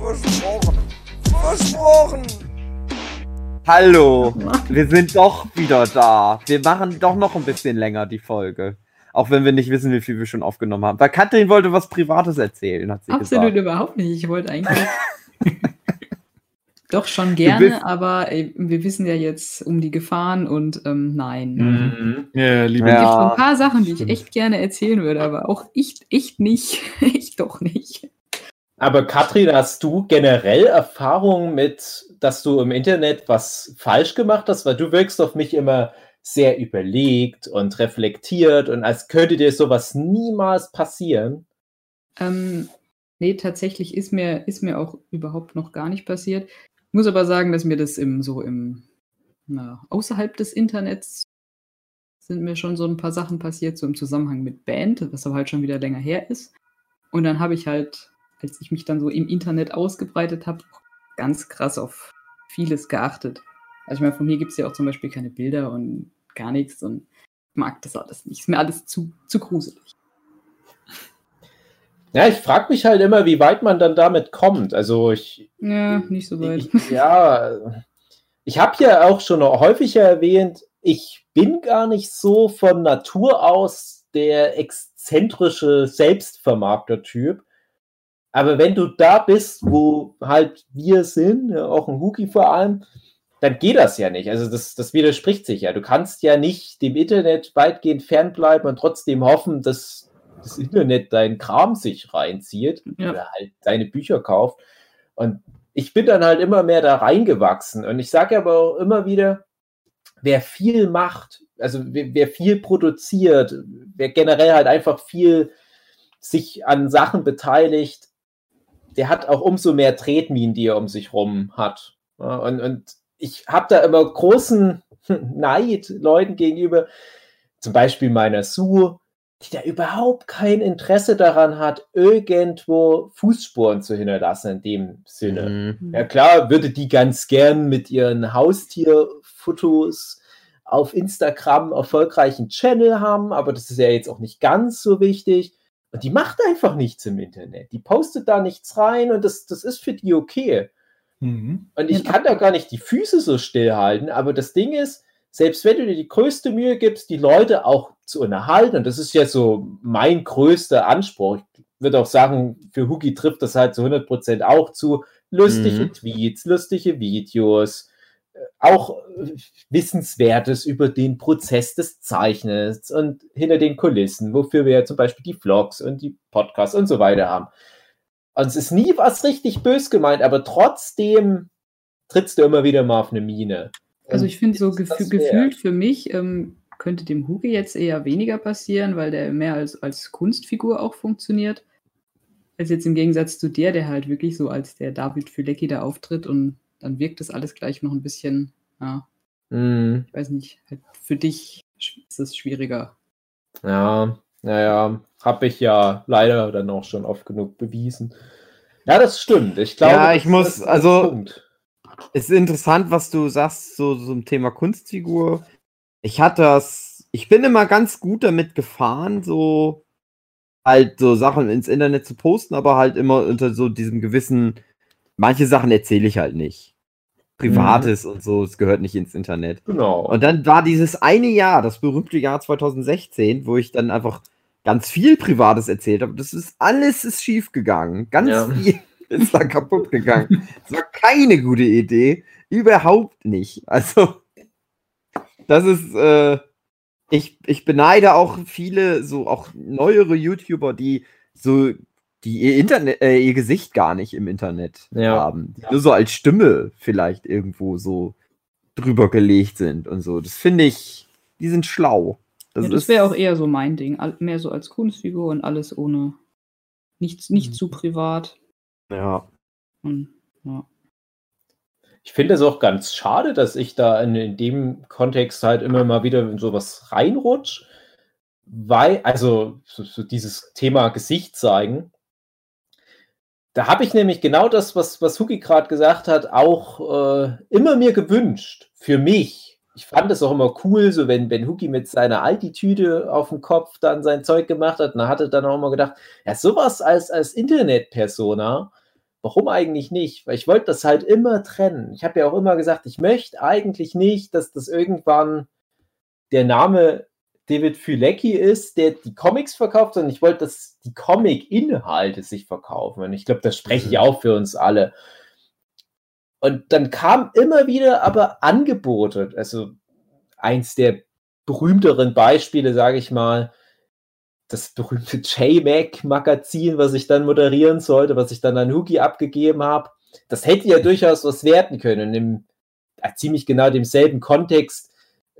Versprochen. Versprochen. Hallo, wir sind doch wieder da. Wir machen doch noch ein bisschen länger die Folge. Auch wenn wir nicht wissen, wie viel wir schon aufgenommen haben. Weil Katrin wollte was Privates erzählen, hat sie Absolut gesagt. überhaupt nicht. Ich wollte eigentlich. Doch schon gerne, aber ey, wir wissen ja jetzt um die Gefahren und ähm, nein. Mhm. Ja, liebe Es gibt Ja. ein paar Sachen, die ich echt gerne erzählen würde, aber auch ich echt nicht. ich doch nicht. Aber Katrin, hast du generell Erfahrungen mit, dass du im Internet was falsch gemacht hast? Weil du wirkst auf mich immer sehr überlegt und reflektiert und als könnte dir sowas niemals passieren. Ähm, nee, tatsächlich ist mir, ist mir auch überhaupt noch gar nicht passiert. Ich muss aber sagen, dass mir das im, so im, na, außerhalb des Internets sind mir schon so ein paar Sachen passiert, so im Zusammenhang mit Band, was aber halt schon wieder länger her ist. Und dann habe ich halt, als ich mich dann so im Internet ausgebreitet habe, ganz krass auf vieles geachtet. Also ich meine, von mir gibt es ja auch zum Beispiel keine Bilder und gar nichts und mag das alles nicht. Ist mir alles zu, zu gruselig. Ja, ich frage mich halt immer, wie weit man dann damit kommt. Also ich, Ja, nicht so weit. Ich, ja, ich habe ja auch schon häufiger erwähnt, ich bin gar nicht so von Natur aus der exzentrische Selbstvermarkter-Typ. Aber wenn du da bist, wo halt wir sind, ja, auch ein Huki vor allem, dann geht das ja nicht. Also das, das widerspricht sich ja. Du kannst ja nicht dem Internet weitgehend fernbleiben und trotzdem hoffen, dass das Internet deinen Kram sich reinzieht Ja. oder halt deine Bücher kauft. Und ich bin dann halt immer mehr da reingewachsen. Und ich sage aber auch immer wieder, wer viel macht, also wer, wer viel produziert, wer generell halt einfach viel sich an Sachen beteiligt, der hat auch umso mehr Tretminen, die er um sich rum hat. Ja, Und, und ich habe da immer großen Neid Leuten gegenüber, zum Beispiel meiner Sue, die da überhaupt kein Interesse daran hat, irgendwo Fußspuren zu hinterlassen in dem Sinne. Mhm. Ja klar, würde die ganz gern mit ihren Haustierfotos auf Instagram erfolgreichen Channel haben, aber das ist ja jetzt auch nicht ganz so wichtig. Und die macht einfach nichts im Internet. Die postet da nichts rein und das, das ist für die okay. Mhm. Und ich kann da gar nicht die Füße so stillhalten, aber das Ding ist, selbst wenn du dir die größte Mühe gibst, die Leute auch zu unterhalten, und das ist ja so mein größter Anspruch, ich würde auch sagen, für Hugi trifft das halt zu 100% auch zu, lustige Mhm. Tweets, lustige Videos, äh, auch äh, Wissenswertes über den Prozess des Zeichnens und hinter den Kulissen, wofür wir ja zum Beispiel die Vlogs und die Podcasts und so weiter haben. Und es ist nie was richtig bös gemeint, aber trotzdem trittst du immer wieder mal auf eine Mine. Also ich finde so wert? gefühlt für mich ähm, könnte dem Huge jetzt eher weniger passieren, weil der mehr als, als Kunstfigur auch funktioniert. Als jetzt im Gegensatz zu dir, der halt wirklich so als der David Fülecki da auftritt und dann wirkt das alles gleich noch ein bisschen, ja, Mm, ich weiß nicht, halt für dich ist es schwieriger. ja, naja, habe ich ja leider dann auch schon oft genug bewiesen. Ja, das stimmt. Ich glaube, Ja, das ich muss- also-. Es ist interessant, was du sagst, so so zum Thema Kunstfigur. Ich hatte das, ich bin immer ganz gut damit gefahren, so halt so Sachen ins Internet zu posten, aber halt immer unter so diesem gewissen, manche Sachen erzähle ich halt nicht. Privates und so, es gehört nicht ins Internet. Genau. Und dann war dieses eine Jahr, das berühmte Jahr 2016, wo ich dann einfach ganz viel Privates erzählt habe. Das ist alles ist schief gegangen. Ganz Ja. viel ist da kaputt gegangen. Es war keine gute Idee. Überhaupt nicht. Also, das ist, äh, ich, ich beneide auch viele, so auch neuere YouTuber, die so, die ihr Internet, äh, ihr Gesicht gar nicht im Internet Ja. haben. Die nur so als Stimme vielleicht irgendwo so drüber gelegt sind und so. Das finde ich, die sind schlau. Das, ja, das wäre auch eher so mein Ding. Mehr so als Kunstfigur und alles ohne, nicht, nicht Mhm. zu privat. Ja. Und, ja. ich finde es auch ganz schade, dass ich da in, in, dem Kontext halt immer mal wieder in sowas reinrutsch, weil, also so, so dieses Thema Gesicht zeigen, da habe ich nämlich genau das, was, was Huki gerade gesagt hat, auch äh, immer mir gewünscht. Für mich. Ich fand es auch immer cool, so wenn, wenn Huki mit seiner Altitüde auf dem Kopf dann sein Zeug gemacht hat, dann hatte dann auch immer gedacht, ja, sowas als, als Internet-Persona, warum eigentlich nicht? Weil ich wollte das halt immer trennen. Ich habe ja auch immer gesagt, ich möchte eigentlich nicht, dass das irgendwann der Name David Fülecki ist, der die Comics verkauft, sondern ich wollte, dass die Comic-Inhalte sich verkaufen. Und ich glaube, das spreche ich mhm. auch für uns alle. Und dann kam immer wieder aber Angebote, also eins der berühmteren Beispiele, sage ich mal, das berühmte J-Mac-Magazin, was ich dann moderieren sollte, was ich dann an Huki abgegeben habe. Das hätte ja durchaus was werten können. Und im äh, ziemlich genau demselben Kontext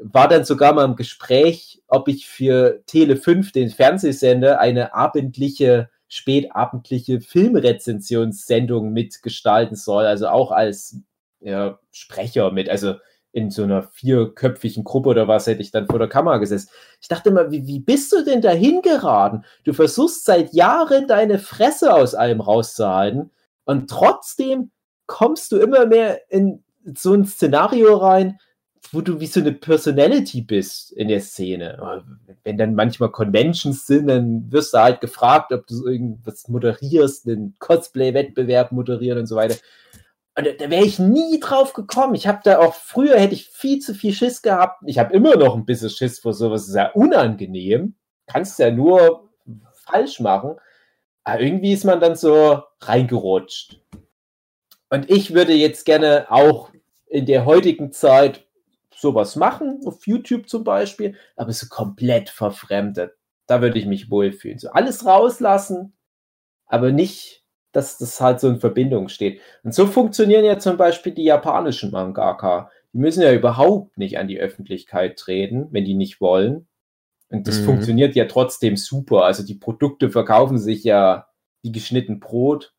war dann sogar mal im Gespräch, ob ich für Tele 5, den Fernsehsender, eine abendliche, spätabendliche Filmrezensionssendung mitgestalten soll. Also auch als ja, Sprecher mit, also in so einer vierköpfigen Gruppe oder was hätte ich dann vor der Kamera gesessen. Ich dachte immer, wie, wie bist du denn dahin geraten? Du versuchst seit Jahren deine Fresse aus allem rauszuhalten und trotzdem kommst du immer mehr in so ein Szenario rein, wo du wie so eine Personality bist in der Szene. Wenn dann manchmal Conventions sind, dann wirst du halt gefragt, ob du irgendwas moderierst, einen Cosplay-Wettbewerb moderieren und so weiter. Und da, da wäre ich nie drauf gekommen. Ich habe da auch früher hätte ich viel zu viel Schiss gehabt. Ich habe immer noch ein bisschen Schiss vor sowas. Sehr unangenehm. Kannst ja nur falsch machen. Aber irgendwie ist man dann so reingerutscht. Und ich würde jetzt gerne auch in der heutigen Zeit sowas machen, auf YouTube zum Beispiel, aber so komplett verfremdet. Da würde ich mich wohlfühlen. So alles rauslassen, aber nicht, dass das halt so in Verbindung steht. Und so funktionieren ja zum Beispiel die japanischen Mangaka. Die müssen ja überhaupt nicht an die Öffentlichkeit treten, wenn die nicht wollen. Und das mhm. funktioniert ja trotzdem super. Also die Produkte verkaufen sich ja wie geschnitten Brot.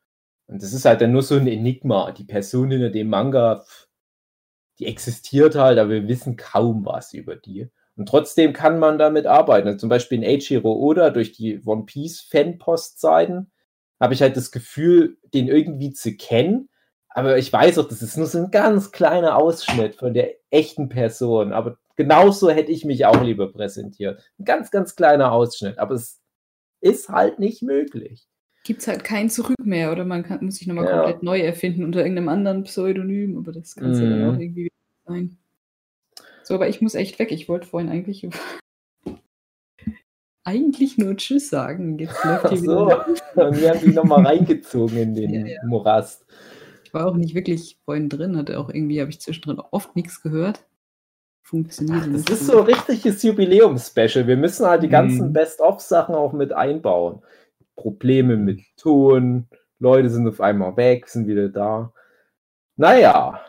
Und das ist halt dann nur so ein Enigma. Die Person hinter dem Manga, die existiert halt, aber wir wissen kaum was über die. Und trotzdem kann man damit arbeiten. Also zum Beispiel in Eiichiro Oda durch die One Piece Fanpost-Seiten habe ich halt das Gefühl, den irgendwie zu kennen. Aber ich weiß auch, das ist nur so ein ganz kleiner Ausschnitt von der echten Person. Aber genauso hätte ich mich auch lieber präsentiert. Ein ganz, ganz kleiner Ausschnitt. Aber es ist halt nicht möglich. Gibt es halt kein Zurück mehr oder man kann, muss sich nochmal ja. komplett neu erfinden unter irgendeinem anderen Pseudonym. Aber das kann es mhm. ja dann auch mhm. irgendwie sein. So, aber ich muss echt weg. Ich wollte vorhin eigentlich eigentlich nur Tschüss sagen. Jetzt läuft hier so. wieder. Und wir haben die nochmal reingezogen in den ja, ja. Morast. Ich war auch nicht wirklich vorhin drin, hatte auch irgendwie, habe ich zwischendrin oft nichts gehört. Funktioniert Ach, Das ist so ein richtiges Jubiläum-Special. Wir müssen halt die ganzen mhm. Best-of-Sachen auch mit einbauen. Probleme mit Ton, Leute sind auf einmal weg, sind wieder da. Naja,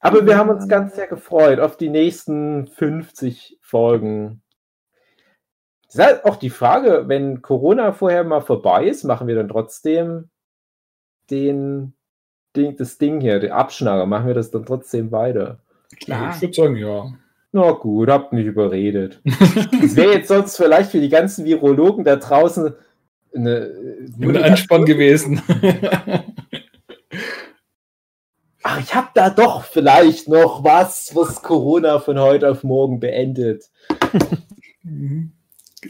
aber wir haben uns ganz sehr gefreut auf die nächsten 50 Folgen. Das ist halt auch die Frage, wenn Corona vorher mal vorbei ist, machen wir dann trotzdem den, den das Ding hier, den Abschnager, machen wir das dann trotzdem weiter. Klar. Ich würde sagen, ja. Na gut, habt mich überredet. das wäre jetzt sonst vielleicht für die ganzen Virologen da draußen eine, eine Anspann gewesen. ach, ich habe da doch vielleicht noch was, was Corona von heute auf morgen beendet. Mhm.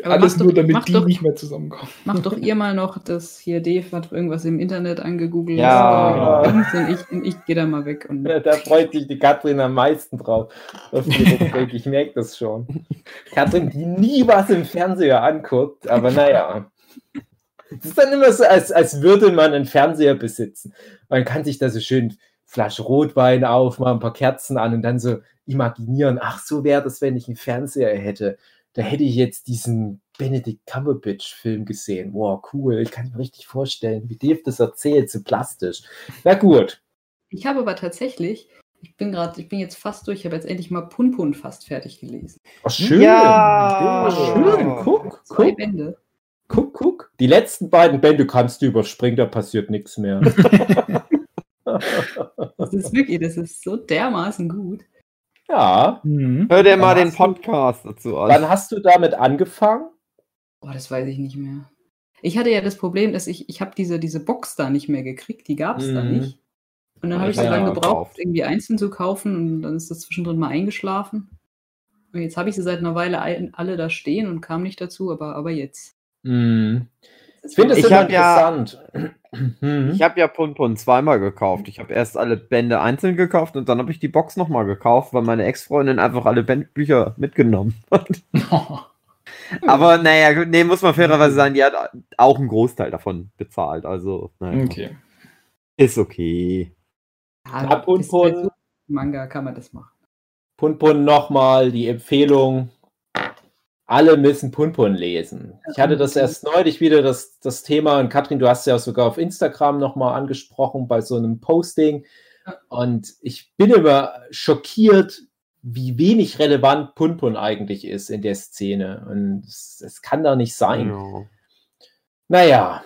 Alles nur, doch, damit die doch, nicht mehr zusammenkommen. Mach doch ihr mal noch das hier, Dave hat irgendwas im Internet angegoogelt. Ja. Und ich, ich gehe da mal weg. Und ja, da freut sich die Katrin am meisten drauf. ich merke das schon. Katrin, die nie was im Fernseher anguckt, aber naja. Es ist dann immer so, als, als würde man einen Fernseher besitzen. Man kann sich da so schön Flasche Rotwein aufmachen, ein paar Kerzen an und dann so imaginieren, ach, so wäre das, wenn ich einen Fernseher hätte. Da hätte ich jetzt diesen Benedict Cumberbatch-Film gesehen. Wow, cool. Ich kann mir richtig vorstellen, wie Dave das erzählt, so plastisch. Na gut. Ich habe aber tatsächlich, ich bin gerade, ich bin jetzt fast durch, ich habe jetzt endlich mal Punpun fast fertig gelesen. Oh, schön. Ja, ja schön. Guck, Zwei guck. Bände. Guck, guck. Die letzten beiden Bände kannst du überspringen, da passiert nichts mehr. das ist wirklich, das ist so dermaßen gut. Ja. Mhm. Hör dir mal den Podcast du, dazu an. Wann hast du damit angefangen? Boah, das weiß ich nicht mehr. Ich hatte ja das Problem, dass ich, ich habe diese, diese Box da nicht mehr gekriegt, die gab es mhm. da nicht. Und dann habe ich so lange gebraucht, gekauft. irgendwie einzeln zu kaufen und dann ist das zwischendrin mal eingeschlafen. Und jetzt habe ich sie seit einer Weile alle da stehen und kam nicht dazu, aber, aber jetzt. Mhm. Ich finde es interessant. Ja, mhm. ich habe ja Pun Pun zweimal gekauft. Ich habe erst alle Bände einzeln gekauft und dann habe ich die Box nochmal gekauft, weil meine Ex-Freundin einfach alle Bücher mitgenommen hat. Aber naja, nee, muss man fairerweise sagen, die hat auch einen Großteil davon bezahlt. Also, naja. Okay. Ist okay. Ja, Ab und Pun. Manga kann man das machen. Pun Pun nochmal die Empfehlung. Alle müssen Pun Pun lesen. Ich hatte das erst neulich wieder, das, das Thema, und Katrin, du hast ja sogar auf Instagram nochmal angesprochen bei so einem Posting. Und ich bin immer schockiert, wie wenig relevant Punpun eigentlich ist in der Szene. Und es, kann da nicht sein. Ja. Naja.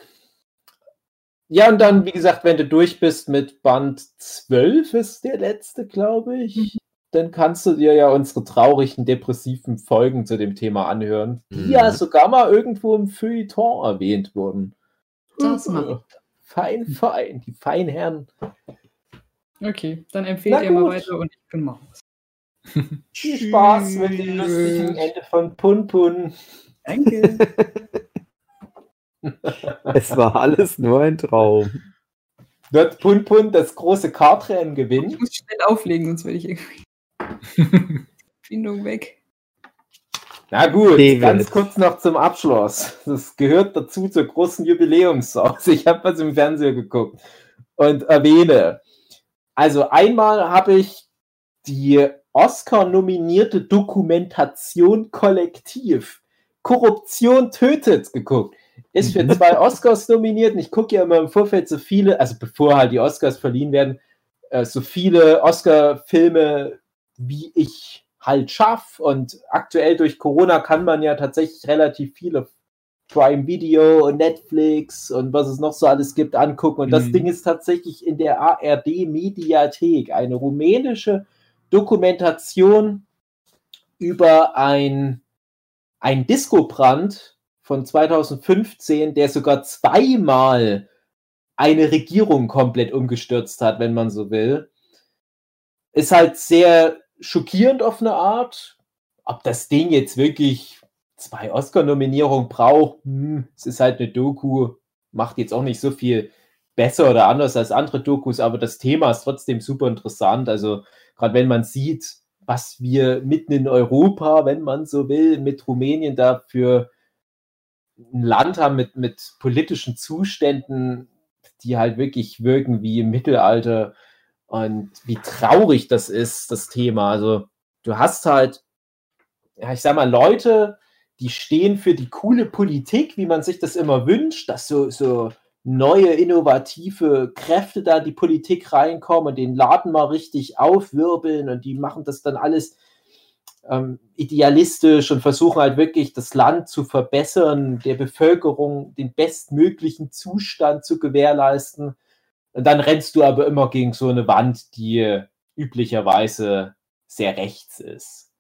Ja, und dann, wie gesagt, wenn du durch bist mit Band 12, ist der letzte, glaube ich, mhm. Dann kannst du dir ja unsere traurigen, depressiven Folgen zu dem Thema anhören, die mhm. ja sogar mal irgendwo im Feuilleton erwähnt wurden. Das macht. Fein, fein, die Feinherren. Okay, dann empfehlt ihr mal weiter und ich bin Maus. Viel Spaß mit dem lustigen Ende von Pun Pun. Danke. es war alles nur ein Traum. Wird Pun Pun das große Kartrennen gewinnen? Ich muss schnell auflegen, sonst werde ich irgendwie. Bindung weg. Na gut, David. ganz kurz noch zum Abschluss. Das gehört dazu zur großen Jubiläumssaus. Ich habe was im Fernseher geguckt und erwähne. Also einmal habe ich die Oscar-nominierte Dokumentation Kollektiv. Korruption tötet geguckt. Ist für zwei Oscars nominiert und ich gucke ja immer im Vorfeld so viele, also bevor halt die Oscars verliehen werden, äh, so viele Oscar-Filme, wie ich halt schaffe. Und aktuell durch Corona kann man ja tatsächlich relativ viele Prime Video und Netflix und was es noch so alles gibt angucken. Und mhm. das Ding ist tatsächlich in der ARD Mediathek, eine rumänische Dokumentation über ein, ein Disco-Brand von 2015, der sogar zweimal eine Regierung komplett umgestürzt hat, wenn man so will. Ist halt sehr schockierend auf eine Art. Ob das Ding jetzt wirklich zwei Oscar-Nominierungen braucht, hm, es ist halt eine Doku, macht jetzt auch nicht so viel besser oder anders als andere Dokus, aber das Thema ist trotzdem super interessant. Also gerade wenn man sieht, was wir mitten in Europa, wenn man so will, mit Rumänien da für ein Land haben mit, mit politischen Zuständen, die halt wirklich wirken wie im Mittelalter und wie traurig das ist, das Thema. Also du hast halt, ja, ich sag mal, Leute, die stehen für die coole Politik, wie man sich das immer wünscht, dass so, so neue, innovative Kräfte da die Politik reinkommen und den Laden mal richtig aufwirbeln und die machen das dann alles ähm, idealistisch und versuchen halt wirklich das Land zu verbessern, der Bevölkerung den bestmöglichen Zustand zu gewährleisten. Und dann rennst du aber immer gegen so eine Wand, die üblicherweise sehr rechts ist.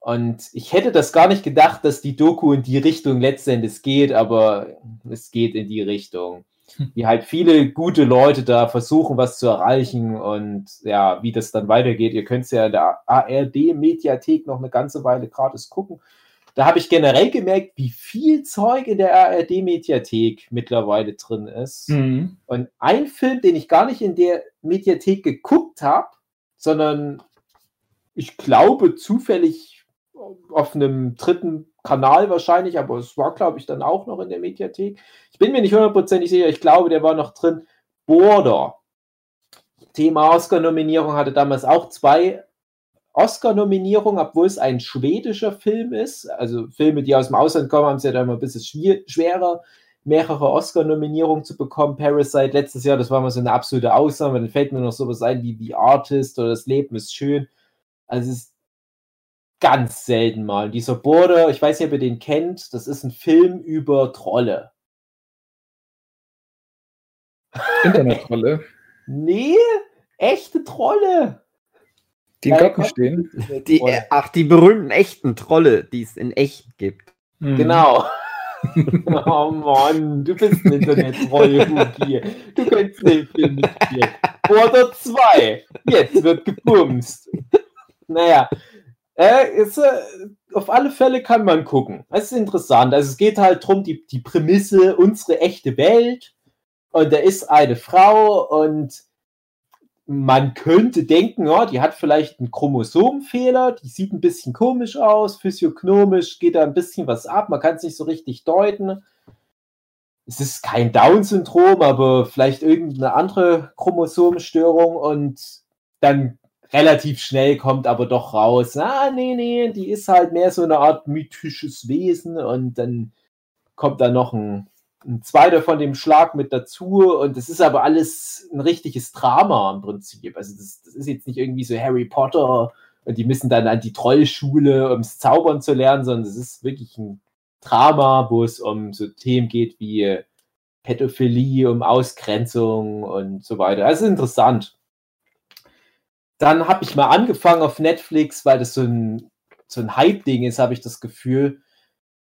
Und ich hätte das gar nicht gedacht, dass die Doku in die Richtung letztendlich geht, aber es geht in die Richtung. Hm. Wie halt viele gute Leute da versuchen, was zu erreichen und ja, wie das dann weitergeht. Ihr könnt es ja in der ARD-Mediathek noch eine ganze Weile gratis gucken. Da habe ich generell gemerkt, wie viel Zeug in der ARD-Mediathek mittlerweile drin ist. Mhm. Und ein Film, den ich gar nicht in der Mediathek geguckt habe, sondern ich glaube zufällig auf einem dritten Kanal wahrscheinlich, aber es war, glaube ich, dann auch noch in der Mediathek. Ich bin mir nicht hundertprozentig sicher, ich glaube, der war noch drin. Border. Thema Oscar-Nominierung hatte damals auch zwei Oscar-Nominierungen, obwohl es ein schwedischer Film ist. Also Filme, die aus dem Ausland kommen, haben es ja dann mal ein bisschen schwerer, mehrere Oscar-Nominierungen zu bekommen. Parasite letztes Jahr, das war mal so eine absolute Ausnahme. Dann fällt mir noch sowas ein wie The Artist oder Das Leben ist schön. Also es ist ganz selten mal. Dieser Border, ich weiß nicht, ob ihr den kennt, das ist ein Film über Trolle. Internet-Trolle. Nee, echte Trolle. Die im Garten stehen. Die, ach, die berühmten echten Trolle, die es in echt gibt. Mhm. Genau. oh Mann, du bist ein Internet-Troll. Du Film nicht spielen. Oder zwei. Jetzt wird gebumst. Naja, äh, ist, äh, auf alle Fälle kann man gucken. Es ist interessant. Also es geht halt darum, die, die Prämisse, unsere echte Welt. Und da ist eine Frau und man könnte denken, ja, die hat vielleicht einen Chromosomenfehler, die sieht ein bisschen komisch aus, physiognomisch geht da ein bisschen was ab, man kann es nicht so richtig deuten. Es ist kein Down-Syndrom, aber vielleicht irgendeine andere Chromosomenstörung und dann relativ schnell kommt aber doch raus, ah, nee, nee, die ist halt mehr so eine Art mythisches Wesen und dann kommt da noch ein ein zweiter von dem Schlag mit dazu und das ist aber alles ein richtiges Drama im Prinzip. Also das, das ist jetzt nicht irgendwie so Harry Potter und die müssen dann an die Trollschule, ums Zaubern zu lernen, sondern es ist wirklich ein Drama, wo es um so Themen geht wie Pädophilie, um Ausgrenzung und so weiter. Ist interessant. Dann habe ich mal angefangen auf Netflix, weil das so ein, so ein Hype-Ding ist, habe ich das Gefühl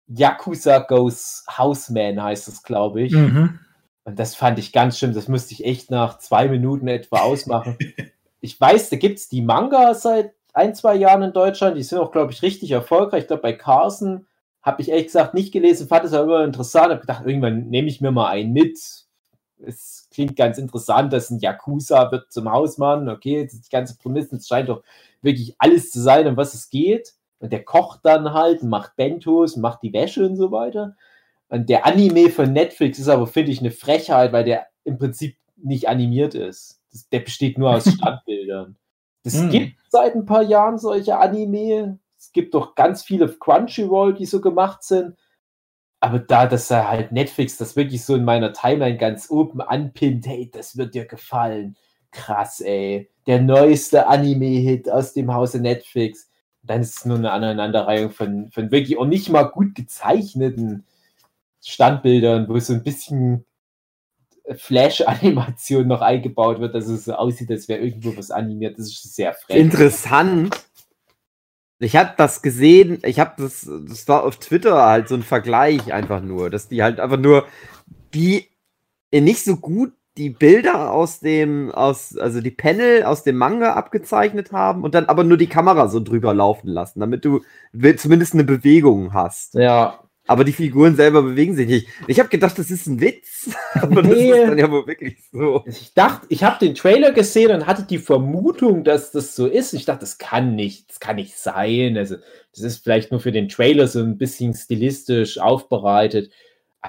Yakuza Goes Houseman heißt es, glaube ich. Mhm. Und das fand ich ganz schlimm. Das musste ich echt nach zwei Minuten etwa ausmachen. ich weiß, da gibt es die Manga seit ein, zwei Jahren in Deutschland. Die sind auch, glaube ich, richtig erfolgreich. Ich glaube, bei Carson habe ich ehrlich gesagt nicht gelesen, fand es aber immer interessant. Habe gedacht, irgendwann nehme ich mir mal einen mit. Es klingt ganz interessant, dass ein Yakuza wird zum Hausmann. Okay, die ganze Prämisse, es scheint doch wirklich alles zu sein, um was es geht. Und der kocht dann halt, macht Bentos, macht die Wäsche und so weiter. Und der Anime von Netflix ist aber, finde ich, eine Frechheit, weil der im Prinzip nicht animiert ist. Das, der besteht nur aus Standbildern. Es hm. gibt seit ein paar Jahren solche Anime. Es gibt doch ganz viele Crunchyroll, die so gemacht sind. Aber da, dass er halt Netflix das wirklich so in meiner Timeline ganz oben anpinnt, hey, das wird dir gefallen. Krass, ey. Der neueste Anime-Hit aus dem Hause Netflix dann ist es nur eine Aneinanderreihung von, von wirklich auch nicht mal gut gezeichneten Standbildern, wo so ein bisschen Flash-Animation noch eingebaut wird, dass es so aussieht, als wäre irgendwo was animiert. Das ist sehr frech. Interessant. Ich habe das gesehen, ich habe das, das war auf Twitter halt so ein Vergleich einfach nur, dass die halt einfach nur die nicht so gut die Bilder aus dem, aus, also die Panel aus dem Manga abgezeichnet haben und dann aber nur die Kamera so drüber laufen lassen, damit du zumindest eine Bewegung hast. Ja. Aber die Figuren selber bewegen sich nicht. Ich habe gedacht, das ist ein Witz. Aber nee. das ist dann ja wohl wirklich so. Ich dachte, ich habe den Trailer gesehen und hatte die Vermutung, dass das so ist. Ich dachte, das kann nicht, das kann nicht sein. Also, das ist vielleicht nur für den Trailer so ein bisschen stilistisch aufbereitet.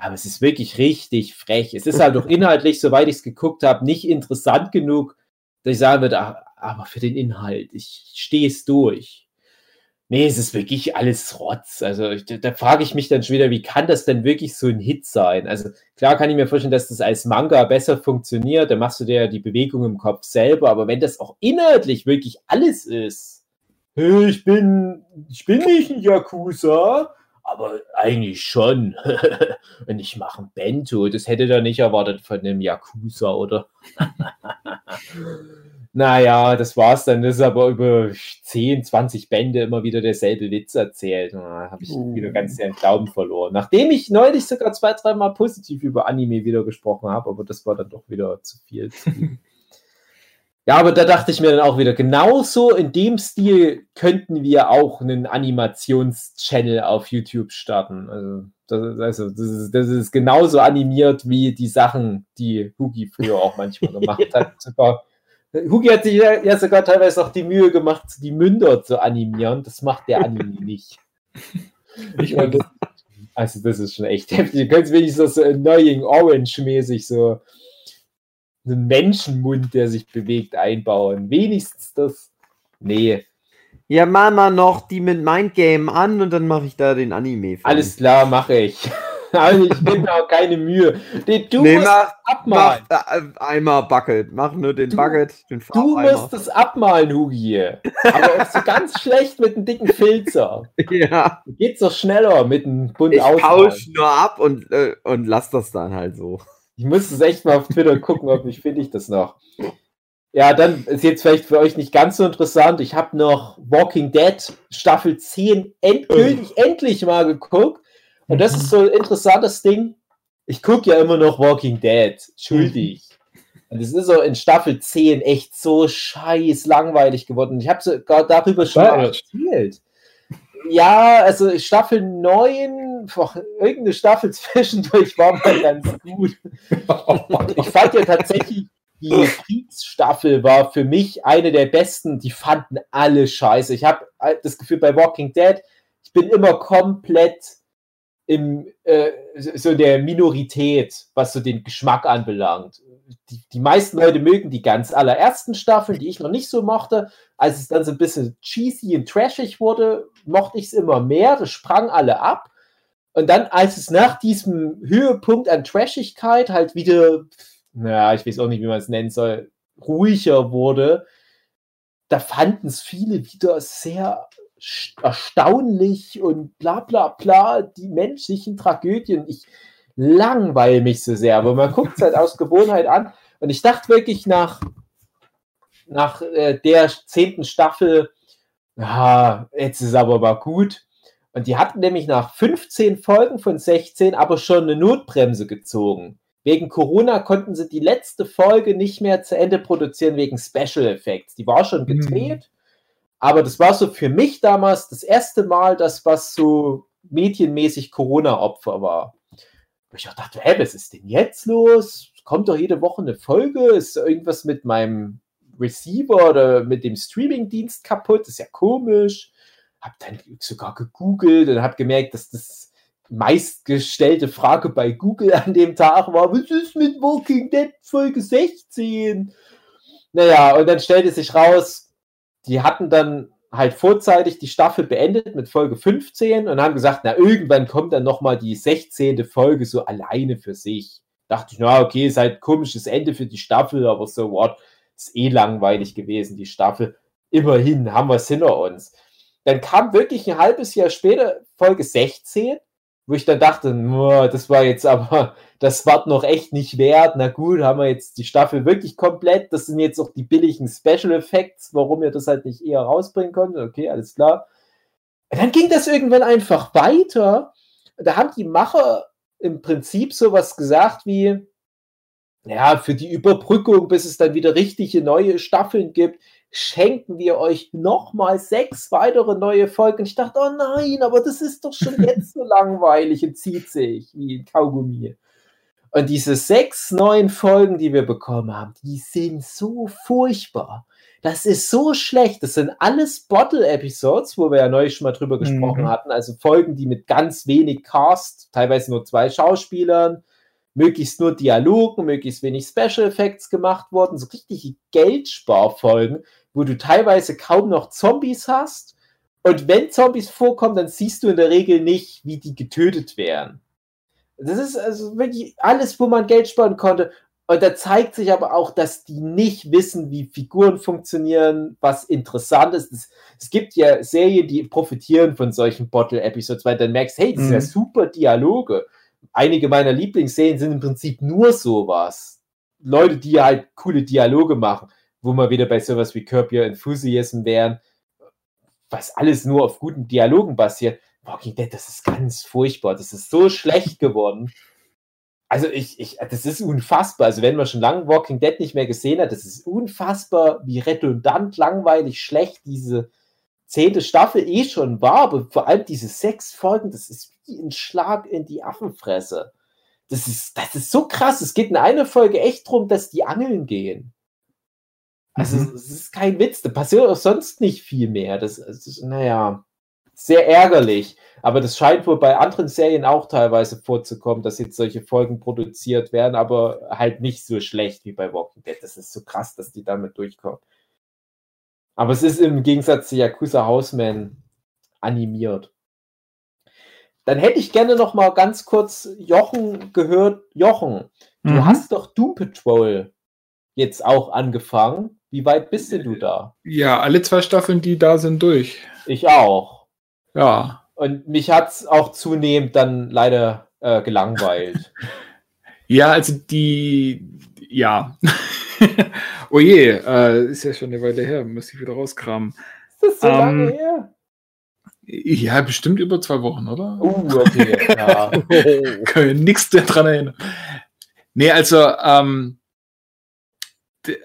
Aber es ist wirklich richtig frech. Es ist halt doch inhaltlich, soweit ich es geguckt habe, nicht interessant genug, dass ich sagen würde, ach, aber für den Inhalt, ich stehe es durch. Nee, es ist wirklich alles Rotz. Also ich, da frage ich mich dann schon wieder, wie kann das denn wirklich so ein Hit sein? Also klar kann ich mir vorstellen, dass das als Manga besser funktioniert, da machst du dir ja die Bewegung im Kopf selber, aber wenn das auch inhaltlich wirklich alles ist, ich bin, ich bin nicht ein Yakuza, aber eigentlich schon. Und ich mache ein Bento. Das hätte er nicht erwartet von einem Yakuza, oder? naja, das war's dann. Das ist aber über 10, 20 Bände immer wieder derselbe Witz erzählt. Da habe ich uh. wieder ganz den Glauben verloren. Nachdem ich neulich sogar zwei, dreimal positiv über Anime wieder gesprochen habe, aber das war dann doch wieder zu viel. Ja, aber da dachte ich mir dann auch wieder, genauso in dem Stil könnten wir auch einen Animationschannel auf YouTube starten. Also das, also das, ist, das ist genauso animiert wie die Sachen, die Hugi früher auch manchmal gemacht hat. Sogar, Hugi hat sich ja, ja sogar teilweise auch die Mühe gemacht, die Münder zu animieren. Das macht der Anime nicht. Ich meine, also das ist schon echt heftig. Du könntest wenigstens so Annoying Orange-mäßig so einen Menschenmund, der sich bewegt, einbauen. Wenigstens das. Nee. Ja, mach mal noch die mit Mindgame an und dann mache ich da den Anime. Alles klar, mache ich. Also ich nehme mir auch keine Mühe. Den, du nee, musst mach, abmalen. Mach, äh, einmal Bucket. Mach nur den du, Bucket. Den du musst es abmalen, Hugi. Aber auch so ganz schlecht mit einem dicken Filzer. Ja. Geht's doch schneller mit einem bunt Ich tausch nur ab und, äh, und lass das dann halt so. Ich muss es echt mal auf Twitter gucken, ob ich finde ich das noch. Ja, dann ist jetzt vielleicht für euch nicht ganz so interessant. Ich habe noch Walking Dead Staffel 10 endgültig, oh. endlich mal geguckt. Und das ist so ein interessantes Ding. Ich gucke ja immer noch Walking Dead, schuldig. Und es ist so in Staffel 10 echt so scheiß langweilig geworden. Ich habe sogar darüber schon mal erzählt. Ja, also Staffel 9, boah, irgendeine Staffel zwischendurch war mal ganz gut. Ich fand ja tatsächlich, die Kriegsstaffel war für mich eine der besten. Die fanden alle scheiße. Ich habe das Gefühl, bei Walking Dead, ich bin immer komplett im, äh, so der Minorität, was so den Geschmack anbelangt. Die, die meisten Leute mögen die ganz allerersten Staffeln, die ich noch nicht so mochte. Als es dann so ein bisschen cheesy und trashig wurde, mochte ich es immer mehr. Das sprang alle ab. Und dann, als es nach diesem Höhepunkt an Trashigkeit halt wieder, naja, ich weiß auch nicht, wie man es nennen soll, ruhiger wurde, da fanden es viele wieder sehr erstaunlich und bla bla bla, die menschlichen Tragödien. Ich langweile mich so sehr, aber man guckt es halt aus Gewohnheit an. Und ich dachte wirklich nach, nach äh, der zehnten Staffel, ja, jetzt ist aber mal gut. Und die hatten nämlich nach 15 Folgen von 16 aber schon eine Notbremse gezogen. Wegen Corona konnten sie die letzte Folge nicht mehr zu Ende produzieren wegen Special Effects. Die war schon mhm. gedreht, aber das war so für mich damals das erste Mal, das was so medienmäßig Corona-Opfer war. Ich auch dachte, hä, was ist denn jetzt los? Kommt doch jede Woche eine Folge? Ist irgendwas mit meinem Receiver oder mit dem Streaming-Dienst kaputt? Ist ja komisch. Hab dann sogar gegoogelt und hab gemerkt, dass das meistgestellte Frage bei Google an dem Tag war, was ist mit Walking Dead Folge 16? Naja, und dann stellte sich raus, die hatten dann halt vorzeitig die Staffel beendet mit Folge 15 und haben gesagt, na, irgendwann kommt dann nochmal die 16. Folge so alleine für sich. Dachte ich, na, okay, ist halt komisches Ende für die Staffel, aber so what, ist eh langweilig gewesen, die Staffel. Immerhin haben wir es hinter uns. Dann kam wirklich ein halbes Jahr später Folge 16 wo ich dann dachte, das war jetzt aber, das war noch echt nicht wert. Na gut, haben wir jetzt die Staffel wirklich komplett. Das sind jetzt auch die billigen Special Effects, warum ihr das halt nicht eher rausbringen konntet. Okay, alles klar. Dann ging das irgendwann einfach weiter. Da haben die Macher im Prinzip sowas gesagt wie, ja, für die Überbrückung, bis es dann wieder richtige neue Staffeln gibt, schenken wir euch nochmal sechs weitere neue Folgen. Ich dachte, oh nein, aber das ist doch schon jetzt so langweilig und zieht sich wie ein Kaugummi. Und diese sechs neuen Folgen, die wir bekommen haben, die sind so furchtbar. Das ist so schlecht. Das sind alles Bottle-Episodes, wo wir ja neulich schon mal drüber gesprochen mhm. hatten. Also Folgen, die mit ganz wenig Cast, teilweise nur zwei Schauspielern, möglichst nur Dialogen, möglichst wenig Special Effects gemacht wurden, so richtige Geldsparfolgen, wo du teilweise kaum noch Zombies hast. Und wenn Zombies vorkommen, dann siehst du in der Regel nicht, wie die getötet werden. Das ist also wirklich alles, wo man Geld sparen konnte. Und da zeigt sich aber auch, dass die nicht wissen, wie Figuren funktionieren, was interessant ist. Es, es gibt ja Serien, die profitieren von solchen Bottle-Episodes, weil dann merkst, hey, das mhm. sind ja mhm. super Dialoge einige meiner Lieblingsserien sind im Prinzip nur sowas. Leute, die halt coole Dialoge machen, wo wir wieder bei sowas wie Curb Your Enthusiasm wären, was alles nur auf guten Dialogen basiert. Walking Dead, das ist ganz furchtbar. Das ist so schlecht geworden. Also ich, ich, das ist unfassbar. Also wenn man schon lange Walking Dead nicht mehr gesehen hat, das ist unfassbar, wie redundant, langweilig, schlecht diese zehnte Staffel eh schon war, aber vor allem diese sechs Folgen, das ist wie ein Schlag in die Affenfresse. Das ist, das ist so krass. Es geht in einer Folge echt darum, dass die angeln gehen. Also, mhm. es ist kein Witz. Da passiert auch sonst nicht viel mehr. Das, das ist, naja, sehr ärgerlich. Aber das scheint wohl bei anderen Serien auch teilweise vorzukommen, dass jetzt solche Folgen produziert werden, aber halt nicht so schlecht wie bei Walking Dead. Das ist so krass, dass die damit durchkommen. Aber es ist im Gegensatz zu Yakuza Houseman animiert. Dann hätte ich gerne noch mal ganz kurz Jochen gehört. Jochen, mhm. du hast doch Doom Patrol jetzt auch angefangen. Wie weit bist denn du da? Ja, alle zwei Staffeln, die da sind, durch. Ich auch. Ja. Und mich hat es auch zunehmend dann leider äh, gelangweilt. Ja, also die, ja. oh je, äh, ist ja schon eine Weile her, muss ich wieder rauskramen. Ist das so ähm, lange her? Ja, bestimmt über zwei Wochen, oder? Uh, okay, ja. Können nichts daran erinnern. Nee, also, ähm, äh,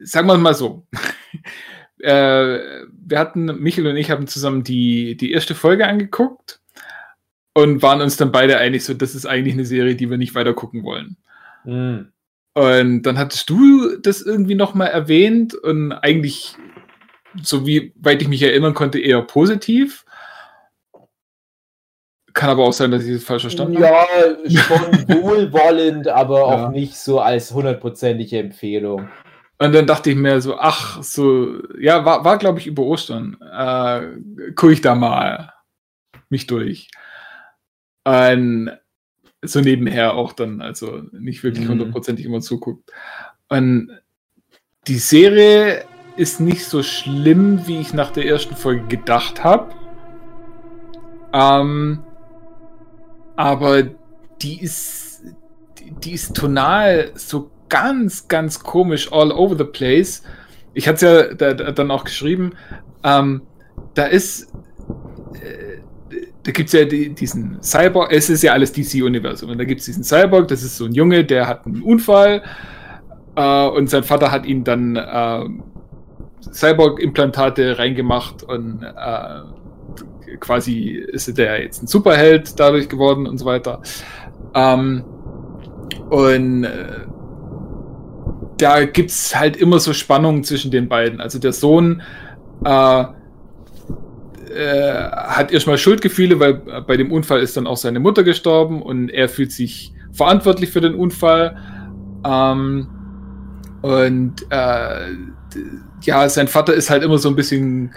sagen wir mal so. äh, wir hatten, Michael und ich haben zusammen die, die erste Folge angeguckt und waren uns dann beide einig, so, das ist eigentlich eine Serie, die wir nicht weiter gucken wollen. Mhm. Und dann hattest du das irgendwie nochmal erwähnt und eigentlich so wie weit ich mich erinnern konnte, eher positiv. Kann aber auch sein, dass ich das falsch verstanden ja, habe. Ja, schon wohlwollend, aber ja. auch nicht so als hundertprozentige Empfehlung. Und dann dachte ich mir so, ach, so, ja, war, war glaube ich über Ostern. Äh, gucke ich da mal mich durch. Und so nebenher auch dann, also nicht wirklich mhm. hundertprozentig immer zuguckt. Und die Serie ist nicht so schlimm, wie ich nach der ersten Folge gedacht habe. Ähm, aber die ist, die, ist tonal so ganz, ganz komisch all over the place. Ich hatte es ja da, da, dann auch geschrieben. Ähm, da ist, äh, da gibt es ja die, diesen Cyborg, es ist ja alles DC-Universum. Und da gibt es diesen Cyborg, das ist so ein Junge, der hat einen Unfall äh, und sein Vater hat ihn dann äh, Cyborg-Implantate reingemacht und äh, quasi ist der jetzt ein Superheld dadurch geworden und so weiter. Ähm, und äh, da gibt es halt immer so Spannungen zwischen den beiden. Also der Sohn äh, äh, hat erstmal Schuldgefühle, weil bei dem Unfall ist dann auch seine Mutter gestorben und er fühlt sich verantwortlich für den Unfall. Ähm, und äh, ja, sein Vater ist halt immer so ein bisschen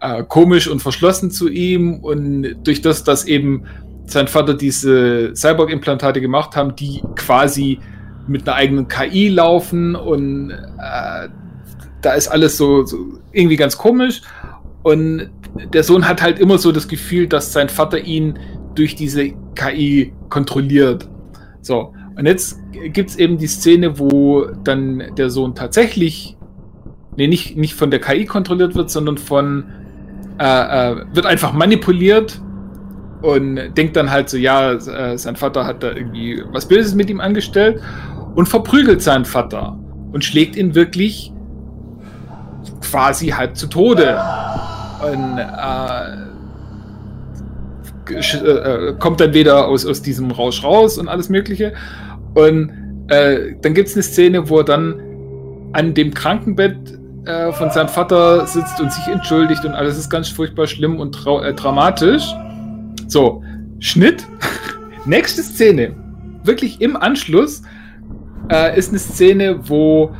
äh, komisch und verschlossen zu ihm und durch das, dass eben sein Vater diese Cyborg-Implantate gemacht haben, die quasi mit einer eigenen KI laufen und äh, da ist alles so, so, irgendwie ganz komisch und der Sohn hat halt immer so das Gefühl, dass sein Vater ihn durch diese KI kontrolliert. So, und jetzt gibt es eben die Szene, wo dann der Sohn tatsächlich nee, nicht, nicht von der KI kontrolliert wird, sondern von, äh, äh, wird einfach manipuliert und denkt dann halt so, ja, äh, sein Vater hat da irgendwie was Böses mit ihm angestellt und verprügelt seinen Vater und schlägt ihn wirklich quasi halb zu Tode. Und äh, äh, kommt dann wieder aus, aus diesem Rausch raus und alles Mögliche. Und äh, dann gibt es eine Szene, wo er dann an dem Krankenbett äh, von seinem Vater sitzt und sich entschuldigt und alles ist ganz furchtbar schlimm und äh, dramatisch. So, Schnitt. Nächste Szene. Wirklich im Anschluss äh, ist eine Szene, wo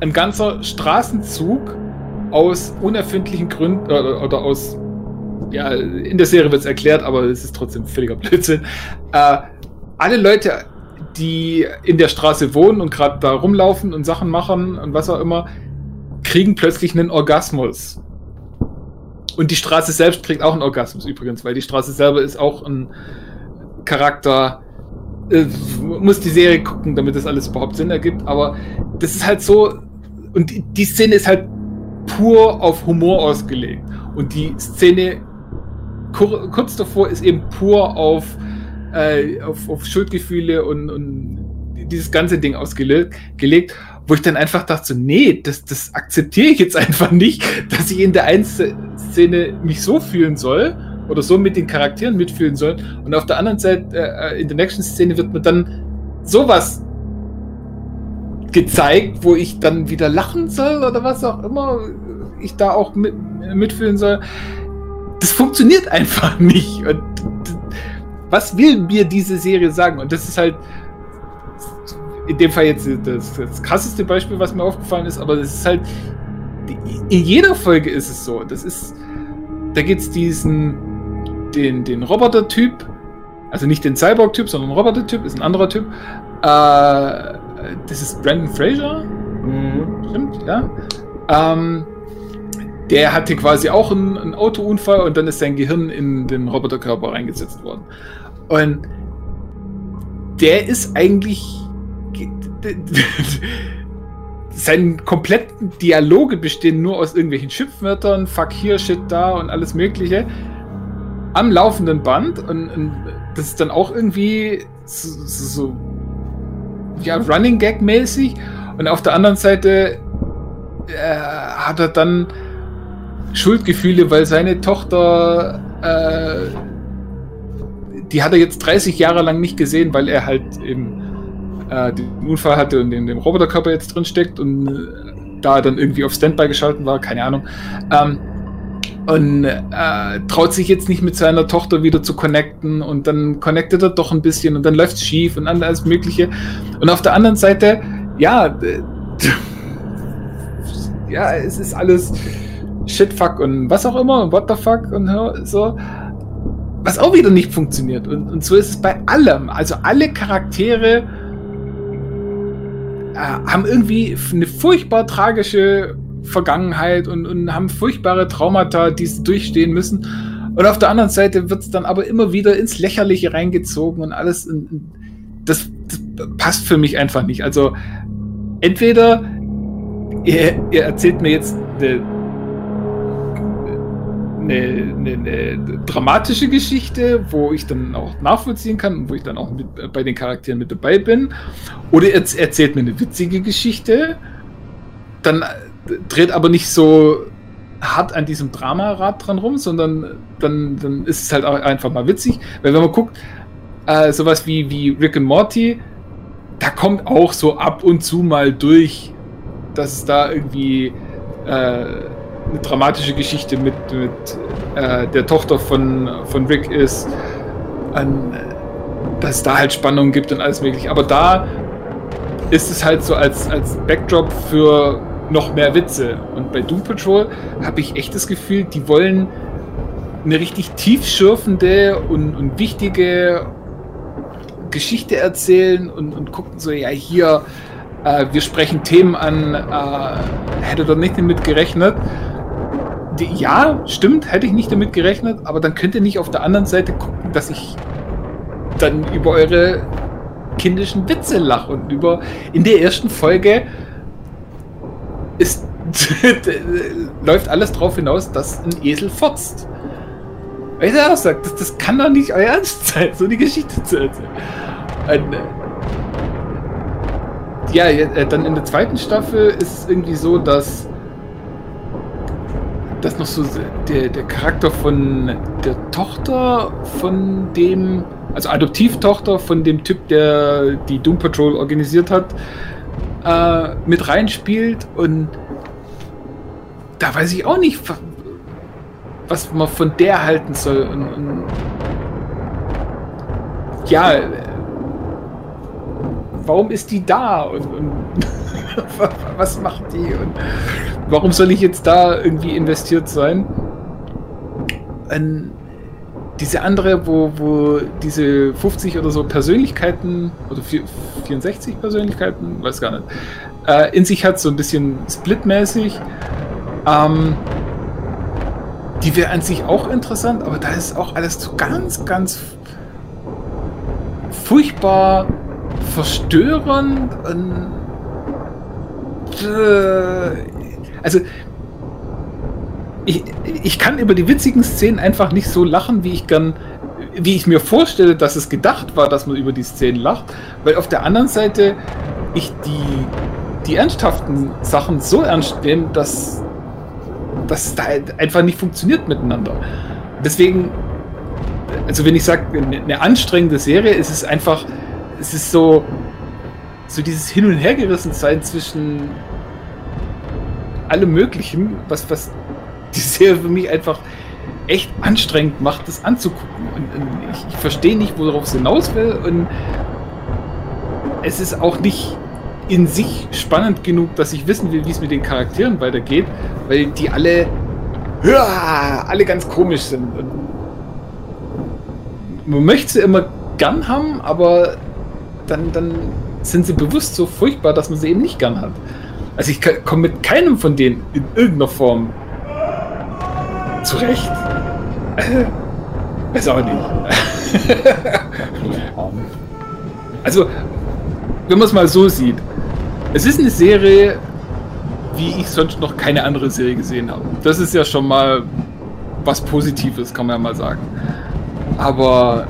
ein ganzer Straßenzug aus unerfindlichen Gründen äh, oder aus ja, in der Serie wird es erklärt, aber es ist trotzdem völliger Blödsinn. Äh, alle Leute die in der Straße wohnen und gerade da rumlaufen und Sachen machen und was auch immer, kriegen plötzlich einen Orgasmus. Und die Straße selbst kriegt auch einen Orgasmus übrigens, weil die Straße selber ist auch ein Charakter. Äh, muss die Serie gucken, damit das alles überhaupt Sinn ergibt. Aber das ist halt so. Und die, die Szene ist halt pur auf Humor ausgelegt. Und die Szene kur kurz davor ist eben pur auf äh, auf, auf, Schuldgefühle und, und, dieses ganze Ding ausgelegt, gelegt, wo ich dann einfach dachte, so, nee, das, das akzeptiere ich jetzt einfach nicht, dass ich in der einen Szene mich so fühlen soll oder so mit den Charakteren mitfühlen soll und auf der anderen Seite, äh, in der nächsten Szene wird mir dann sowas gezeigt, wo ich dann wieder lachen soll oder was auch immer ich da auch mit, mitfühlen soll. Das funktioniert einfach nicht. Und was will mir diese Serie sagen? Und das ist halt in dem Fall jetzt das, das krasseste Beispiel, was mir aufgefallen ist, aber es ist halt, in jeder Folge ist es so. Das ist, da gibt es diesen, den, den Roboter-Typ, also nicht den Cyborg-Typ, sondern Roboter-Typ, ist ein anderer Typ. Äh, das ist Brandon Fraser. Mhm. Stimmt, ja. Ähm, der hatte quasi auch einen, einen Autounfall und dann ist sein Gehirn in den Roboterkörper reingesetzt worden. Und der ist eigentlich seine kompletten Dialoge bestehen nur aus irgendwelchen Schimpfwörtern, fuck hier, shit da und alles Mögliche. Am laufenden Band. Und, und das ist dann auch irgendwie so, so ja, Running Gag mäßig. Und auf der anderen Seite äh, hat er dann Schuldgefühle, weil seine Tochter, äh, die hat er jetzt 30 Jahre lang nicht gesehen, weil er halt im äh, den Unfall hatte und in dem Roboterkörper jetzt drin steckt und äh, da dann irgendwie auf Standby geschalten war, keine Ahnung. Ähm, und äh, traut sich jetzt nicht mit seiner Tochter wieder zu connecten und dann connectet er doch ein bisschen und dann läuft es schief und alles Mögliche. Und auf der anderen Seite, ja, ja, es ist alles Shit, fuck und was auch immer, what the fuck und so. Was auch wieder nicht funktioniert. Und, und so ist es bei allem. Also alle Charaktere äh, haben irgendwie eine furchtbar tragische Vergangenheit und, und haben furchtbare Traumata, die sie durchstehen müssen. Und auf der anderen Seite wird es dann aber immer wieder ins Lächerliche reingezogen und alles. Das, das passt für mich einfach nicht. Also entweder ihr, ihr erzählt mir jetzt eine, eine, eine, eine, dramatische Geschichte, wo ich dann auch nachvollziehen kann und wo ich dann auch mit, bei den Charakteren mit dabei bin. Oder ihr erzählt mir eine witzige Geschichte, dann äh, dreht aber nicht so hart an diesem Dramarad dran rum, sondern dann, dann ist es halt auch einfach mal witzig. Weil wenn man guckt, äh, sowas wie, wie Rick and Morty, da kommt auch so ab und zu mal durch, dass es da irgendwie äh, eine dramatische Geschichte mit, mit äh, der Tochter von, von Rick ist, an, dass es da halt Spannung gibt und alles mögliche. Aber da ist es halt so als, als Backdrop für noch mehr Witze. Und bei Doom Patrol habe ich echt das Gefühl, die wollen eine richtig tiefschürfende und, und wichtige Geschichte erzählen und, und gucken so, ja, hier, äh, wir sprechen Themen an, äh, hätte doch nicht damit gerechnet. Ja, stimmt, hätte ich nicht damit gerechnet, aber dann könnt ihr nicht auf der anderen Seite gucken, dass ich dann über eure kindischen Witze lache und über in der ersten Folge ist läuft alles darauf hinaus, dass ein Esel fotzt. Weil er auch sagt, das, das kann doch nicht euer Ernst sein, so eine Geschichte zu erzählen. Und, äh, ja, äh, dann in der zweiten Staffel ist es irgendwie so, dass dass noch so der, der Charakter von der Tochter von dem, also Adoptivtochter von dem Typ, der die Doom Patrol organisiert hat, äh, mit reinspielt und da weiß ich auch nicht, was man von der halten soll. Und, und ja, warum ist die da und, und was macht die und warum soll ich jetzt da irgendwie investiert sein? Und diese andere, wo, wo diese 50 oder so Persönlichkeiten, oder 64 Persönlichkeiten, weiß gar nicht, äh, in sich hat, so ein bisschen splitmäßig. Ähm, die wäre an sich auch interessant, aber da ist auch alles so ganz, ganz furchtbar verstörend und äh, also ich, ich kann über die witzigen Szenen einfach nicht so lachen, wie ich gern, wie ich mir vorstelle, dass es gedacht war, dass man über die Szenen lacht, weil auf der anderen Seite ich die, die ernsthaften Sachen so ernst nehme, dass, es da einfach nicht funktioniert miteinander. Deswegen, also wenn ich sage, eine anstrengende Serie, ist es einfach, es ist so, so dieses Hin- und Hergerissen sein zwischen allem Möglichen, was, was die Serie für mich einfach echt anstrengend macht, das anzugucken. Und, und ich, ich verstehe nicht, worauf es hinaus will. Und es ist auch nicht in sich spannend genug, dass ich wissen will, wie es mit den Charakteren weitergeht, weil die alle, ja, alle ganz komisch sind. Und man möchte sie immer gern haben, aber dann, dann sind sie bewusst so furchtbar, dass man sie eben nicht gern hat. Also ich komme mit keinem von denen in irgendeiner Form zurecht. Weiß auch nicht. Also, wenn man es mal so sieht, es ist eine Serie, wie ich sonst noch keine andere Serie gesehen habe. Das ist ja schon mal was Positives, kann man ja mal sagen. Aber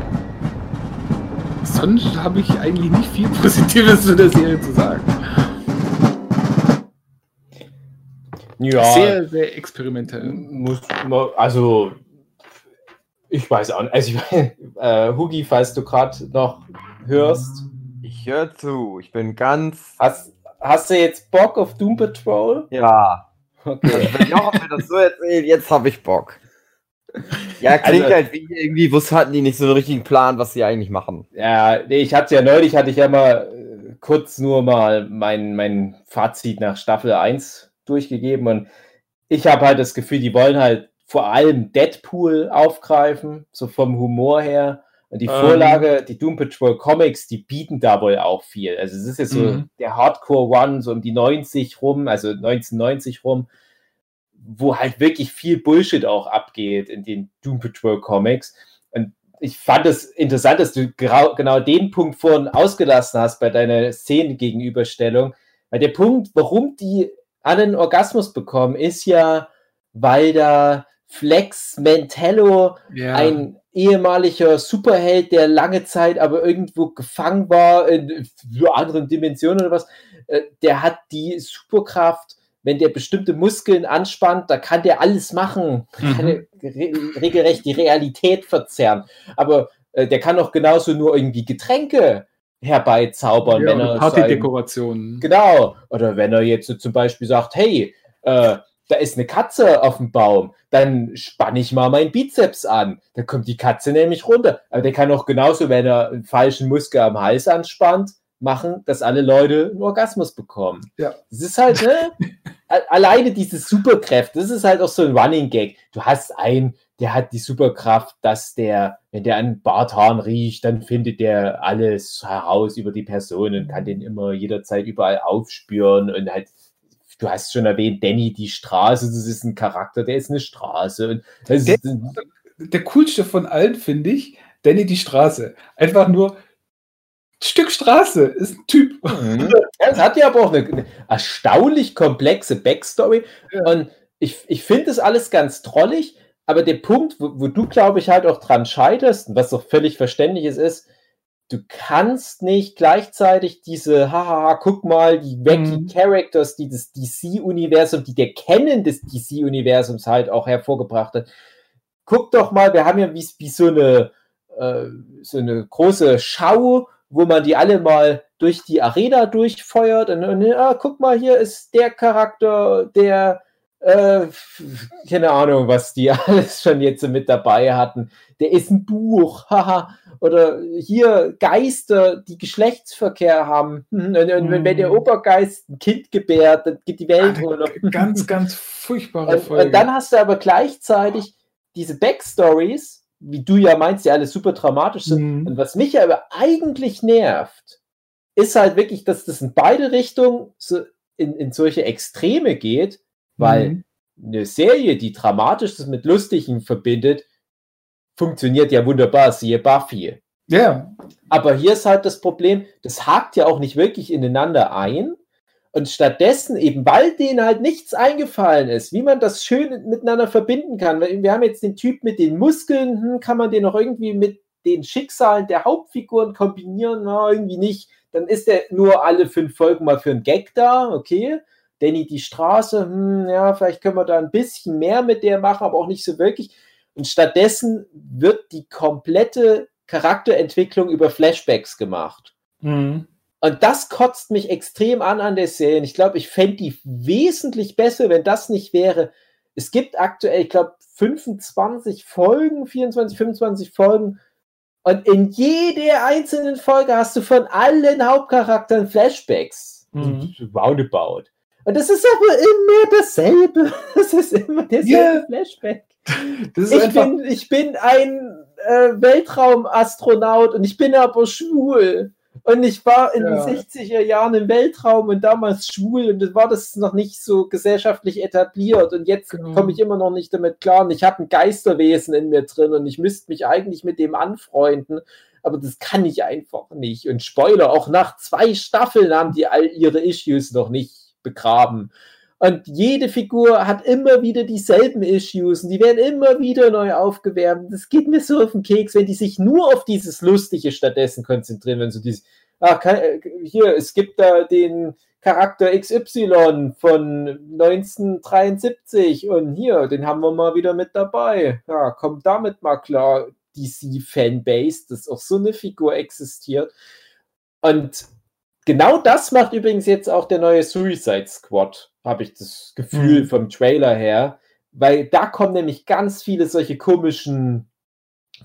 sonst habe ich eigentlich nicht viel Positives zu der Serie zu sagen. Ja, Sehr, sehr experimentell. muss man, also ich weiß auch nicht. Also ich äh, Hugi, falls du gerade noch hörst, Ich höre zu. Ich bin ganz. hast, hast du jetzt Bock auf Doom Patrol? Ja. Okay. Wenn Jochen mir das so erzählt, jetzt habe ich Bock. Ja, klingt Also- halt wie irgendwie, wussten hatten die nicht so einen richtigen Plan, was sie eigentlich machen. Ja, nee, ich hatte ja neulich, hatte ich ja mal äh, kurz nur mal mein, mein Fazit nach Staffel 1 durchgegeben und ich habe halt das Gefühl, die wollen halt vor allem Deadpool aufgreifen, so vom Humor her. Und die Ähm. Vorlage, die Doom Patrol Comics, die bieten da wohl auch viel. Also es ist jetzt so Mhm. der Hardcore One, so um die 90 rum, also 1990 rum, wo halt wirklich viel Bullshit auch abgeht in den Doom Patrol Comics. Und ich fand es interessant, dass du genau den Punkt vorhin ausgelassen hast bei deiner Szenengegenüberstellung. Weil der Punkt, warum die alle einen Orgasmus bekommen, ist ja, weil da Flex Mentello, Ja. ein ehemaliger Superheld, der lange Zeit aber irgendwo gefangen war in anderen Dimensionen oder was, äh, der hat die Superkraft, wenn der bestimmte Muskeln anspannt, da kann der alles machen. Kann Mhm. er re regelrecht die Realität verzerren. Aber äh, der kann auch genauso nur irgendwie Getränke herbeizaubern, ja, wenn er Partydekorationen. Genau. Oder wenn er jetzt so zum Beispiel sagt, hey, äh, da ist eine Katze auf dem Baum, dann spanne ich mal meinen Bizeps an. Dann kommt die Katze nämlich runter. Aber der kann auch genauso, wenn er einen falschen Muskel am Hals anspannt, machen, dass alle Leute einen Orgasmus bekommen. Ja. Das ist halt, ne? alleine diese Superkräfte, das ist halt auch so ein Running Gag. Du hast einen, der hat die Superkraft, dass der, wenn der an Barthaaren riecht, dann findet der alles heraus über die Person und kann den immer jederzeit überall aufspüren und halt, du hast schon erwähnt, Danny die Straße, das ist ein Charakter, der ist eine Straße und das Der- ist, Der coolste von allen finde ich, Danny die Straße. Einfach nur Stück Straße, ist ein Typ. Mhm. Ja, es hat ja aber auch eine, eine erstaunlich komplexe Backstory. Ja. Und ich, ich finde das alles ganz trollig, aber der Punkt, wo, wo du, glaube ich, halt auch dran scheiterst, und was doch völlig verständlich ist, ist, du kannst nicht gleichzeitig diese, hahaha, guck mal, die wacky Mhm. Characters, die das DC-Universum, die der Kennen des DC-Universums halt auch hervorgebracht hat. Guck doch mal, wir haben ja wie, wie so eine, äh, so eine große Schau, wo man die alle mal durch die Arena durchfeuert und, und ah, guck mal, hier ist der Charakter, der äh, keine Ahnung, was die alles schon jetzt so mit dabei hatten. Der ist ein Buch, haha. Oder hier Geister, die Geschlechtsverkehr haben. Und, und wenn, wenn der Obergeist ein Kind gebärt, dann geht die Welt unter. Ganz, ganz furchtbare Und, Folge. und dann hast du aber gleichzeitig diese Backstories, wie du ja meinst, die alle super dramatisch sind. Mhm. Und was mich aber eigentlich nervt, ist halt wirklich, dass das in beide Richtungen so in, in solche Extreme geht, weil Mhm. eine Serie, die Dramatisches mit Lustigem verbindet, funktioniert ja wunderbar, siehe Buffy. Ja, Aber hier ist halt das Problem, das hakt ja auch nicht wirklich ineinander ein. Und stattdessen, eben weil denen halt nichts eingefallen ist, wie man das schön miteinander verbinden kann. Wir haben jetzt den Typ mit den Muskeln, hm, kann man den noch irgendwie mit den Schicksalen der Hauptfiguren kombinieren? Na, irgendwie nicht. Dann ist er nur alle fünf Folgen mal für einen Gag da, okay. Danny die Straße, hm, ja, vielleicht können wir da ein bisschen mehr mit der machen, aber auch nicht so wirklich. Und stattdessen wird die komplette Charakterentwicklung über Flashbacks gemacht. Mhm. Und das kotzt mich extrem an an der Serie. Und ich glaube, ich fände die wesentlich besser, wenn das nicht wäre. Es gibt aktuell, ich glaube, 25 Folgen, 24, 25 Folgen. Und in jeder einzelnen Folge hast du von allen Hauptcharakteren Flashbacks. Mhm. Roundabout. Und das ist aber immer dasselbe. Das ist immer derselbe Ja. Flashback. Das ist Ich bin, ich bin ein äh, Weltraumastronaut und ich bin aber schwul. Und ich war in Ja. den 60er Jahren im Weltraum und damals schwul und das war das noch nicht so gesellschaftlich etabliert. Und jetzt Genau. komme ich immer noch nicht damit klar. Und ich habe ein Geisterwesen in mir drin und ich müsste mich eigentlich mit dem anfreunden. Aber das kann ich einfach nicht. Und Spoiler, auch nach zwei Staffeln haben die all ihre Issues noch nicht begraben. Und jede Figur hat immer wieder dieselben Issues und die werden immer wieder neu aufgewärmt. Das geht mir so auf den Keks, wenn die sich nur auf dieses Lustige stattdessen konzentrieren, wenn so dieses, kann, äh, hier, es gibt da den Charakter XY von 1973 und hier, den haben wir mal wieder mit dabei. Ja, kommt damit mal klar, DC-Fanbase, dass auch so eine Figur existiert. Und genau das macht übrigens jetzt auch der neue Suicide Squad, habe ich das Gefühl Mhm. vom Trailer her, weil da kommen nämlich ganz viele solche komischen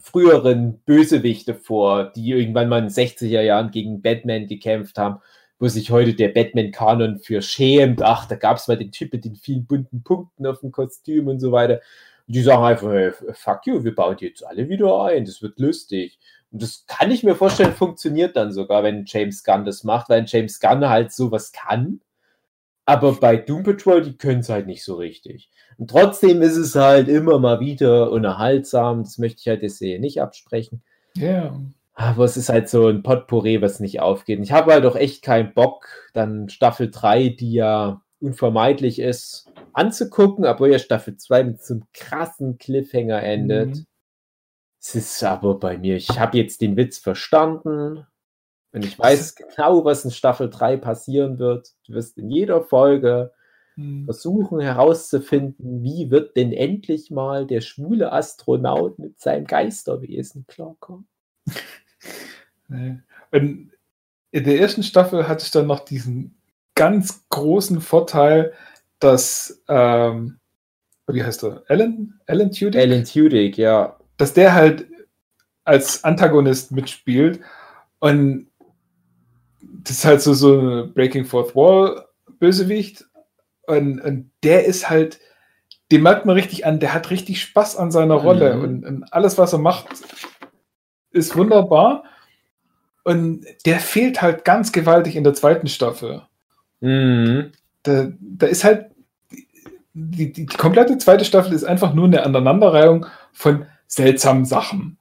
früheren Bösewichte vor, die irgendwann mal in den 60er Jahren gegen Batman gekämpft haben, wo sich heute der Batman-Kanon für schämt. Ach, da gab es mal den Typ mit den vielen bunten Punkten auf dem Kostüm und so weiter. Und die sagen einfach, hey, fuck you, wir bauen die jetzt alle wieder ein, das wird lustig. Und das kann ich mir vorstellen, funktioniert dann sogar, wenn James Gunn das macht, weil James Gunn halt sowas kann. Aber bei Doom Patrol, die können es halt nicht so richtig. Und trotzdem ist es halt immer mal wieder unerhaltsam. Das möchte ich halt der Serie nicht absprechen. Ja. Aber es ist halt so ein Potpourri, was nicht aufgeht. Und ich habe halt auch echt keinen Bock, dann Staffel 3, die ja unvermeidlich ist, anzugucken, obwohl ja Staffel 2 mit so einem krassen Cliffhanger endet. Mhm. Es ist aber bei mir, ich habe jetzt den Witz verstanden und ich weiß genau, was in Staffel 3 passieren wird. Du wirst in jeder Folge Mhm. versuchen herauszufinden, wie wird denn endlich mal der schwule Astronaut mit seinem Geisterwesen klarkommen. Nee. Und in der ersten Staffel hatte ich dann noch diesen ganz großen Vorteil, dass, ähm, wie heißt er? Alan? Alan Tudyk? Alan Tudyk, ja. Dass der halt als Antagonist mitspielt und das ist halt so, so ein Breaking Fourth Wall Bösewicht und, und der ist halt, den merkt man richtig an, der hat richtig Spaß an seiner Rolle Mhm. und, und alles, was er macht, ist wunderbar. Und der fehlt halt ganz gewaltig in der zweiten Staffel. Mhm. Da, da ist halt die, die, die komplette zweite Staffel ist einfach nur eine Aneinanderreihung von seltsamen Sachen.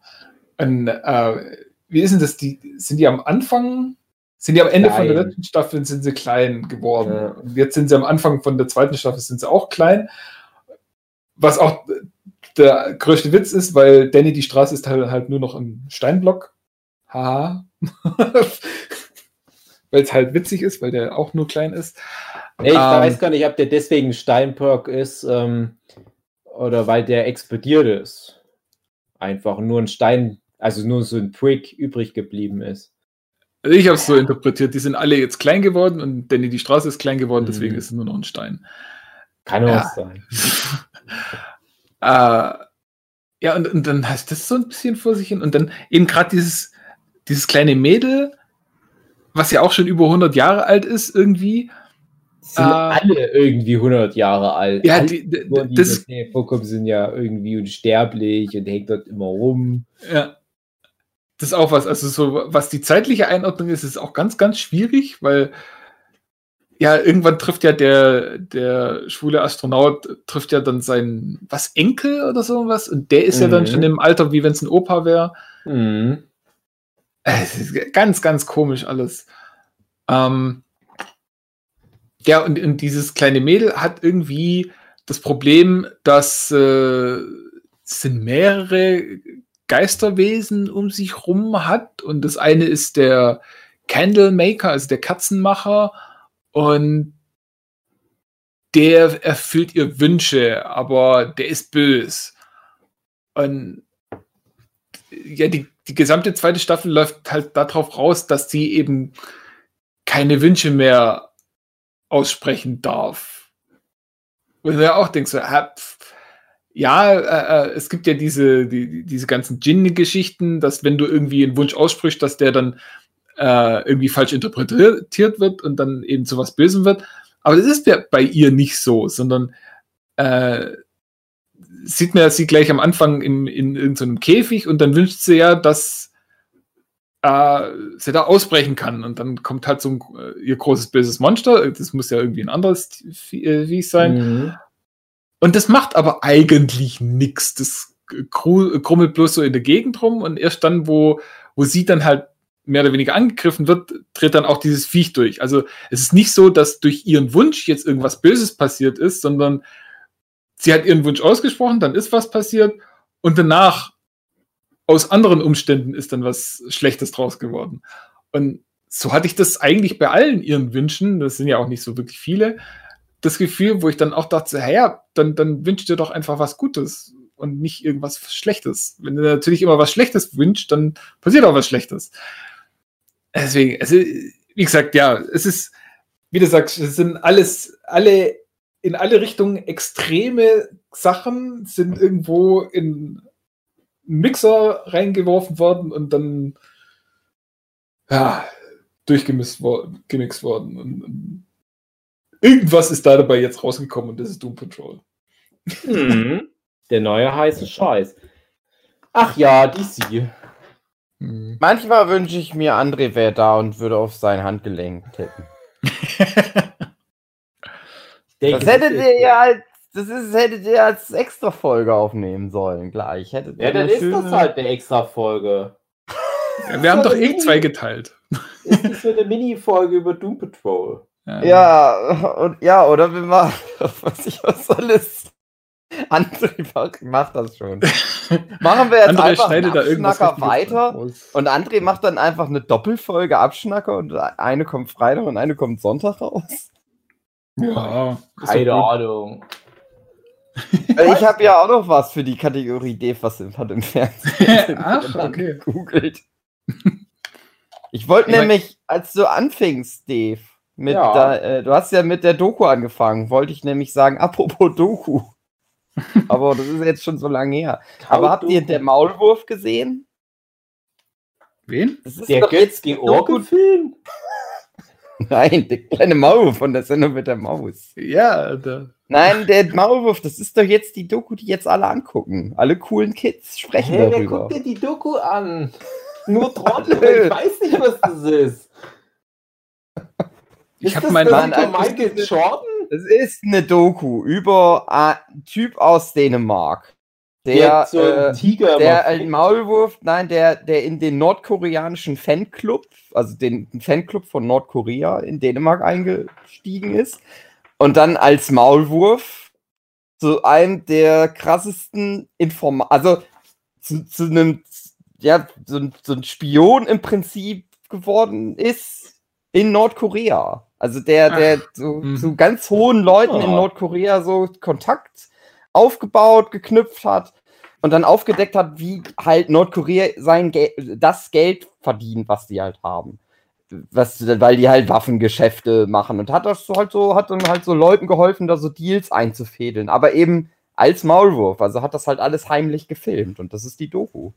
Und, äh, wie ist denn das? Die, sind die am Anfang, sind die am Ende von der Klein. letzten Staffel sind sie klein geworden. Ja. Jetzt sind sie am Anfang von der zweiten Staffel sind sie auch klein. Was auch der größte Witz ist, weil Danny die Straße ist halt, halt nur noch ein Steinblock. Haha. weil es halt witzig ist, weil der auch nur klein ist. Nee, ich Ähm. weiß gar nicht, ob der deswegen Steinberg ist ähm, oder weil der explodiert ist. Einfach nur ein Stein, also nur so ein Prick übrig geblieben ist. Also ich habe es so interpretiert, die sind alle jetzt klein geworden und Danny die Straße ist klein geworden, deswegen Mhm. ist es nur noch ein Stein. Kann auch Ja. sein. äh, ja, und, und dann heißt das so ein bisschen vor sich hin und dann eben gerade dieses, dieses kleine Mädel, was ja auch schon über 100 Jahre alt ist irgendwie. Sind Äh, alle irgendwie 100 Jahre alt. Ja, die, die, die das, vorkommen, sind ja irgendwie unsterblich und hängt dort immer rum. Ja. Das ist auch was, also so, was die zeitliche Einordnung ist, ist auch ganz, ganz schwierig, weil ja, irgendwann trifft ja der, der schwule Astronaut, trifft ja dann seinen, was, Enkel oder sowas und der ist ja dann Mhm. schon im Alter, wie wenn es ein Opa wäre. Mhm. Es ist ganz, ganz komisch alles. Ähm, ja, und, und dieses kleine Mädel hat irgendwie das Problem, dass äh, es sind mehrere Geisterwesen um sich rum hat und das eine ist der Candlemaker, also der Katzenmacher und der erfüllt ihr Wünsche, aber der ist bös. Und ja, die, die gesamte zweite Staffel läuft halt darauf raus, dass sie eben keine Wünsche mehr aussprechen darf. Und du ja auch denkst, so, ja, äh, äh, es gibt ja diese, die, diese ganzen Djinn-Geschichten, dass wenn du irgendwie einen Wunsch aussprichst, dass der dann äh, irgendwie falsch interpretiert wird und dann eben zu was Bösem wird. Aber das ist ja bei ihr nicht so, sondern äh, sieht man ja sie gleich am Anfang im, in irgendeinem Käfig und dann wünscht sie ja, dass äh, sie da ausbrechen kann. Und dann kommt halt so ein, äh, ihr großes böses Monster. Das muss ja irgendwie ein anderes Viech sein. Mhm. Und das macht aber eigentlich nichts. Das kru- krummelt bloß so in der Gegend rum und erst dann, wo, wo sie dann halt mehr oder weniger angegriffen wird, tritt dann auch dieses Viech durch. Also es ist nicht so, dass durch ihren Wunsch jetzt irgendwas Böses passiert ist, sondern sie hat ihren Wunsch ausgesprochen, dann ist was passiert und danach aus anderen Umständen ist dann was Schlechtes draus geworden. Und so hatte ich das eigentlich bei allen ihren Wünschen, das sind ja auch nicht so wirklich viele, das Gefühl, wo ich dann auch dachte, hey, ja, dann, dann wünsch dir doch einfach was Gutes und nicht irgendwas Schlechtes. Wenn du natürlich immer was Schlechtes wünschst, dann passiert auch was Schlechtes. Deswegen, also, wie gesagt, ja, es ist, wie du sagst, es sind alles, alle, in alle Richtungen extreme Sachen sind irgendwo in Mixer reingeworfen worden und dann, ja, durchgemixt worden, gemixt worden. Und, und irgendwas ist da dabei jetzt rausgekommen und das ist Doom Patrol. Mhm. Der neue heiße Scheiß. Ach ja, DC. Hm. Manchmal wünsche ich mir, André wäre da und würde auf sein Handgelenk tippen. Ich denke, Das hättet ihr ja als, das ist, hättet ihr als extra Folge aufnehmen sollen, gleich. Hättet Ja, ihr dann eine ist schöne- das halt eine extra Folge. Ja, wir haben doch eh zwei geteilt. Ist nicht so eine Mini-Folge über Doom Patrol. Ja, und ja, oder wir machen, was ich was alles. André macht- macht das schon. Machen wir jetzt André einfach einen Abschnacker weiter und André macht dann einfach eine Doppelfolge Abschnacker und eine kommt Freitag und eine kommt Sonntag raus. Ja, Keine. Ahnung. Äh, Ich habe ja auch noch was für die Kategorie Dave, was im- hat im Fernsehen Ach, okay. gegoogelt. Ich wollte nämlich, als du anfingst, Dave, mit Ja. da, äh, du hast ja mit der Doku angefangen, wollte ich nämlich sagen, apropos Doku. Aber das ist jetzt schon so lange her. Aber habt ihr der Maulwurf gesehen? Wen? Das ist Der doch jetzt Götz-George-Film? Nein, der kleine Maulwurf von der Sendung mit der Maus. Ja, da. Nein, der Maulwurf, das ist doch jetzt die Doku, die jetzt alle angucken. Alle coolen Kids sprechen wer darüber. guckt dir die Doku an? Nur Trottel, ich weiß nicht, was das ist. Ich ist hab das mein- das Mann, Michael das ist- Jordan? Es ist eine Doku über einen Typ aus Dänemark. Der, so äh, Tiger der ein Maulwurf, nein, der, der in den nordkoreanischen Fanclub, also den Fanclub von Nordkorea in Dänemark eingestiegen ist und dann als Maulwurf zu einem der krassesten Inform also zu, zu einem, ja, so, ein- so ein Spion im Prinzip geworden ist in Nordkorea. Also der, der so, mhm. zu ganz hohen Leuten in Ah. Nordkorea so Kontakt aufgebaut, geknüpft hat und dann aufgedeckt hat, wie halt Nordkorea sein Gel das Geld verdient, was die halt haben. Was, weil die halt Waffengeschäfte machen und hat das so halt so, hat dann halt so Leuten geholfen, da so Deals einzufädeln, aber eben als Maulwurf, also hat das halt alles heimlich gefilmt und das ist die Doku.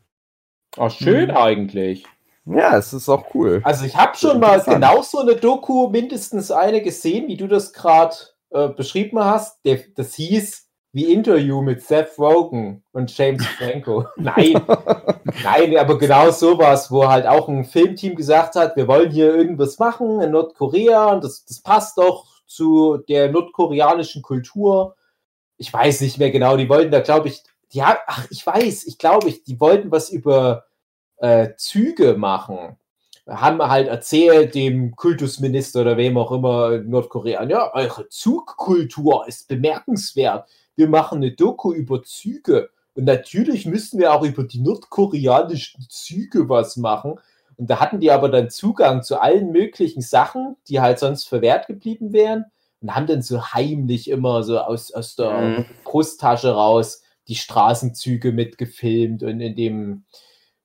Ach, schön Mhm. eigentlich. Ja, es ist auch cool. Also ich habe schon mal genau so eine Doku, mindestens eine gesehen, wie du das gerade äh, beschrieben hast. Der, das hieß wie Interview mit Seth Rogen und James Franco. Nein, nein, aber genau sowas, wo halt auch ein Filmteam gesagt hat, wir wollen hier irgendwas machen in Nordkorea und das, das passt doch zu der nordkoreanischen Kultur. Ich weiß nicht mehr genau, die wollten da, glaube ich, ja, ach, ich weiß, ich glaube, ich, die wollten was über äh, Züge machen. Haben halt erzählt, dem Kultusminister oder wem auch immer in Nordkorea, ja, eure Zugkultur ist bemerkenswert. Wir machen eine Doku über Züge. Und natürlich müssten wir auch über die nordkoreanischen Züge was machen. Und da hatten die aber dann Zugang zu allen möglichen Sachen, die halt sonst verwehrt geblieben wären. Und haben dann so heimlich immer so aus, aus der Mhm. Brusttasche raus die Straßenzüge mitgefilmt und in dem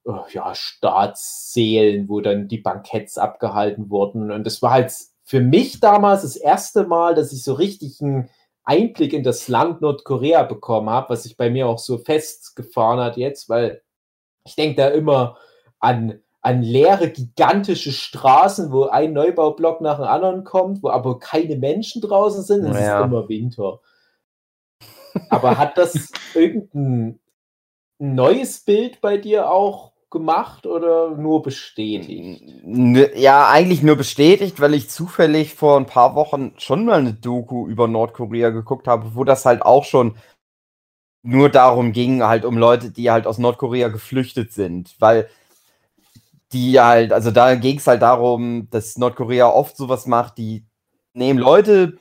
äh, ja, Staatssälen, wo dann die Banketts abgehalten wurden. Und das war halt für mich damals das erste Mal, dass ich so richtig einen Einblick in das Land Nordkorea bekommen habe, was sich bei mir auch so festgefahren hat jetzt, weil ich denke da immer an, an leere, gigantische Straßen, wo ein Neubaublock nach dem anderen kommt, wo aber keine Menschen draußen sind. Es Ja. ist immer Winter. Aber hat das irgendein neues Bild bei dir auch gemacht oder nur bestätigt? Ja, eigentlich nur bestätigt, weil ich zufällig vor ein paar Wochen schon mal eine Doku über Nordkorea geguckt habe, wo das halt auch schon nur darum ging, halt um Leute, die halt aus Nordkorea geflüchtet sind, weil die halt, also da ging es halt darum, dass Nordkorea oft sowas macht, die nehmen Leute,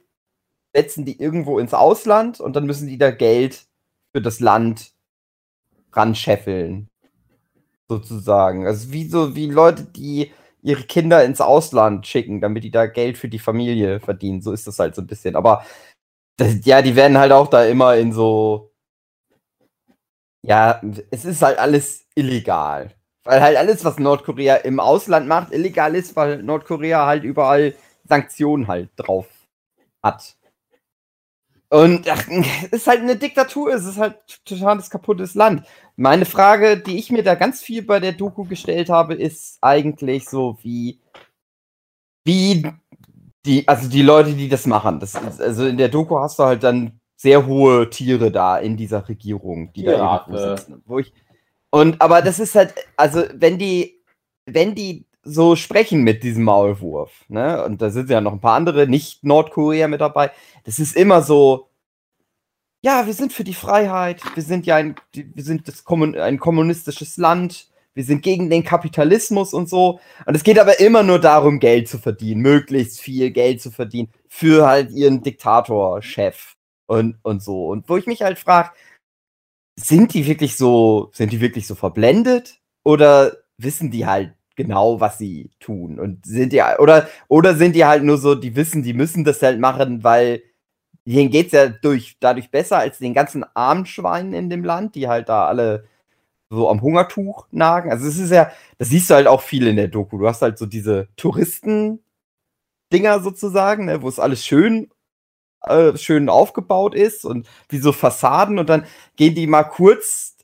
setzen die irgendwo ins Ausland und dann müssen die da Geld für das Land ranscheffeln sozusagen. Also wie so wie Leute, die ihre Kinder ins Ausland schicken, damit die da Geld für die Familie verdienen. So ist das halt so ein bisschen. Aber das, ja, die werden halt auch da immer in so. Ja, es ist halt alles illegal. Weil halt alles, was Nordkorea im Ausland macht, illegal ist, weil Nordkorea halt überall Sanktionen halt drauf hat. Und ach, es ist halt eine Diktatur, es ist halt totales kaputtes Land. Meine Frage, die ich mir da ganz viel bei der Doku gestellt habe, ist eigentlich so, wie, wie die, also die Leute, die das machen. Das ist, also in der Doku hast du halt dann sehr hohe Tiere da in dieser Regierung, die da Giraffe. irgendwo sitzen. Wo ich, und aber das ist halt, also wenn die, wenn die so sprechen mit diesem Maulwurf, ne, und da sind ja noch ein paar andere, nicht Nordkorea mit dabei, das ist immer so, ja, wir sind für die Freiheit, wir sind ja ein, wir sind das Kommun ein kommunistisches Land, wir sind gegen den Kapitalismus und so. Und es geht aber immer nur darum, Geld zu verdienen, möglichst viel Geld zu verdienen für halt ihren Diktatorchef und, und so. Und wo ich mich halt frage, sind die wirklich so, sind die wirklich so verblendet? Oder wissen die halt genau, was sie tun? Und sind die, oder, oder sind die halt nur so, die wissen, die müssen das halt machen, weil denen geht's ja durch, dadurch besser als den ganzen armen Schweinen in dem Land, die halt da alle so am Hungertuch nagen. Also es ist ja, das siehst du halt auch viel in der Doku. Du hast halt so diese Touristen-Dinger sozusagen, ne, wo es alles schön, äh, schön aufgebaut ist und wie so Fassaden und dann gehen die mal kurz,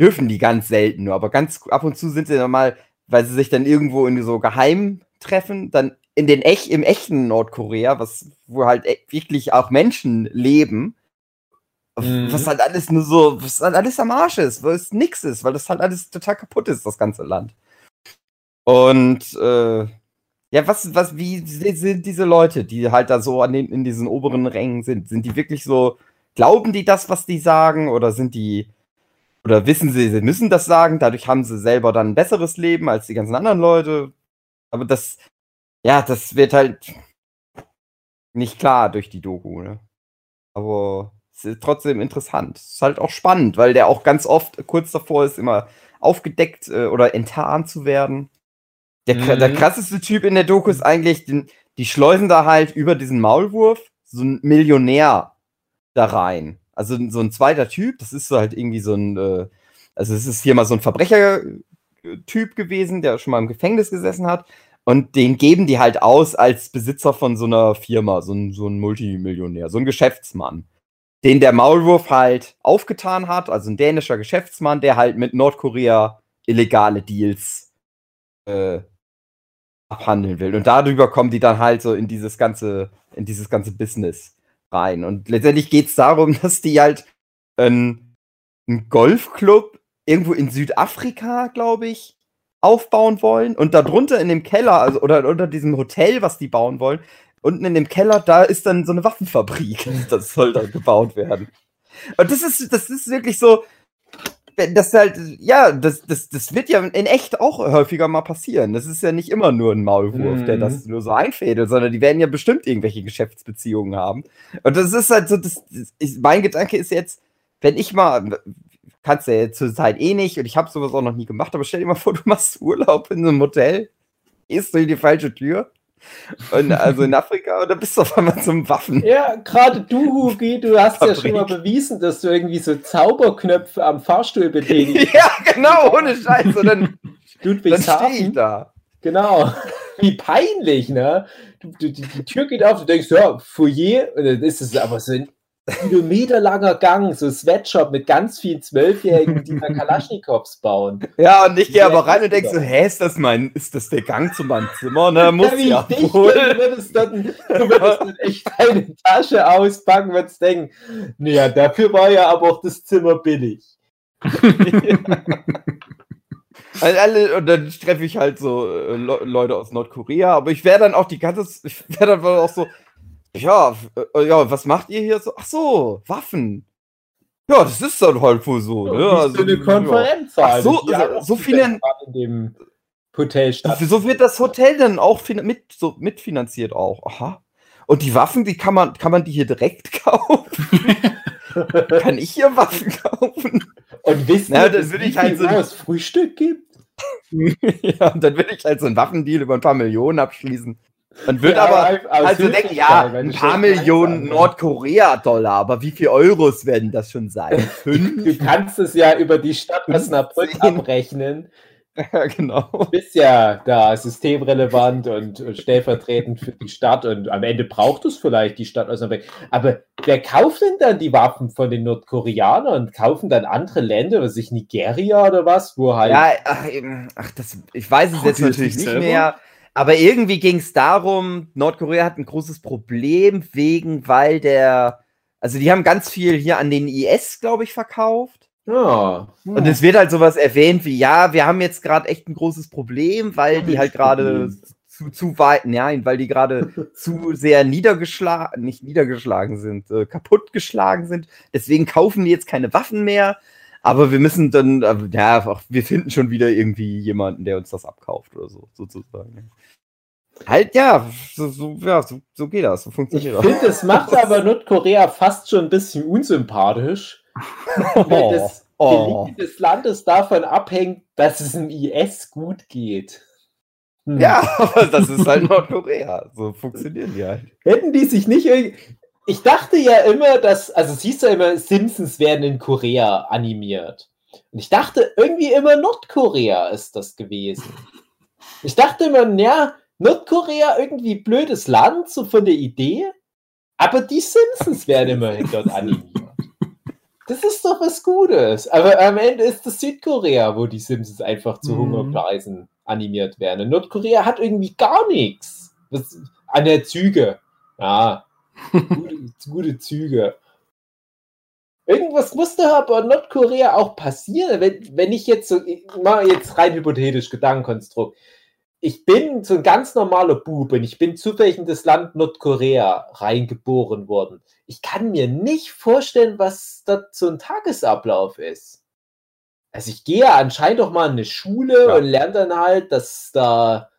dürfen die ganz selten nur, aber ganz ab und zu sind sie dann mal, weil sie sich dann irgendwo in so geheim treffen, dann in den echt, im echten Nordkorea, was, wo halt e- wirklich auch Menschen leben, Mhm. was halt alles nur so, was halt alles am Arsch ist, weil es nix ist, weil das halt alles total kaputt ist, das ganze Land. Und äh, ja, was, was, wie sind diese Leute, die halt da so an den, in diesen oberen Rängen sind? Sind die wirklich so, glauben die das, was die sagen, oder sind die, oder wissen sie, sie müssen das sagen, dadurch haben sie selber dann ein besseres Leben als die ganzen anderen Leute? Aber das, ja, das wird halt nicht klar durch die Doku, ne? Aber es ist trotzdem interessant. Es ist halt auch spannend, weil der auch ganz oft kurz davor ist, immer aufgedeckt äh, oder enttarnt zu werden. Der, kra- der Mhm. krasseste Typ in der Doku ist eigentlich, den, die schleusen da halt über diesen Maulwurf so ein Millionär da rein. Also so ein zweiter Typ, das ist so halt irgendwie so ein, äh, also es ist hier mal so ein Verbrechertyp gewesen, der schon mal im Gefängnis gesessen hat. Und den geben die halt aus als Besitzer von so einer Firma, so ein, so ein Multimillionär, so ein Geschäftsmann. Den der Maulwurf halt aufgetan hat, also ein dänischer Geschäftsmann, der halt mit Nordkorea illegale Deals äh, abhandeln will. Und darüber kommen die dann halt so in dieses ganze, in dieses ganze Business rein. Und letztendlich geht es darum, dass die halt einen, einen Golfclub irgendwo in Südafrika, glaube ich, aufbauen wollen. Und darunter in dem Keller, also oder unter diesem Hotel, was die bauen wollen, unten in dem Keller, da ist dann so eine Waffenfabrik. Das soll da gebaut werden. Und das ist, das ist wirklich so, das halt, ja, das, das, das wird ja in echt auch häufiger mal passieren. Das ist ja nicht immer nur ein Maulwurf, der Mhm. das nur so einfädelt, sondern die werden ja bestimmt irgendwelche Geschäftsbeziehungen haben. Und das ist halt so, das, das ist, mein Gedanke ist jetzt, wenn ich mal, kannst du ja zur Zeit eh nicht und ich habe sowas auch noch nie gemacht, aber stell dir mal vor, du machst Urlaub in einem Hotel, gehst durch die falsche Tür und also in Afrika und dann bist du auf einmal zum Waffen. Ja, gerade du, Hugi, du hast ja schon mal Fabrik. bewiesen, dass du irgendwie so Zauberknöpfe am Fahrstuhl betätigst. Ja, genau, ohne Scheiß. Und dann, dann stehe ich da. Genau. Wie peinlich, ne? Du, du, die, die Tür geht auf, du denkst, ja, Foyer, und dann ist es aber so ein kilometerlanger Gang, so Sweatshop mit ganz vielen Zwölfjährigen, die da Kalaschnikows bauen. Ja, und ich gehe Ja, aber rein und denk genau. so, hä, ist das mein, ist das der Gang zu meinem Zimmer? Na, muss ja ich dich wohl. du würdest dann, du würdest dann echt deine Tasche auspacken, würdest denken, naja, dafür war ja aber auch das Zimmer billig. Alle, alle, und dann treffe ich halt so äh, Le Leute aus Nordkorea, aber ich wäre dann auch die ganze, ich wäre dann auch so, ja, äh, ja, was macht ihr hier so? Ach so, Waffen. Ja, das ist dann halt wohl so. Ne? Wie Also, so eine Konferenz Ach halt. so, also, so viele- Welt in dem Hotel ja. statt. So wird das Hotel dann auch mit, so mitfinanziert auch. Aha. Und die Waffen, die kann man, kann man die hier direkt kaufen? kann ich hier Waffen kaufen? Und wissen Na, dann wie ich halt so- es Frühstück gibt? ja, und dann würde ich halt so einen Waffendeal über ein paar Millionen abschließen. Und würde Ja, aber aus also denken, ja, ein paar Millionen sagen Nordkorea-Dollar, aber wie viel Euros werden das schon sein? Fünf? Du kannst es ja über die Stadt Osnabrück 15. abrechnen. ja, genau. Du bist ja da systemrelevant und, und stellvertretend für die Stadt und am Ende braucht es vielleicht die Stadt Osnabrück. Aber wer kauft denn dann die Waffen von den Nordkoreanern? Kaufen dann andere Länder, was ich Nigeria oder was, wo halt Ja, ach, ach das, ich weiß es jetzt natürlich nicht nicht selber? mehr. Aber irgendwie ging es darum, Nordkorea hat ein großes Problem wegen, weil der, also die haben ganz viel hier an den IS, glaube ich, verkauft. ja, Und es wird halt sowas erwähnt wie, ja, wir haben jetzt gerade echt ein großes Problem, weil die halt gerade zu, zu weit, nein, weil die gerade zu sehr niedergeschlagen, nicht niedergeschlagen sind, äh, kaputtgeschlagen sind. Deswegen kaufen die jetzt keine Waffen mehr. Aber wir müssen dann, äh, ja, wir finden schon wieder irgendwie jemanden, der uns das abkauft oder so, sozusagen. Halt, ja, so, so, ja, so, so geht das, so ich funktioniert das. finde, es macht aber Nordkorea fast schon ein bisschen unsympathisch, weil das oh. Gelingen des Landes davon abhängt, dass es im IS gut geht. Hm. Ja, aber das ist halt Nordkorea. So funktionieren die halt. Hätten die sich nicht irgendwie. Ich dachte ja immer, dass, also siehst du ja immer, Simpsons werden in Korea animiert. Und ich dachte irgendwie immer, Nordkorea ist das gewesen. Ich dachte immer, ja, Nordkorea irgendwie blödes Land, so von der Idee, aber die Simpsons werden immerhin dort animiert. Das ist doch was Gutes. Aber am Ende ist das Südkorea, wo die Simpsons einfach zu Mhm. Hungerpreisen animiert werden. Und Nordkorea hat irgendwie gar nichts. An der Züge. Ja, gute, gute Züge. Irgendwas musste aber in Nordkorea auch passieren. Wenn, wenn ich jetzt so, ich mal jetzt rein hypothetisch Gedankenkonstrukt. Ich bin so ein ganz normaler Bub und ich bin zufällig in das Land Nordkorea reingeboren worden. Ich kann mir nicht vorstellen, was dort so ein Tagesablauf ist. Also ich gehe anscheinend doch mal in eine Schule Ja. und lerne dann halt, dass da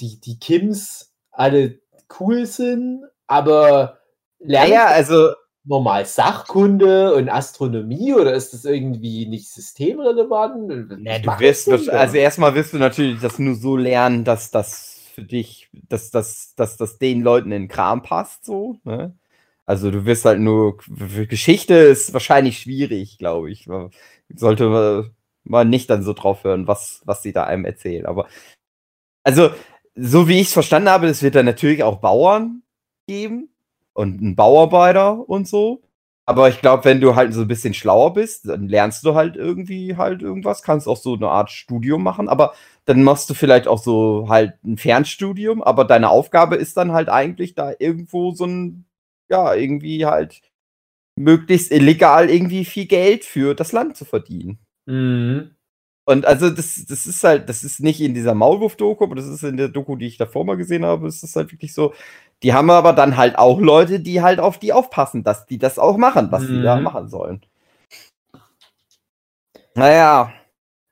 die, die Kims alle cool sind, aber lerne Naja, ich also, normal Sachkunde und Astronomie oder ist das irgendwie nicht systemrelevant? nee, du wirst, also erstmal wirst du natürlich das nur so lernen, dass das für dich, dass das, dass das den Leuten in den Kram passt, so, ne? Also du wirst halt nur, für Geschichte ist wahrscheinlich schwierig, glaube ich. Sollte man nicht dann so drauf hören, was, was sie da einem erzählen. Aber, also, so wie ich es verstanden habe, es wird dann natürlich auch Bauern geben und einen Bauarbeiter und so. Aber ich glaube, wenn du halt so ein bisschen schlauer bist, dann lernst du halt irgendwie halt irgendwas, kannst auch so eine Art Studium machen, aber dann machst du vielleicht auch so halt ein Fernstudium, aber deine Aufgabe ist dann halt eigentlich da irgendwo so ein, ja, irgendwie halt möglichst illegal irgendwie viel Geld für das Land zu verdienen. Mhm. Und also das, das ist halt, das ist nicht in dieser Maulwurf-Doku, aber das ist in der Doku, die ich davor mal gesehen habe, ist das halt wirklich so, die haben aber dann halt auch Leute, die halt auf die aufpassen, dass die das auch machen, was die da Mhm. machen sollen. Naja,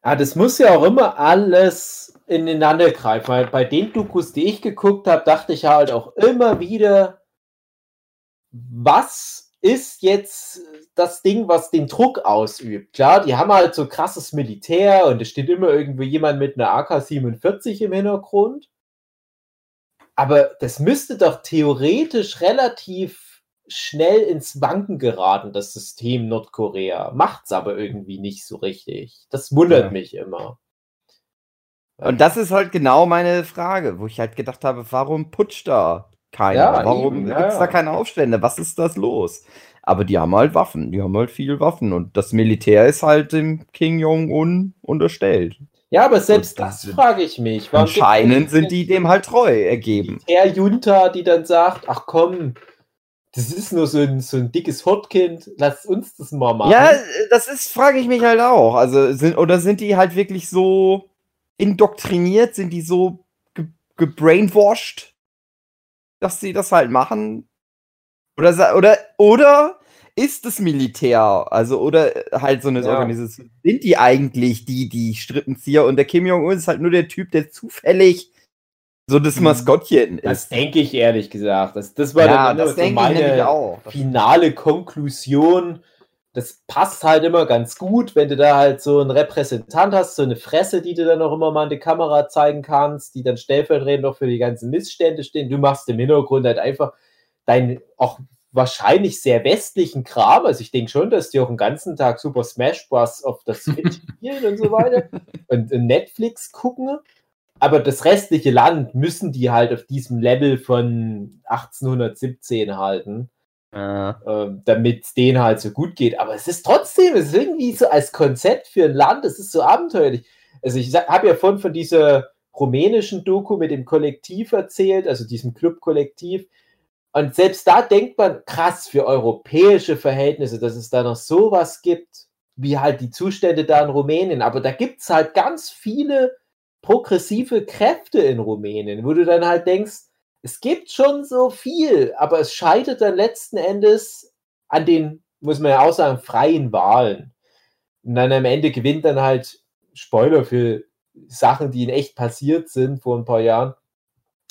Ah, das muss ja auch immer alles ineinander greifen. Weil bei den Dokus, die ich geguckt habe, dachte ich halt auch immer wieder, was ist jetzt das Ding, was den Druck ausübt? Klar, die haben halt so krasses Militär und es steht immer irgendwo jemand mit einer AK-47 im Hintergrund. Aber das müsste doch theoretisch relativ schnell ins Wanken geraten, das System Nordkorea. Macht's aber irgendwie nicht so richtig. Das wundert Ja. mich immer. und das ist halt genau meine Frage, wo ich halt gedacht habe, warum putscht da keiner? Ja, warum ja, gibt's da keine Aufstände? Was ist das los? Aber die haben halt Waffen, die haben halt viel Waffen und das Militär ist halt dem King Jong-un unterstellt. Ja, aber selbst Und das das- frage ich mich. Warum Anscheinend sind die dem halt treu ergeben. Der Junta, die dann sagt, ach komm, das ist nur so ein, so ein dickes Hotkind, lass uns das mal machen. Ja, das ist, frage ich mich halt auch. Also, sind, oder sind die halt wirklich so indoktriniert? Sind die so ge gebrainwashed, dass sie das halt machen? Oder, oder, oder ist das Militär? Also, oder halt so eine Ja. Organisation? Sind die eigentlich die, die Strippenzieher? Und der Kim Jong-un ist halt nur der Typ, der zufällig so das Mhm. Maskottchen Das ist. denke ich ehrlich gesagt. Das, das war Ja, dann das so meine finale Konklusion. Das passt halt immer ganz gut, wenn du da halt so einen Repräsentant hast, so eine Fresse, die du dann auch immer mal in die Kamera zeigen kannst, die dann stellvertretend auch für die ganzen Missstände stehen. Du machst im Hintergrund halt einfach deinen auch wahrscheinlich sehr westlichen Kram. Also ich denke schon, dass die auch den ganzen Tag Super Smash Bros. auf das Switch spielen und so weiter und Netflix gucken. Aber das restliche Land müssen die halt auf diesem Level von 1817 halten Ja. ähm, damit es denen halt so gut geht. Aber es ist trotzdem, es ist irgendwie so als Konzept für ein Land, es ist so abenteuerlich. Also ich habe ja vorhin von dieser rumänischen Doku mit dem Kollektiv erzählt, also diesem Club-Kollektiv. Und selbst da denkt man, krass, für europäische Verhältnisse, dass es da noch sowas gibt, wie halt die Zustände da in Rumänien. Aber da gibt es halt ganz viele progressive Kräfte in Rumänien, wo du dann halt denkst, es gibt schon so viel, aber es scheitert dann letzten Endes an den, muss man ja auch sagen, freien Wahlen. Und dann am Ende gewinnt dann halt, Spoiler für Sachen, die in echt passiert sind vor ein paar Jahren,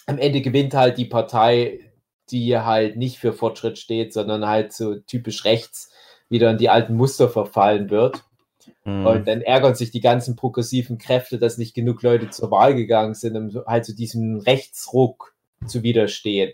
am Ende gewinnt halt die Partei, die halt nicht für Fortschritt steht, sondern halt so typisch rechts wieder in die alten Muster verfallen wird. Hm. Und dann ärgern sich die ganzen progressiven Kräfte, dass nicht genug Leute zur Wahl gegangen sind, um so- halt zu diesem Rechtsruck zu widerstehen.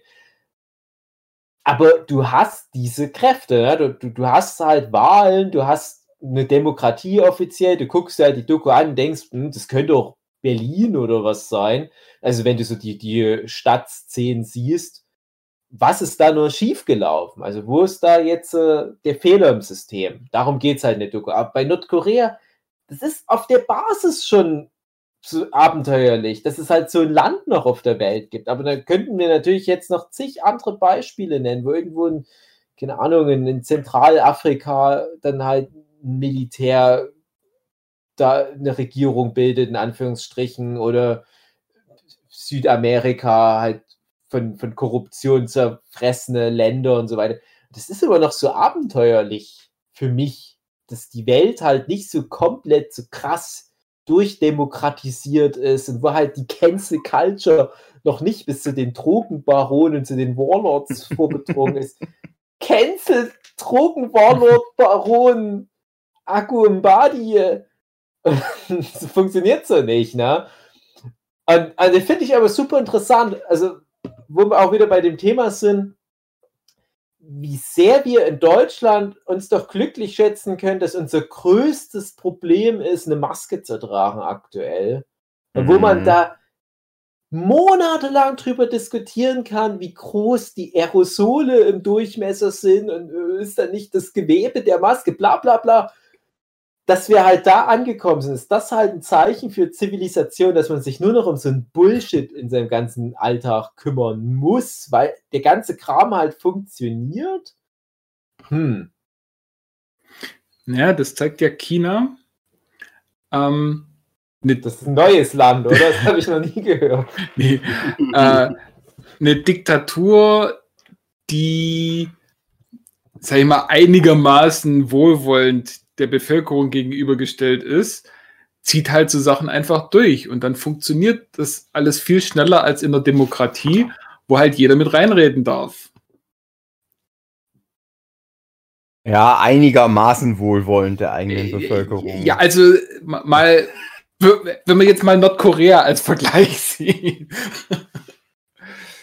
Aber du hast diese Kräfte, ne? du, du, du hast halt Wahlen, du hast eine Demokratie offiziell, du guckst halt die Doku an und denkst, hm, das könnte auch Berlin oder was sein. Also wenn du so die, die Stadtszenen siehst, was ist da nur schiefgelaufen? Also wo ist da jetzt äh, der Fehler im System? Darum geht es halt in der Doku. Aber bei Nordkorea, das ist auf der Basis schon so abenteuerlich, dass es halt so ein Land noch auf der Welt gibt. Aber da könnten wir natürlich jetzt noch zig andere Beispiele nennen, wo irgendwo in, keine Ahnung, in, in Zentralafrika dann halt ein Militär da eine Regierung bildet, in Anführungsstrichen, oder Südamerika halt von, von Korruption zerfressene Länder und so weiter. Das ist aber noch so abenteuerlich für mich, dass die Welt halt nicht so komplett so krass durchdemokratisiert ist und wo halt die Cancel Culture noch nicht bis zu den Drogenbaronen, zu den Warlords vorgedrungen ist. Cancel Drogenwarlord Baron Akku Mbadi. Das funktioniert so nicht, ne? Und, also finde ich aber super interessant. Also, wo wir auch wieder bei dem Thema sind, wie sehr wir in Deutschland uns doch glücklich schätzen können, dass unser größtes Problem ist, eine Maske zu tragen aktuell. Und wo man Mhm. da monatelang drüber diskutieren kann, wie groß die Aerosole im Durchmesser sind und ist da nicht das Gewebe der Maske, bla bla bla. Dass wir halt da angekommen sind, ist das halt ein Zeichen für Zivilisation, dass man sich nur noch um so ein Bullshit in seinem ganzen Alltag kümmern muss, weil der ganze Kram halt funktioniert. Hm. Ja, das zeigt ja China. Ähm, eine, Das ist ein neues Land, oder? Das habe ich noch nie gehört. nee, äh, eine Diktatur, die, sag ich mal, einigermaßen wohlwollend der Bevölkerung gegenübergestellt ist, zieht halt so Sachen einfach durch. Und dann funktioniert das alles viel schneller als in der Demokratie, wo halt jeder mit reinreden darf. Ja, einigermaßen wohlwollend der eigenen Bevölkerung. Ja, also ma- mal, wenn man jetzt mal Nordkorea als Vergleich sieht.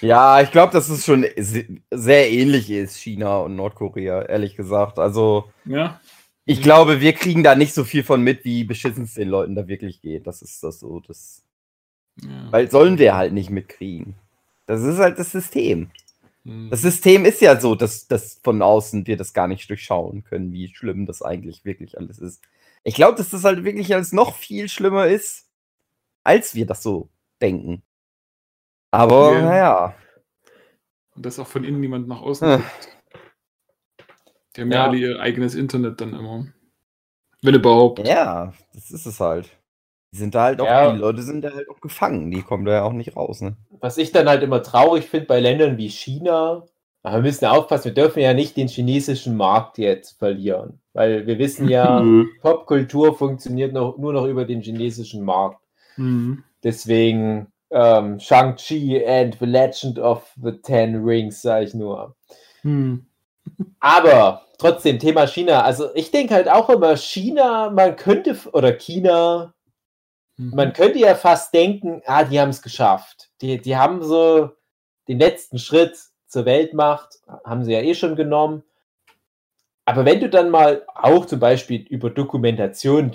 Ja, ich glaube, dass es schon se- sehr ähnlich ist, China und Nordkorea, ehrlich gesagt. Also, Ja. Ich glaube, wir kriegen da nicht so viel von mit, wie beschissen es den Leuten da wirklich geht. Das ist das so. Das, ja. weil sollen wir halt nicht mitkriegen. Das ist halt das System. Hm. Das System ist ja so, dass, dass von außen wir das gar nicht durchschauen können, wie schlimm das eigentlich wirklich alles ist. Ich glaube, dass das halt wirklich alles noch viel schlimmer ist, als wir das so denken. Aber Ja. naja. Und dass auch von innen niemand nach außen guckt. Die haben ja, alle ihr eigenes Internet dann immer. Wenn überhaupt. Ja, das ist es halt. Die sind da halt auch, ja. die Leute sind da halt auch gefangen, die kommen da ja auch nicht raus, ne? Was ich dann halt immer traurig finde bei Ländern wie China, aber wir müssen aufpassen, wir dürfen ja nicht den chinesischen Markt jetzt verlieren. Weil wir wissen ja, mhm. Popkultur funktioniert noch, nur noch über den chinesischen Markt. Mhm. Deswegen ähm, Shang-Chi and the Legend of the Ten Rings, sage ich nur. Mhm. Aber trotzdem, Thema China. Also ich denke halt auch immer, China, man könnte, oder China, mhm. man könnte ja fast denken, ah, die haben es geschafft. Die, die haben so den letzten Schritt zur Weltmacht, haben sie ja eh schon genommen. Aber wenn du dann mal auch zum Beispiel über Dokumentation,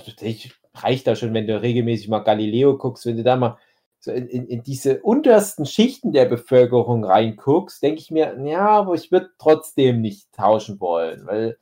reicht da schon, wenn du regelmäßig mal Galileo guckst, wenn du da mal so in, in, in diese untersten Schichten der Bevölkerung reinguckst, denke ich mir, ja, aber ich würde trotzdem nicht tauschen wollen, weil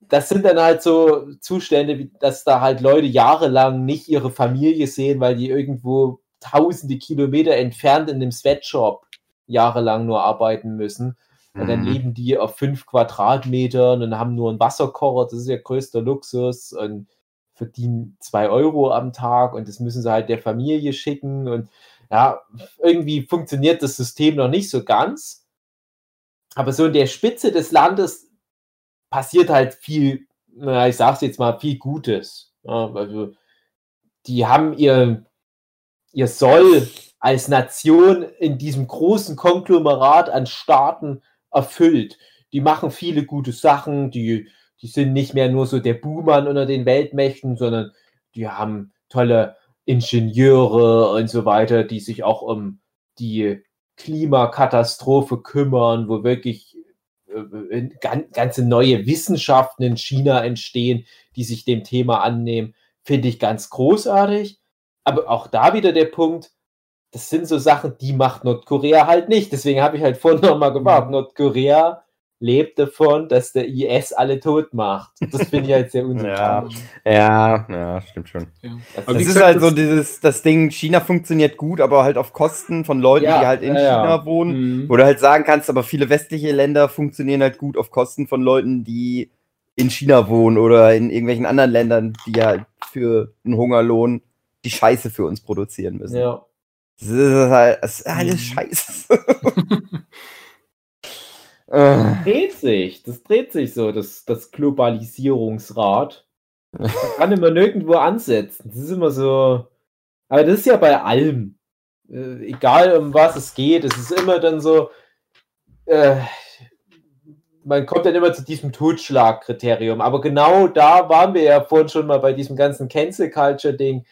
das sind dann halt so Zustände, wie, dass da halt Leute jahrelang nicht ihre Familie sehen, weil die irgendwo tausende Kilometer entfernt in einem Sweatshop jahrelang nur arbeiten müssen. Und dann mhm. leben die auf fünf Quadratmetern und haben nur einen Wasserkocher, das ist ja größter Luxus und verdienen zwei Euro am Tag und das müssen sie halt der Familie schicken und ja, irgendwie funktioniert das System noch nicht so ganz. Aber so in der Spitze des Landes passiert halt viel, na, ich sag's jetzt mal, viel Gutes. Ja, also die haben ihr, ihr Soll als Nation in diesem großen Konglomerat an Staaten erfüllt. Die machen viele gute Sachen, die, die sind nicht mehr nur so der Buhmann unter den Weltmächten, sondern die haben tolle Ingenieure und so weiter, die sich auch um die Klimakatastrophe kümmern, wo wirklich äh, ganze neue Wissenschaften in China entstehen, die sich dem Thema annehmen, finde ich ganz großartig. Aber auch da wieder der Punkt, das sind so Sachen, die macht Nordkorea halt nicht. Deswegen habe ich halt vorhin nochmal gewartet. Mhm. Nordkorea lebt davon, dass der IS alle tot macht. Das finde ich halt sehr unsympathisch. ja, ja, ja, stimmt schon. Ja. Das, das ist halt so dieses, das Ding, China funktioniert gut, aber halt auf Kosten von Leuten, ja, die halt in ja, China wohnen. Mhm. Wo du halt sagen kannst, aber viele westliche Länder funktionieren halt gut auf Kosten von Leuten, die in China wohnen oder in irgendwelchen anderen Ländern, die halt für einen Hungerlohn die Scheiße für uns produzieren müssen. Ja. Das ist halt das ist alles mhm. scheiße. das dreht sich, das dreht sich so, das, das Globalisierungsrad. Das kann immer nirgendwo ansetzen. Das ist immer so. Aber das ist ja bei allem. Äh, egal um was es geht, es ist immer dann so. Äh, man kommt dann immer zu diesem Totschlagkriterium. Aber genau da waren wir ja vorhin schon mal bei diesem ganzen Cancel Culture Ding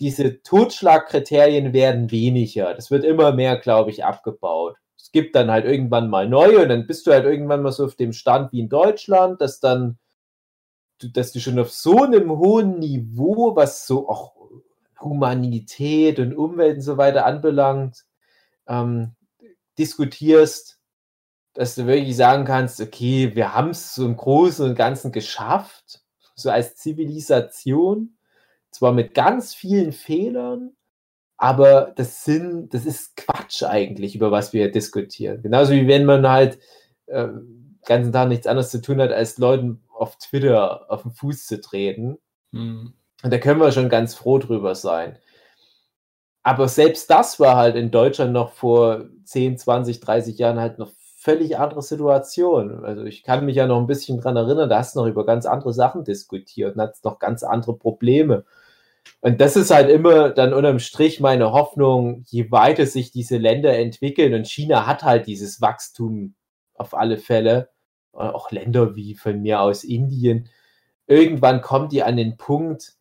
diese Totschlagkriterien werden weniger. Das wird immer mehr, glaube ich, abgebaut. Es gibt dann halt irgendwann mal neue und dann bist du halt irgendwann mal so auf dem Stand wie in Deutschland, dass dann, dass du schon auf so einem hohen Niveau, was so auch Humanität und Umwelt und so weiter anbelangt, ähm, diskutierst, dass du wirklich sagen kannst, okay, wir haben es so im Großen und Ganzen geschafft, so als Zivilisation. Zwar mit ganz vielen Fehlern, aber das sind, das ist Quatsch eigentlich, über was wir diskutieren. Genauso wie wenn man halt äh, ganzen Tag nichts anderes zu tun hat, als Leuten auf Twitter auf den Fuß zu treten. Mhm. Und da können wir schon ganz froh drüber sein. Aber selbst das war halt in Deutschland noch vor 10, 20, 30 Jahren halt noch völlig andere Situation. Also ich kann mich ja noch ein bisschen dran erinnern, da hast du noch über ganz andere Sachen diskutiert und hast noch ganz andere Probleme. Und das ist halt immer dann unterm Strich meine Hoffnung, je weiter sich diese Länder entwickeln. Und China hat halt dieses Wachstum auf alle Fälle, auch Länder wie von mir aus Indien, irgendwann kommt die an den Punkt,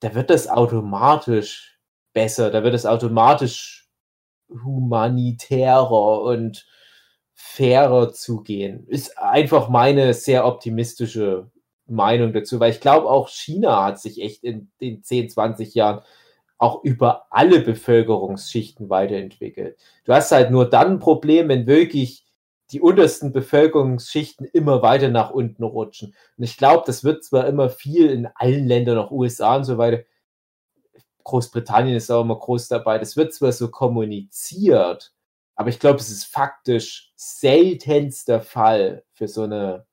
da wird das automatisch besser, da wird es automatisch humanitärer und fairer zugehen. Ist einfach meine sehr optimistische Meinung dazu, weil ich glaube, auch China hat sich echt in den 10, 20 Jahren auch über alle Bevölkerungsschichten weiterentwickelt. Du hast halt nur dann ein Problem, wenn wirklich die untersten Bevölkerungsschichten immer weiter nach unten rutschen. Und ich glaube, das wird zwar immer viel in allen Ländern, auch USA und so weiter, Großbritannien ist auch immer groß dabei, das wird zwar so kommuniziert, aber ich glaube, es ist faktisch seltenster Fall für so eine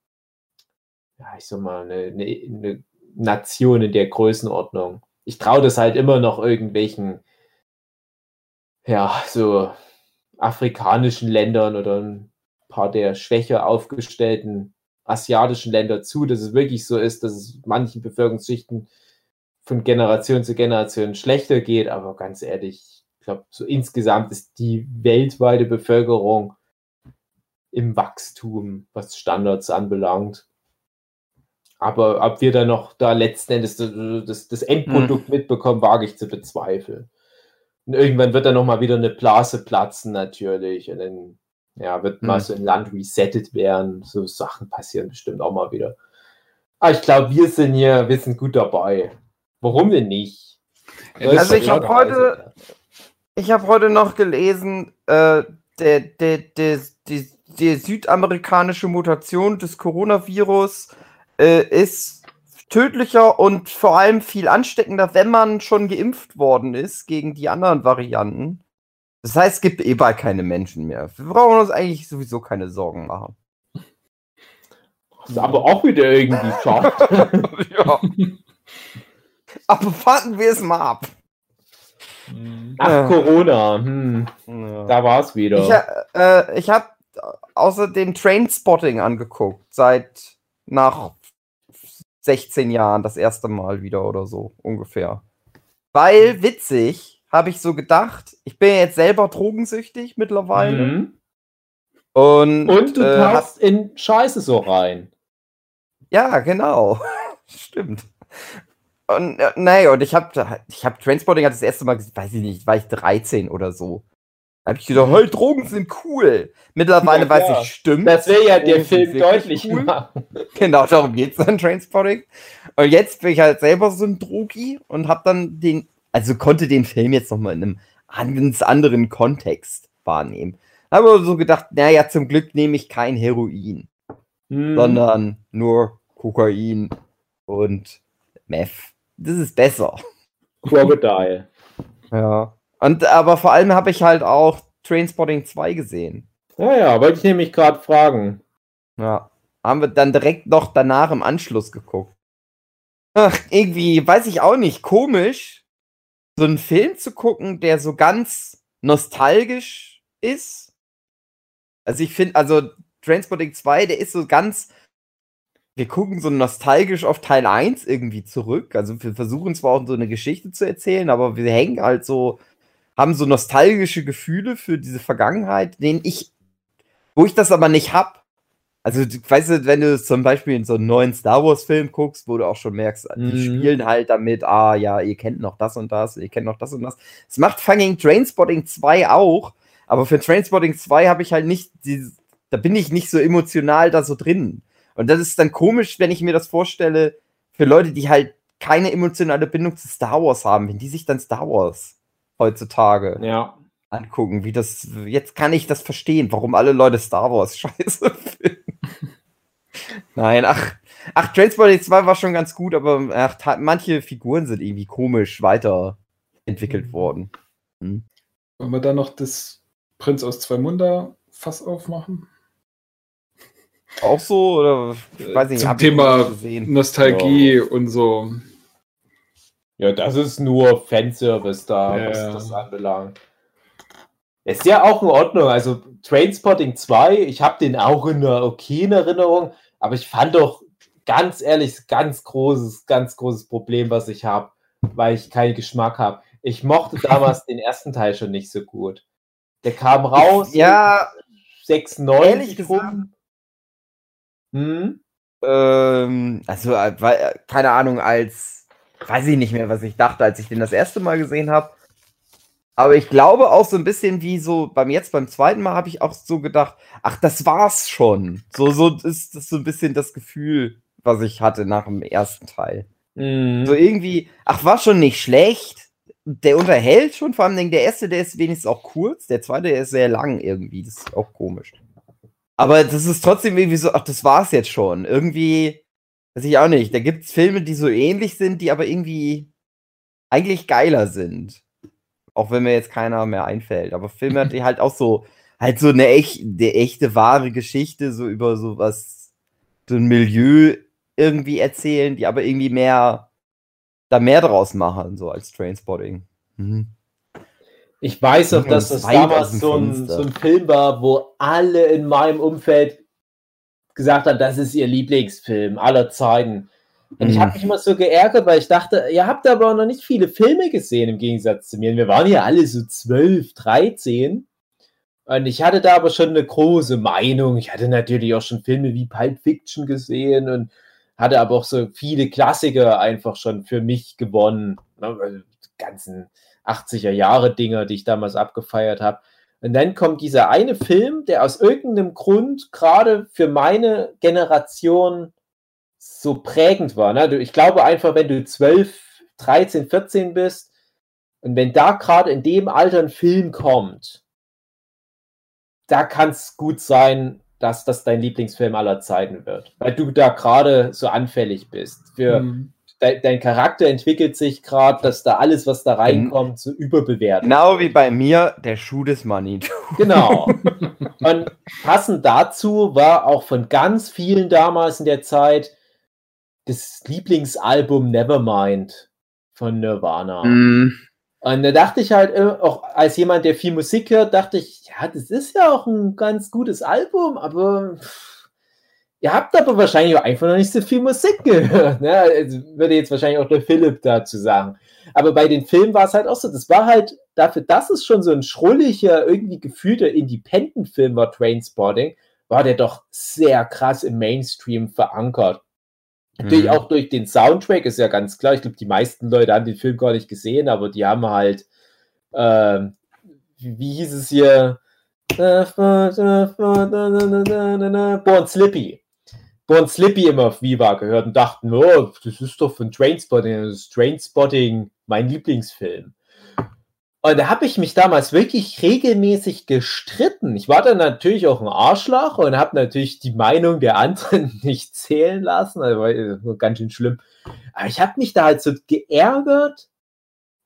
ich sag mal, eine, eine, eine Nation in der Größenordnung. Ich traue das halt immer noch irgendwelchen, ja, so afrikanischen Ländern oder ein paar der schwächer aufgestellten asiatischen Länder zu, dass es wirklich so ist, dass es manchen Bevölkerungsschichten von Generation zu Generation schlechter geht. Aber ganz ehrlich, ich glaube, so insgesamt ist die weltweite Bevölkerung im Wachstum, was Standards anbelangt. Aber ob wir dann noch da letzten Endes das, das, das Endprodukt mhm. mitbekommen, wage ich zu bezweifeln. Und irgendwann wird dann nochmal wieder eine Blase platzen, natürlich. Und dann ja, wird mhm. mal so ein Land resettet werden. So Sachen passieren bestimmt auch mal wieder. Aber ich glaube, wir sind hier, wir sind gut dabei. Warum denn nicht? Ja, also ich habe heute, ich habe heute noch gelesen, äh, der, der, der, die, die südamerikanische Mutation des Coronavirus äh, ist tödlicher und vor allem viel ansteckender, wenn man schon geimpft worden ist gegen die anderen Varianten. Das heißt, es gibt eh bald keine Menschen mehr. Wir brauchen uns eigentlich sowieso keine Sorgen machen. Das ist aber auch wieder irgendwie schade. ja. Aber warten wir es mal ab. Ach, ja. Corona. Hm. Ja. Da war es wieder. Ich, äh, ich habe außerdem Trainspotting angeguckt. Seit nach 16 Jahren das erste Mal wieder oder so ungefähr. Weil, witzig, habe ich so gedacht, ich bin jetzt selber drogensüchtig mittlerweile. Mhm. Und, und du äh, passt in Scheiße so rein. Ja, genau. Stimmt. Und äh, nee, und ich habe ich hab Transporting das erste Mal, weiß ich nicht, war ich 13 oder so. Da habe ich gedacht, hey, Drogen sind cool. Mittlerweile ja, weiß ich, stimmt. Das will ja der Film deutlich cool. machen. Genau, darum geht es dann, Transporting. Und jetzt bin ich halt selber so ein Drogi und habe dann den also konnte den Film jetzt nochmal in einem ganz anderen Kontext wahrnehmen. Habe so gedacht, naja, zum Glück nehme ich kein Heroin, hm. sondern nur Kokain und Meth. Das ist besser. Crocodile. ja. Und aber vor allem habe ich halt auch Trainspotting 2 gesehen. Ja, ja, wollte ich nämlich gerade fragen. Ja. Haben wir dann direkt noch danach im Anschluss geguckt. Ach, irgendwie, weiß ich auch nicht, komisch so einen Film zu gucken, der so ganz nostalgisch ist. Also ich finde, also Transporting 2, der ist so ganz, wir gucken so nostalgisch auf Teil 1 irgendwie zurück. Also wir versuchen zwar auch so eine Geschichte zu erzählen, aber wir hängen halt so, haben so nostalgische Gefühle für diese Vergangenheit, den ich, wo ich das aber nicht hab. Also, weißt du, wenn du zum Beispiel in so einen neuen Star Wars-Film guckst, wo du auch schon merkst, die mhm. spielen halt damit, ah ja, ihr kennt noch das und das, ihr kennt noch das und das. Es macht fucking Trainspotting 2 auch, aber für Trainspotting 2 habe ich halt nicht, die, da bin ich nicht so emotional da so drin. Und das ist dann komisch, wenn ich mir das vorstelle, für Leute, die halt keine emotionale Bindung zu Star Wars haben, wenn die sich dann Star Wars heutzutage ja. angucken, wie das, jetzt kann ich das verstehen, warum alle Leute Star Wars scheiße finden. Nein, ach, ach, Transporting 2 war schon ganz gut, aber ach, manche Figuren sind irgendwie komisch weiterentwickelt worden. Hm. Wollen wir da noch das Prinz aus zwei Munder Fass aufmachen? Auch so, oder weiß ich nicht. Zum Thema Nostalgie ja. und so. Ja, das ist nur Fanservice da, ja. was das anbelangt. Ist ja auch in Ordnung. Also Trainspotting 2, ich habe den auch in einer okayen Erinnerung, aber ich fand doch ganz ehrlich, ganz großes, ganz großes Problem, was ich habe, weil ich keinen Geschmack habe. Ich mochte damals den ersten Teil schon nicht so gut. Der kam raus. Ja. 6, 9. Ehrlich gesagt. Hm? Ähm, also, äh, äh, keine Ahnung, als, weiß ich nicht mehr, was ich dachte, als ich den das erste Mal gesehen habe. Aber ich glaube auch so ein bisschen wie so beim jetzt beim zweiten Mal habe ich auch so gedacht, ach, das war's schon. So, so ist das so ein bisschen das Gefühl, was ich hatte nach dem ersten Teil. Mhm. So irgendwie, ach, war schon nicht schlecht. Der unterhält schon, vor allem der erste, der ist wenigstens auch kurz, der zweite, der ist sehr lang irgendwie. Das ist auch komisch. Aber das ist trotzdem irgendwie so, ach, das war's jetzt schon. Irgendwie, weiß ich auch nicht. Da gibt's Filme, die so ähnlich sind, die aber irgendwie eigentlich geiler sind. Auch wenn mir jetzt keiner mehr einfällt. Aber Filme, die halt auch so, halt so eine, echt, eine echte, wahre Geschichte, so über so was, so ein Milieu irgendwie erzählen, die aber irgendwie mehr da mehr draus machen, so als Trainspotting. Mhm. Ich weiß auch, dass das damals so ein, so ein Film war, wo alle in meinem Umfeld gesagt haben, das ist ihr Lieblingsfilm aller Zeiten. Und ich habe mhm. mich immer so geärgert, weil ich dachte, ihr habt aber noch nicht viele Filme gesehen im Gegensatz zu mir. Und wir waren ja alle so 12, 13. Und ich hatte da aber schon eine große Meinung. Ich hatte natürlich auch schon Filme wie Pulp Fiction gesehen und hatte aber auch so viele Klassiker einfach schon für mich gewonnen. Ne? Die ganzen 80er Jahre Dinger, die ich damals abgefeiert habe. Und dann kommt dieser eine Film, der aus irgendeinem Grund gerade für meine Generation so prägend war. Ne? Ich glaube einfach, wenn du 12, 13, 14 bist und wenn da gerade in dem Alter ein Film kommt, da kann es gut sein, dass das dein Lieblingsfilm aller Zeiten wird, weil du da gerade so anfällig bist. Für mhm. De dein Charakter entwickelt sich gerade, dass da alles, was da reinkommt, so überbewertet. Genau wie bei mir der Schuh des Money. Genau. Und passend dazu war auch von ganz vielen damals in der Zeit das Lieblingsalbum Nevermind von Nirvana. Mhm. Und da dachte ich halt, auch als jemand, der viel Musik hört, dachte ich, ja, das ist ja auch ein ganz gutes Album, aber ihr habt aber wahrscheinlich auch einfach noch nicht so viel Musik gehört. Ne? Also würde jetzt wahrscheinlich auch der Philipp dazu sagen. Aber bei den Filmen war es halt auch so, das war halt dafür, dass es schon so ein schrulliger, irgendwie gefühlter Independent-Film war, Trainspotting, war der doch sehr krass im Mainstream verankert. Natürlich mhm. auch durch den Soundtrack, ist ja ganz klar. Ich glaube, die meisten Leute haben den Film gar nicht gesehen, aber die haben halt, äh, wie hieß es hier? Born Slippy. Born Slippy immer auf Viva gehört und dachten, oh, das ist doch von Trainspotting. Das ist Trainspotting mein Lieblingsfilm. Und da habe ich mich damals wirklich regelmäßig gestritten. Ich war dann natürlich auch ein Arschloch und habe natürlich die Meinung der anderen nicht zählen lassen. Also war ganz schön schlimm. Aber ich habe mich da halt so geärgert,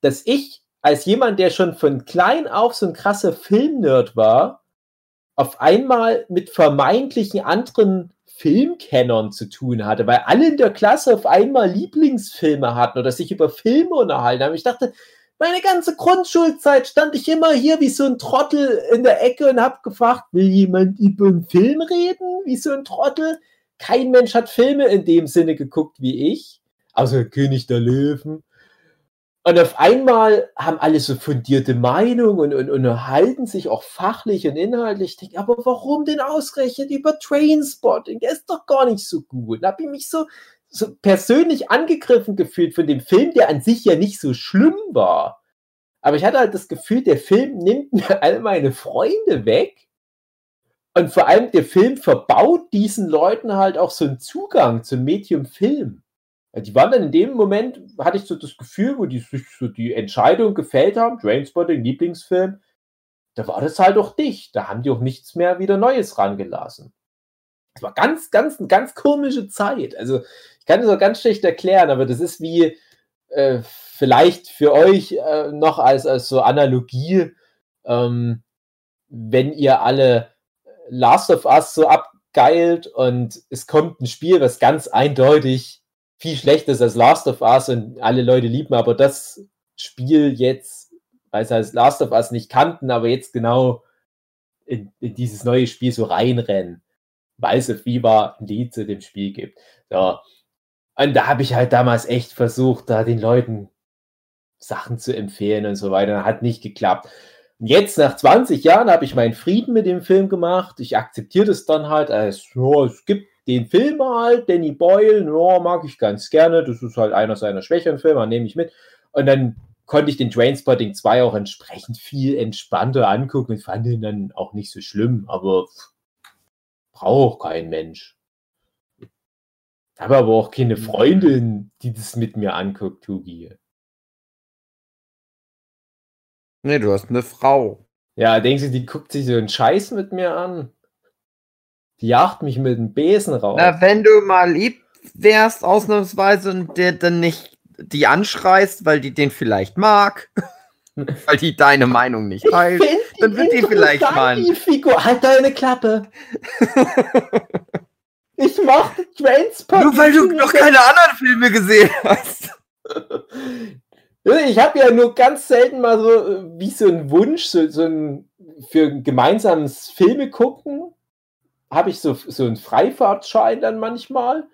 dass ich als jemand, der schon von klein auf so ein krasser Filmnerd war, auf einmal mit vermeintlichen anderen Filmkennern zu tun hatte, weil alle in der Klasse auf einmal Lieblingsfilme hatten oder sich über Filme unterhalten haben. Ich dachte, meine ganze Grundschulzeit stand ich immer hier wie so ein Trottel in der Ecke und hab gefragt, will jemand über einen Film reden? Wie so ein Trottel? Kein Mensch hat Filme in dem Sinne geguckt wie ich. Also König der Löwen. Und auf einmal haben alle so fundierte Meinungen und, und, und halten sich auch fachlich und inhaltlich. Ich denke, aber warum denn ausgerechnet über Trainspotting? Der ist doch gar nicht so gut. Da habe ich mich so, so persönlich angegriffen gefühlt von dem Film, der an sich ja nicht so schlimm war. Aber ich hatte halt das Gefühl, der Film nimmt mir all meine Freunde weg. Und vor allem der Film verbaut diesen Leuten halt auch so einen Zugang zum Medium Film. Die waren dann in dem Moment, hatte ich so das Gefühl, wo die sich so die Entscheidung gefällt haben, Trainspotting, Lieblingsfilm, da war das halt auch dicht. Da haben die auch nichts mehr wieder Neues rangelassen. Es war ganz, ganz, eine ganz komische Zeit. Also, ich kann das auch ganz schlecht erklären, aber das ist wie äh, vielleicht für euch äh, noch als, als so Analogie, ähm, wenn ihr alle Last of Us so abgeilt und es kommt ein Spiel, was ganz eindeutig viel schlechter ist als Last of Us und alle Leute lieben aber das Spiel jetzt, weil sie als Last of Us nicht kannten, aber jetzt genau in, in dieses neue Spiel so reinrennen weil es auf Viva ein Lied zu dem Spiel gibt. So. Und da habe ich halt damals echt versucht, da den Leuten Sachen zu empfehlen und so weiter. Hat nicht geklappt. Und jetzt, nach 20 Jahren, habe ich meinen Frieden mit dem Film gemacht. Ich akzeptiere das dann halt als, ja, es gibt den Film halt, Danny Boyle, ja, mag ich ganz gerne. Das ist halt einer seiner schwächeren Filme, nehme ich mit. Und dann konnte ich den Trainspotting 2 auch entsprechend viel entspannter angucken und fand ihn dann auch nicht so schlimm. Aber braucht kein Mensch. Ich habe aber auch keine. Freundin, die das mit mir anguckt, Tugi. Nee, du hast eine Frau. Ja, denkst du, die guckt sich so einen Scheiß mit mir an? Die jagt mich mit dem Besen raus. Na, wenn du mal lieb wärst, ausnahmsweise, und der dann nicht die anschreist, weil die den vielleicht mag. weil die deine Meinung nicht teilt, dann wird die vielleicht mal. Die Figur, halt deine Klappe. Ich mochte Trainspotting. Nur weil du noch keine anderen Filme gesehen hast. Ich habe ja nur ganz selten mal so äh, wie so ein Wunsch, so, so ein für ein gemeinsames Filme gucken, habe ich so, so einen Freifahrtschein dann manchmal.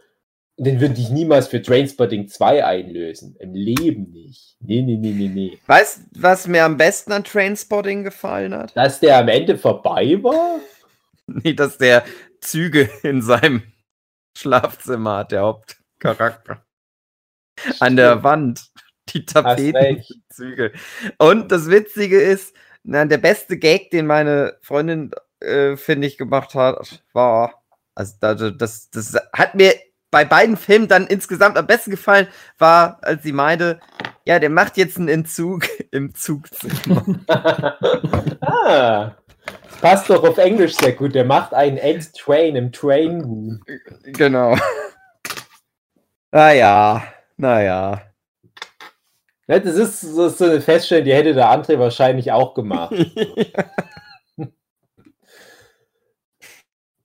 Den würde ich niemals für Trainspotting 2 einlösen. Im Leben nicht. Nee, nee, nee, nee, nee. Weißt du, was mir am besten an Trainspotting gefallen hat? Dass der am Ende vorbei war? Nee, dass der Züge in seinem Schlafzimmer hat, der Hauptcharakter. An der Wand. Die Tapetenzüge. Und das Witzige ist, na, der beste Gag, den meine Freundin, äh, finde ich, gemacht hat, war, also das, das hat mir bei beiden Filmen dann insgesamt am besten gefallen, war, als sie meinte, ja, der macht jetzt einen Entzug im Zugzimmer. ah, passt doch auf Englisch sehr gut. Der macht einen End-Train im Train Room. Genau. Naja, naja. Ja, das ist so, so eine Feststellung, die hätte der André wahrscheinlich auch gemacht.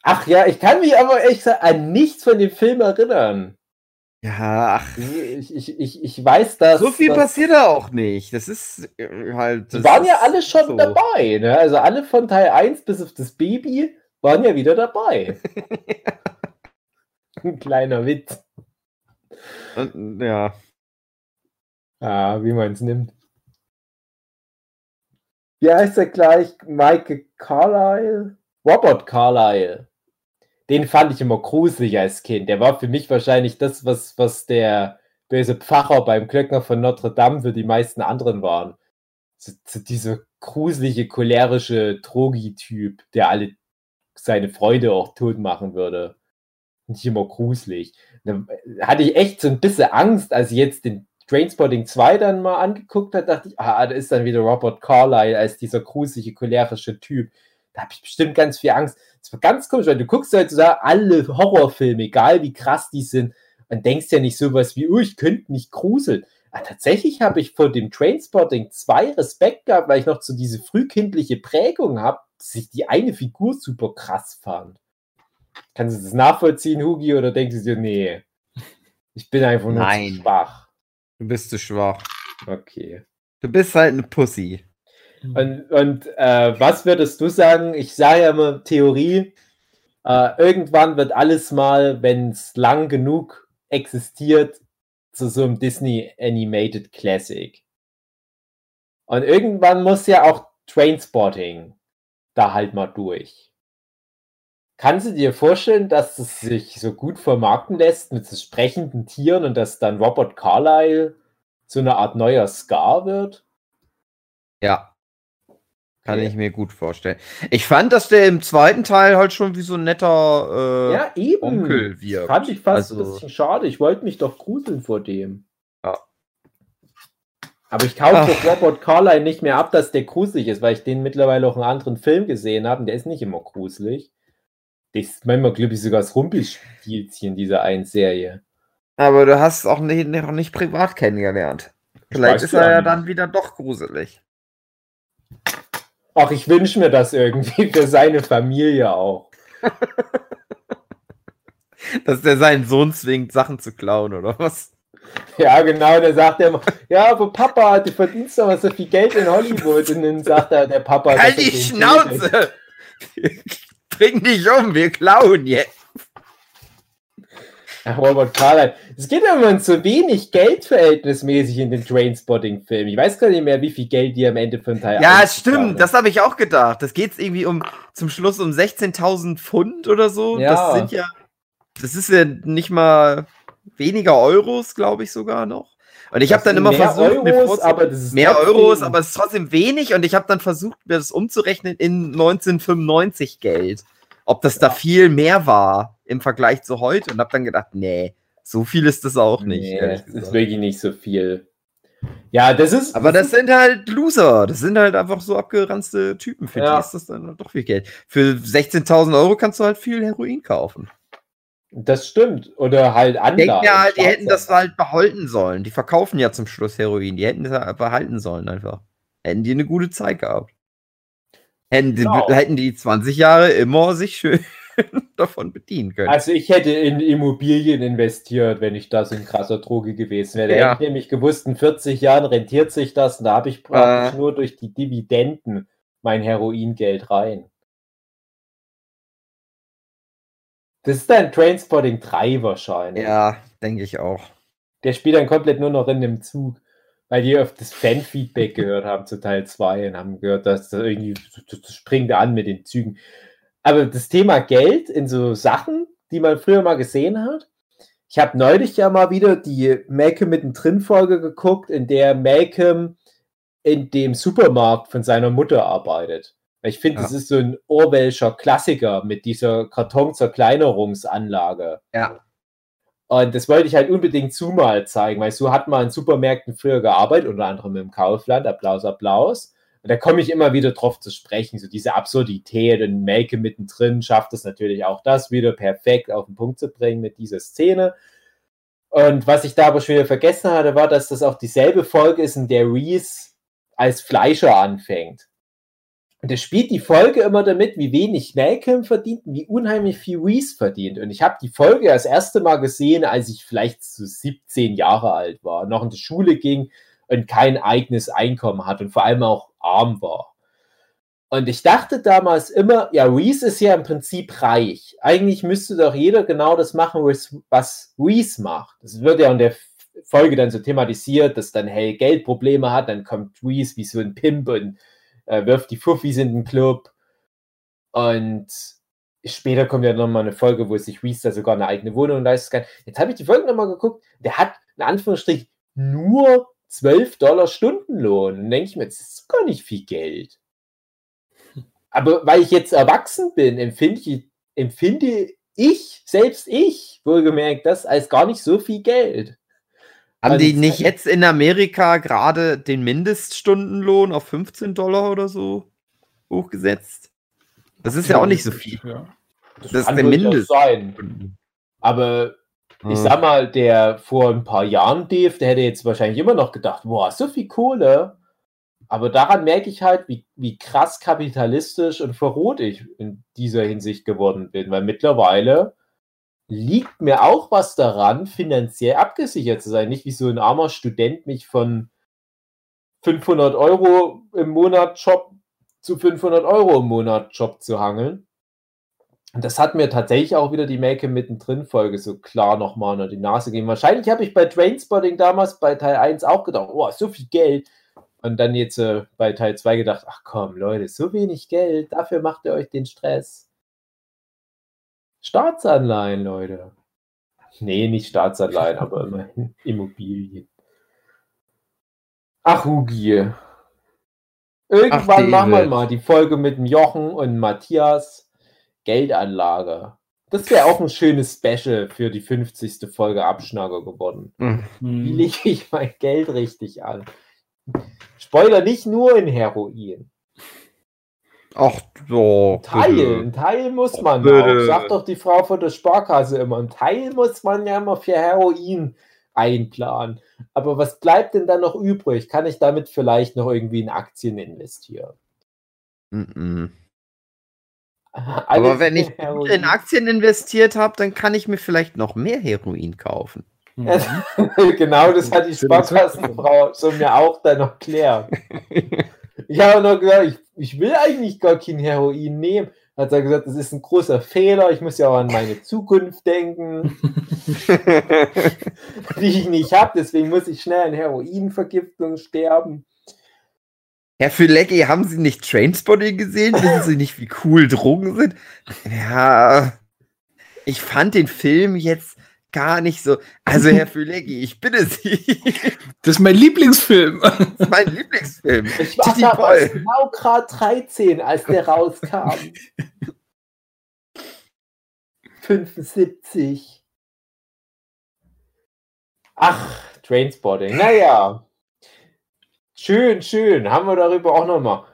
Ach ja, ich kann mich aber gesagt an nichts von dem Film erinnern. Ja, ach. Ich, ich, ich, ich weiß, dass. So viel dass, passiert da auch nicht. Das ist äh, halt. Die waren ja alle schon so. dabei, ne? Also alle von Teil 1 bis auf das Baby waren ja wieder dabei. Ein kleiner Witz. Und, ja. Ah, wie man es nimmt. Wie heißt er gleich? Michael Carlyle? Robert Carlyle. Den fand ich immer gruselig als Kind. Der war für mich wahrscheinlich das, was, was der böse Pfarrer beim Glöckner von Notre Dame für die meisten anderen waren. So, so dieser gruselige, cholerische Drogi-Typ, der alle seine Freunde auch tot machen würde. Nicht immer gruselig. Da hatte ich echt so ein bisschen Angst, als ich jetzt den Trainspotting 2 dann mal angeguckt hat, dachte ich, ah, da ist dann wieder Robert Carlyle als dieser gruselige, cholerische Typ. Da habe ich bestimmt ganz viel Angst. Das war ganz komisch, weil du guckst heutzutage alle Horrorfilme, egal wie krass die sind, und denkst ja nicht sowas wie, oh, ich könnte mich gruseln. Aber tatsächlich habe ich vor dem Trainspotting 2 Respekt gehabt, weil ich noch so diese frühkindliche Prägung habe, dass ich die eine Figur super krass fand. Kannst du das nachvollziehen, Hugi, oder denkst du dir, nee, ich bin einfach nur Nein. zu schwach? Du bist zu schwach. Okay. Du bist halt eine Pussy. Und, und äh, was würdest du sagen? Ich sage ja immer Theorie, äh, irgendwann wird alles mal, wenn es lang genug existiert, zu so einem Disney Animated Classic. Und irgendwann muss ja auch Trainspotting da halt mal durch. Kannst du dir vorstellen, dass es sich so gut vermarkten lässt mit so sprechenden Tieren und dass dann Robert Carlyle so eine Art neuer Scar wird? Ja. Kann okay. ich mir gut vorstellen. Ich fand, dass der im zweiten Teil halt schon wie so ein netter äh, ja, eben. Onkel wirkt. Fand ich fast also, ein bisschen schade. Ich wollte mich doch gruseln vor dem. Ja. Aber ich kaufe doch Robert Carlyle nicht mehr ab, dass der gruselig ist, weil ich den mittlerweile auch in einem anderen Film gesehen habe und der ist nicht immer gruselig. Das ist manchmal, glaube ich, sogar das Rumpelspielchen dieser einen Serie. Aber du hast auch nicht, noch nicht privat kennengelernt. Vielleicht ist er ja dann wieder doch gruselig. Ach, ich wünsche mir das irgendwie für seine Familie auch. Dass der seinen Sohn zwingt, Sachen zu klauen, oder was? Ja, genau, der sagt immer, ja, aber Papa, du verdienst doch so viel Geld in Hollywood. Und dann sagt er, der Papa. Halt die Schnauze! Bring dich um, wir klauen jetzt. Ach, Robert Carlyle. Es geht ja immer zu wenig Geld verhältnismäßig in den Trainspotting-Film. Ich weiß gar nicht mehr, wie viel Geld die am Ende von Teil Ja, stimmt. Das habe ich auch gedacht. Das geht irgendwie um zum Schluss um 16.000 Pfund oder so. Ja. Das sind ja. Das ist ja nicht mal weniger Euros, glaube ich sogar noch. Und ich habe dann immer versucht, Euros, aber das ist mehr Euros, aber es ist trotzdem wenig. Und ich habe dann versucht, mir das umzurechnen in 1995 Geld. Ob das ja. da viel mehr war im Vergleich zu heute und habe dann gedacht, nee, so viel ist das auch nicht. Nee, das ist wirklich nicht so viel. Ja, das ist. Aber das, das sind halt Loser. Das sind halt einfach so abgeranzte Typen. Für ja. die ist das dann doch viel Geld. Für 16.000 Euro kannst du halt viel Heroin kaufen. Das stimmt. Oder halt andere. Ja, halt, die hätten das halt behalten sollen. Die verkaufen ja zum Schluss Heroin. Die hätten das behalten sollen einfach. Hätten die eine gute Zeit gehabt. Hätten, genau. hätten die 20 Jahre immer sich schön davon bedienen können. Also ich hätte in Immobilien investiert, wenn ich da so ein krasser Droge gewesen wäre. Da Ja. hätte ich nämlich gewusst, in 40 Jahren rentiert sich das und da habe ich praktisch nur durch die Dividenden mein Heroingeld rein. Das ist dann Trainspotting 3 wahrscheinlich. ja, denke ich auch. Der spielt dann komplett nur noch in dem Zug, weil die auf das Fan-Feedback gehört haben zu Teil 2 und haben gehört, dass da irgendwie das das springt an mit den Zügen. Aber das Thema Geld in so Sachen, die man früher mal gesehen hat. Ich habe neulich ja mal wieder die Malcolm mittendrin Folge geguckt, in der Malcolm in dem Supermarkt von seiner Mutter arbeitet. Ich finde, Ja. das ist so ein Orwellscher Klassiker mit dieser Kartonzerkleinerungsanlage. Ja. Und das wollte ich halt unbedingt zu mal zeigen, weil so hat man in Supermärkten früher gearbeitet, unter anderem im Kaufland, Applaus, Applaus. Und da komme ich immer wieder drauf zu sprechen, so diese Absurdität und Melke mittendrin schafft es natürlich auch das wieder perfekt auf den Punkt zu bringen mit dieser Szene. Und was ich da aber schon wieder vergessen hatte, war, dass das auch dieselbe Folge ist, in der Reese als Fleischer anfängt. Und er spielt die Folge immer damit, wie wenig Malcolm verdient und wie unheimlich viel Reese verdient. Und ich habe die Folge das erste Mal gesehen, als ich vielleicht so 17 Jahre alt war, noch in die Schule ging und kein eigenes Einkommen hatte und vor allem auch arm war. Und ich dachte damals immer, ja, Reese ist ja im Prinzip reich. Eigentlich müsste doch jeder genau das machen, was- Reese macht. Das wird ja in der Folge dann so thematisiert, dass dann Hell Geldprobleme hat, dann kommt Reese wie so ein Pimp und äh, wirft die Fuffis in den Club. Und später kommt ja nochmal eine Folge, wo sich Reese da sogar eine eigene Wohnung leisten kann. Jetzt habe ich die Folge nochmal geguckt. Der hat in Anführungsstrichen nur 12 Dollar Stundenlohn. Und denke ich mir, das ist gar nicht viel Geld. Aber weil ich jetzt erwachsen bin, empfinde ich, empfinde ich, selbst ich, wohlgemerkt, das als gar nicht so viel Geld. Haben die Also- nicht jetzt in Amerika gerade den Mindeststundenlohn auf 15 Dollar oder so hochgesetzt? Das ist ja auch nicht so viel. Ja. Das ist kann der Mindest. sein. Aber ich sag mal, der vor ein paar Jahren Dave, der hätte jetzt wahrscheinlich immer noch gedacht, boah, so viel Kohle. Aber daran merke ich halt, wie, wie krass kapitalistisch und verroht ich in dieser Hinsicht geworden bin. Weil mittlerweile liegt mir auch was daran, finanziell abgesichert zu sein. Nicht wie so ein armer Student mich von 500 Euro im Monat Job zu 500 Euro im Monat Job zu hangeln. Und das hat mir tatsächlich auch wieder die Make mittendrin Folge so klar nochmal unter die Nase gegeben. Wahrscheinlich habe ich bei Trainspotting damals bei Teil 1 auch gedacht, oh, so viel Geld. Und dann jetzt äh, bei Teil 2 gedacht, ach komm, Leute, so wenig Geld, dafür macht ihr euch den Stress. Staatsanleihen, Leute. Nee, nicht Staatsanleihen, aber immerhin Immobilien. Ach, Hugi. Irgendwann Ach, machen wir mal die Folge mit dem Jochen und Matthias. Geldanlage. Das wäre auch ein schönes Special für die 50. Folge Abschnacker geworden. Hm. Wie lege ich mein Geld richtig an? Spoiler nicht nur in Heroin. Ach so. Ein Teil, bitte. ein Teil muss man auch. Sagt doch die Frau von der Sparkasse immer. Ein Teil muss man ja immer für Heroin einplanen. Aber was bleibt denn dann noch übrig? Kann ich damit vielleicht noch irgendwie in Aktien investieren? Mhm. Alles Aber wenn ich gut in Aktien investiert habe, dann kann ich mir vielleicht noch mehr Heroin kaufen. Mhm. genau, das hat die Sparkassenfrau so mir auch dann noch klärt. Ich habe noch gesagt, ich, ich will eigentlich gar kein Heroin nehmen. Hat er gesagt, das ist ein großer Fehler. Ich muss ja auch an meine Zukunft denken, die ich nicht habe. Deswegen muss ich schnell an Heroinvergiftung sterben. Herr Fülecki, haben Sie nicht Trainspotting gesehen? Wissen Sie nicht, wie cool Drogen sind? Ja, ich fand den Film jetzt gar nicht so. Also, Herr Fülecki, ich bitte Sie. Das ist mein Lieblingsfilm. Das ist mein Lieblingsfilm. Ich war Titi damals genau gerade 13, als der rauskam. 75. Ach, Trainspotting. Naja. Schön, schön. Haben wir darüber auch nochmal.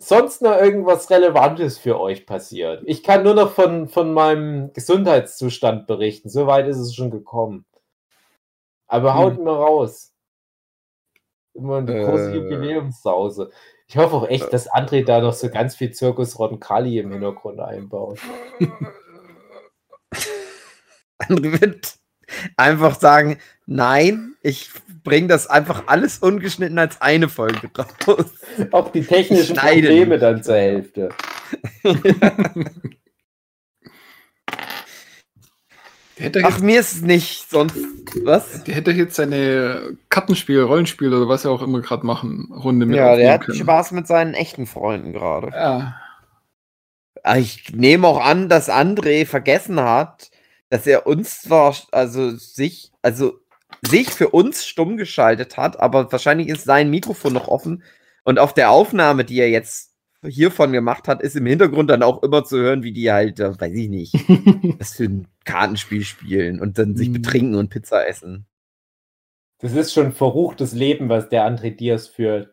Sonst noch irgendwas Relevantes für euch passiert? Ich kann nur noch von, von meinem Gesundheitszustand berichten. So weit ist es schon gekommen. Aber haut Hm. mir raus. Immer eine große Äh. Jubiläumssause. Ich hoffe auch echt, dass André da noch so ganz viel Zirkus Roncalli im Hintergrund einbaut. André wird einfach sagen, nein, ich bringe das einfach alles ungeschnitten als eine Folge raus. Auch die technischen Schneiden. Probleme dann zur Hälfte. Ach, jetzt, mir ist es nicht sonst. Was? der hätte jetzt seine Kartenspiel, Rollenspiel oder was er auch immer gerade machen, Runde mit Ja, der hat können. Spaß mit seinen echten Freunden gerade. Ja. Ah, Ich nehme auch an, dass André vergessen hat, dass er uns zwar, also sich, also sich für uns stumm geschaltet hat, aber wahrscheinlich ist sein Mikrofon noch offen und auf der Aufnahme, die er jetzt hiervon gemacht hat, ist im Hintergrund dann auch immer zu hören, wie die halt, äh, weiß ich nicht, was für ein Kartenspiel spielen und dann sich Hm. betrinken und Pizza essen. Das ist schon ein verruchtes Leben, was der André Diaz führt.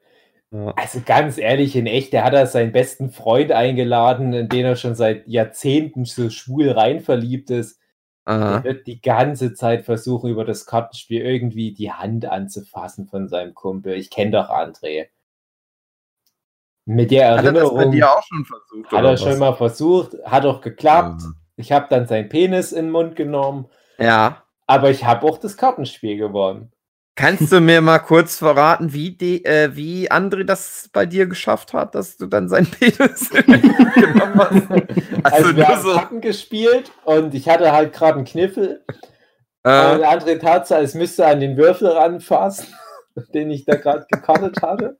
Also ganz ehrlich, in echt, der hat da seinen besten Freund eingeladen, in den er schon seit Jahrzehnten so schwul rein verliebt ist. Aha. Er wird die ganze Zeit versuchen, über das Kartenspiel irgendwie die Hand anzufassen von seinem Kumpel. Ich kenne doch André. Mit der Hat er das bei Erinnerung dir auch schon versucht? hat er schon was? mal versucht, hat auch geklappt. Mhm. Ich habe dann seinen Penis in den Mund genommen, Ja. aber ich habe auch das Kartenspiel gewonnen. Kannst du mir mal kurz verraten, wie, die, äh, wie André das bei dir geschafft hat, dass du dann sein Penis genommen hast? Also, Also wir haben so. Karten gespielt und ich hatte halt gerade einen Kniffel. Und Äh, der andere tat so, als müsste er an den Würfel ranfassen, den ich da gerade gekartet hatte.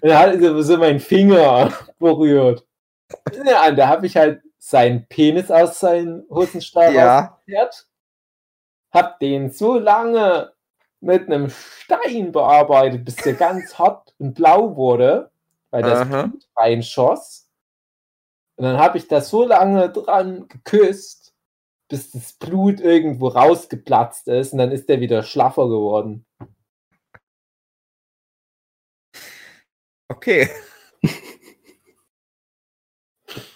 Und er hat so so meinen Finger berührt. Ja, und da habe ich halt seinen Penis aus seinen Hosenstall ja. rausgekehrt, hab den so lange mit einem Stein bearbeitet, bis der ganz hart und blau wurde, weil das Aha. Blut reinschoss. Und dann habe ich da so lange dran geküsst, bis das Blut irgendwo rausgeplatzt ist und dann ist der wieder schlaffer geworden. Okay.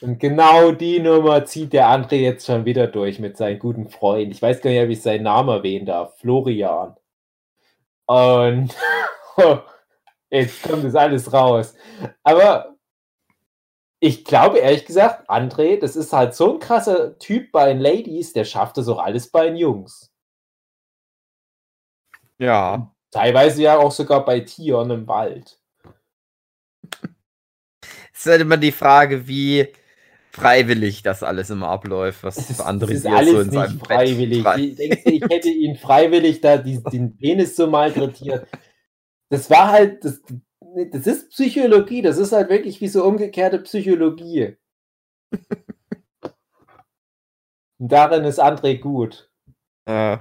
Und genau die Nummer zieht der André jetzt schon wieder durch mit seinem guten Freund. Ich weiß gar nicht, ob ich seinen Namen erwähnen darf. Florian. Und jetzt kommt das alles raus. Aber ich glaube ehrlich gesagt, André, das ist halt so ein krasser Typ bei den Ladies, der schafft das auch alles bei den Jungs. Ja. Teilweise ja auch sogar bei Tieren im Wald. Es ist halt immer die Frage, wie freiwillig das alles immer abläuft, was ist, André das ist alles so in seinem nicht freiwillig. Bett Ich, denkst du, ich hätte ihn freiwillig da die, den Penis so malträtiert. Das war halt, das, das ist Psychologie, das ist halt wirklich wie so umgekehrte Psychologie. Und darin ist André gut. Äh,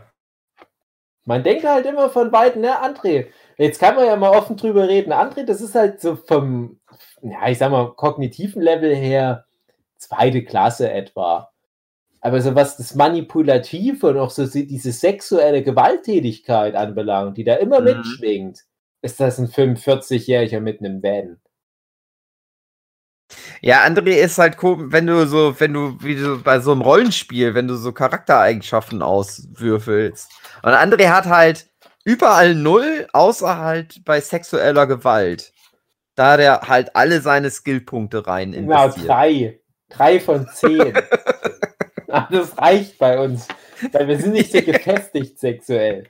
Man denkt halt immer von beiden, ne, André, jetzt kann man ja mal offen drüber reden. André, das ist halt so vom, ja, ich sag mal, kognitiven Level her zweite Klasse etwa. Aber so was das Manipulative und auch so se- diese sexuelle Gewalttätigkeit anbelangt, die da immer Mhm. mitschwingt, ist das ein 45-Jähriger mit einem Van. Ja, André ist halt komisch, wenn du so, wenn du, wie du bei so einem Rollenspiel, wenn du so Charaktereigenschaften auswürfelst. Und André hat halt überall null, außer halt bei sexueller Gewalt. Da hat er halt alle seine Skillpunkte rein Genau, investiert. drei. Drei von zehn. Ah, das reicht bei uns. Weil wir sind nicht so gefestigt sexuell.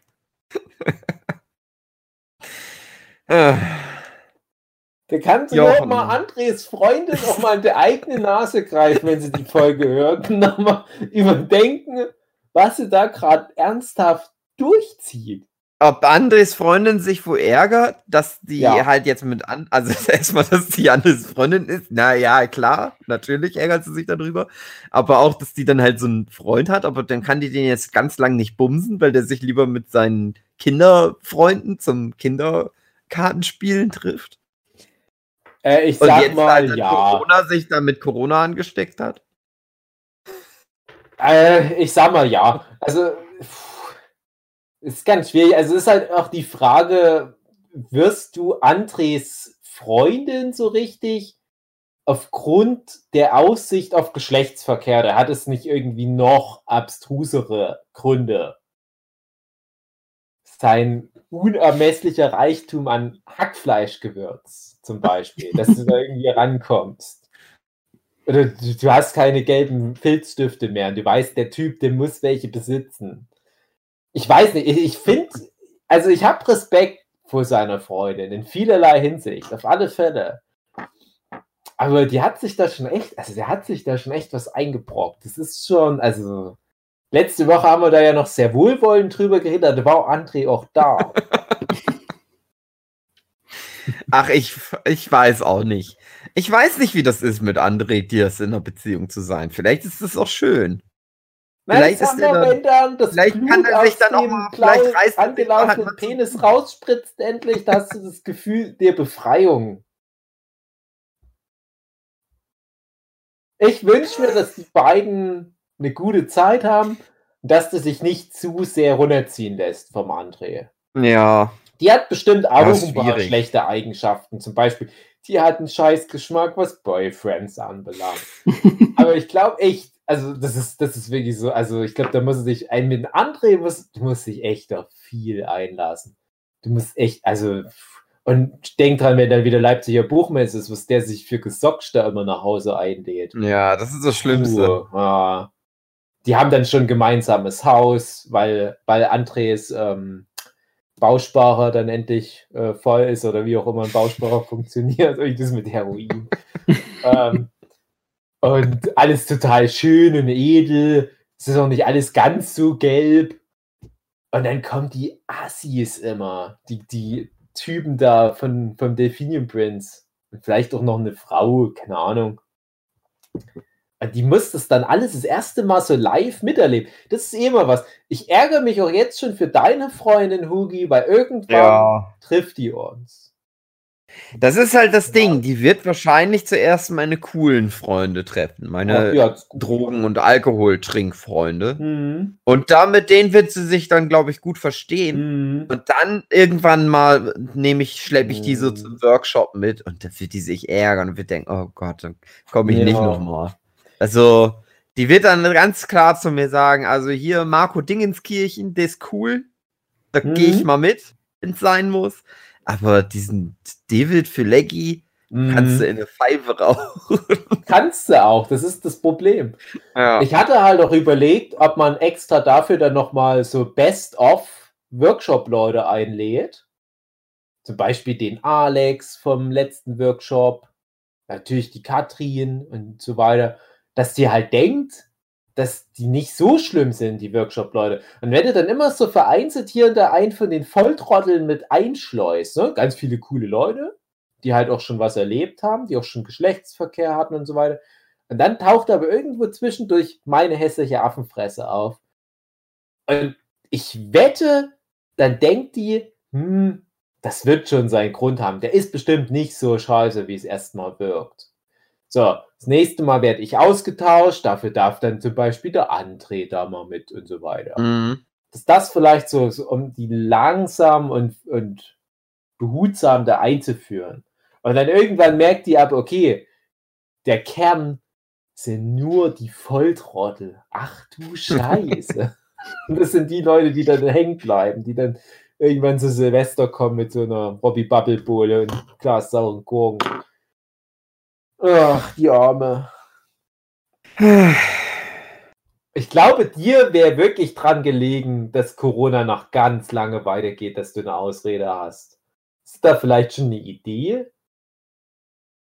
Da kannst du Jochen. auch mal Andres Freundin auch mal in die eigene Nase greifen, wenn sie die Folge hört und nochmal überdenken, was sie da gerade ernsthaft durchzieht. Ob Andres Freundin sich wo ärgert, dass die Ja. halt jetzt mit an, also erstmal, dass die Andres Freundin ist, na ja, klar, natürlich ärgert sie sich darüber, aber auch, dass die dann halt so einen Freund hat, aber dann kann die den jetzt ganz lang nicht bumsen, weil der sich lieber mit seinen Kinderfreunden zum Kinderkartenspielen trifft. Äh, ich Und sag jetzt mal halt ja. Corona sich dann mit Corona angesteckt hat. Äh, ich sag mal ja. Also, pff, ist ganz schwierig. Also, ist halt auch die Frage, wirst du Andres Freundin so richtig aufgrund der Aussicht auf Geschlechtsverkehr? Da hat es nicht irgendwie noch abstrusere Gründe. Sein unermesslicher Reichtum an Hackfleischgewürz zum Beispiel, dass du da irgendwie rankommst. Oder du, du hast keine gelben Filzstifte mehr und du weißt, der Typ, der muss welche besitzen. Ich weiß nicht, ich, ich finde, also ich habe Respekt vor seiner Freundin in vielerlei Hinsicht, auf alle Fälle. Aber die hat sich da schon echt, also der hat sich da schon echt was eingebrockt. Das ist schon, also letzte Woche haben wir da ja noch sehr wohlwollend drüber geredet, da war André auch da. Ach, ich, ich weiß auch nicht. Ich weiß nicht, wie das ist, mit André Diaz in einer Beziehung zu sein. Vielleicht ist es auch schön. Vielleicht ist er dann- wenn dann das vielleicht Blut kann er sich dann auch mal- vielleicht reißt er angelaufenen Penis rausspritzt endlich, da hast du das Gefühl der Befreiung. Ich wünsche mir, dass die beiden eine gute Zeit haben und dass das sich nicht zu sehr runterziehen lässt vom André. Ja. Die hat bestimmt auch ein paar schlechte Eigenschaften. Zum Beispiel, die hat einen scheiß Geschmack, was Boyfriends anbelangt. Aber ich glaube echt, also das ist, das ist wirklich so, also ich glaube, da muss sich, ein mit André muss, du musst dich echt auf viel einlassen. Du musst echt, also, und denk dran, wenn dann wieder Leipziger Buchmesse ist, was der sich für gesockt da immer nach Hause einlädt. Ja, das ist das Schlimmste. Puh, ja. Die haben dann schon gemeinsames Haus, weil, weil Andres ähm, Bausparer dann endlich äh, voll ist oder wie auch immer ein Bausparer funktioniert. Und das mit Heroin. ähm, und alles total schön und edel. Es ist auch nicht alles ganz so gelb. Und dann kommen die Assis immer, die, die Typen da von, vom Delphinium Prince. Und vielleicht auch noch eine Frau, keine Ahnung. Und Die muss das dann alles das erste Mal so live miterleben. Das ist eh immer was. Ich ärgere mich auch jetzt schon für deine Freundin, Hugi, weil irgendwann Ja. trifft die uns. Das ist halt das Ding. Die wird wahrscheinlich zuerst meine coolen Freunde treffen. Meine Ja. Drogen- und Alkoholtrinkfreunde. Mhm. Und da mit denen wird sie sich dann, glaube ich, gut verstehen. Mhm. Und dann irgendwann mal nehme ich, schleppe ich die so Mhm. zum Workshop mit und dann wird die sich ärgern und wird denken, oh Gott, dann komme ich nicht Ja. nochmal. Also, die wird dann ganz klar zu mir sagen, also hier Marco Dingenskirchen, der ist cool. Da gehe ich Mhm. mal mit, wenn es sein muss. Aber diesen David für Leggy kannst du in eine Pfeife rauchen. Kannst du auch, das ist das Problem. Ja. Ich hatte halt auch überlegt, ob man extra dafür dann nochmal so Best-of-Workshop-Leute einlädt. Zum Beispiel den Alex vom letzten Workshop, natürlich die Katrin und so weiter, dass die halt denkt, dass die nicht so schlimm sind, die Workshop-Leute. Und wenn du dann immer so vereinzelt hier da einen von den Volltrotteln mit einschleust, ne? ganz viele coole Leute, die halt auch schon was erlebt haben, die auch schon Geschlechtsverkehr hatten und so weiter. Und dann taucht aber irgendwo zwischendurch meine hässliche Affenfresse auf. Und ich wette, dann denkt die, hm, das wird schon seinen Grund haben. Der ist bestimmt nicht so scheiße, wie es erstmal wirkt. So, das nächste Mal werde ich ausgetauscht, dafür darf dann zum Beispiel der André da mal mit und so weiter. Mhm. Dass das vielleicht so, so um die langsam und, und behutsam da einzuführen. Und dann irgendwann merkt die aber, okay, der Kern sind nur die Volltrottel. Ach du Scheiße. und das sind die Leute, die dann hängen bleiben, die dann irgendwann zu Silvester kommen mit so einer Robbie Bubble Bohle und Glas sauren Gurken. Ach, die Arme. Ich glaube, dir wäre wirklich dran gelegen, dass Corona noch ganz lange weitergeht, dass du eine Ausrede hast. Ist da vielleicht schon eine Idee?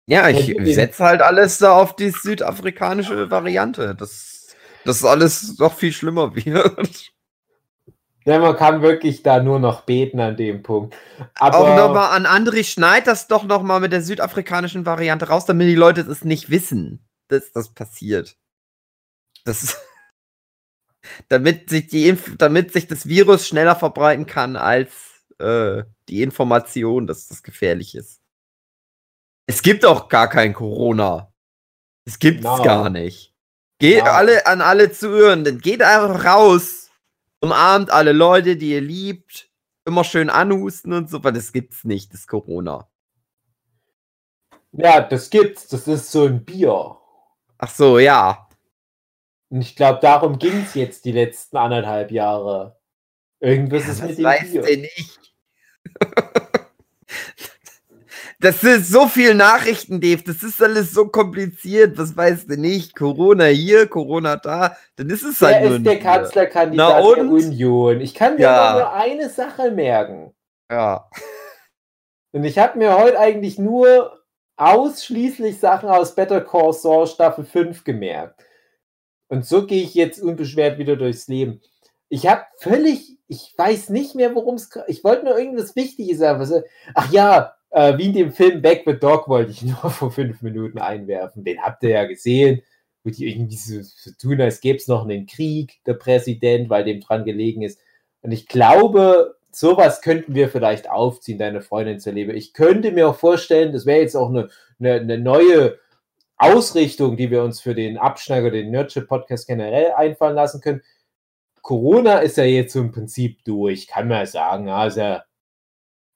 Ja, ich setze halt alles da auf die südafrikanische Variante. Das, das alles noch viel schlimmer wird. Ja, man kann wirklich da nur noch beten an dem Punkt. Aber Auch nochmal an André, schneid das doch nochmal mit der südafrikanischen Variante raus, damit die Leute es nicht wissen, dass das passiert. Das, damit, sich die Inf damit sich das Virus schneller verbreiten kann als äh, die Information, dass das gefährlich ist. Es gibt auch gar kein Corona. Es gibt's Genau. gar nicht. Geht Genau. alle an alle Zuhörenden, geht einfach raus, umarmt alle Leute, die ihr liebt, immer schön anhusten und so, weil das gibt's nicht, das Corona. ja, das gibt's. Das ist so ein Bier. Ach so, ja. Und ich glaube, darum ging es jetzt die letzten anderthalb Jahre. Irgendwas ist Was mit dem weiß Bier. denn ich? Das sind so viele Nachrichten, Dave. Das ist alles so kompliziert. Was weißt du nicht? Corona hier, Corona da. Dann ist es halt Wer nur ist der. Kanzlerkandidat Na der? Union? Ich kann mir Ja. nur eine Sache merken. Ja. Und ich habe mir heute eigentlich nur ausschließlich Sachen aus Better Call Saul Staffel 5 gemerkt. Und so gehe ich jetzt unbeschwert wieder durchs Leben. Ich habe völlig, ich weiß nicht mehr, worum es. Ich wollte nur irgendwas Wichtiges sagen. Ach ja, äh, wie in dem Film Back the Dog wollte ich nur vor fünf Minuten einwerfen. Den habt ihr ja gesehen, wo die irgendwie so, so tun, als gäbe es noch einen Krieg, der Präsident, weil dem dran gelegen ist. Und ich glaube, sowas könnten wir vielleicht aufziehen, deine Freundin zu erleben. Ich könnte mir auch vorstellen, das wäre jetzt auch eine, eine, eine neue Ausrichtung, die wir uns für den Abschneider, den Nerdship-Podcast generell einfallen lassen können. Corona ist ja jetzt so im Prinzip durch, kann man sagen. Also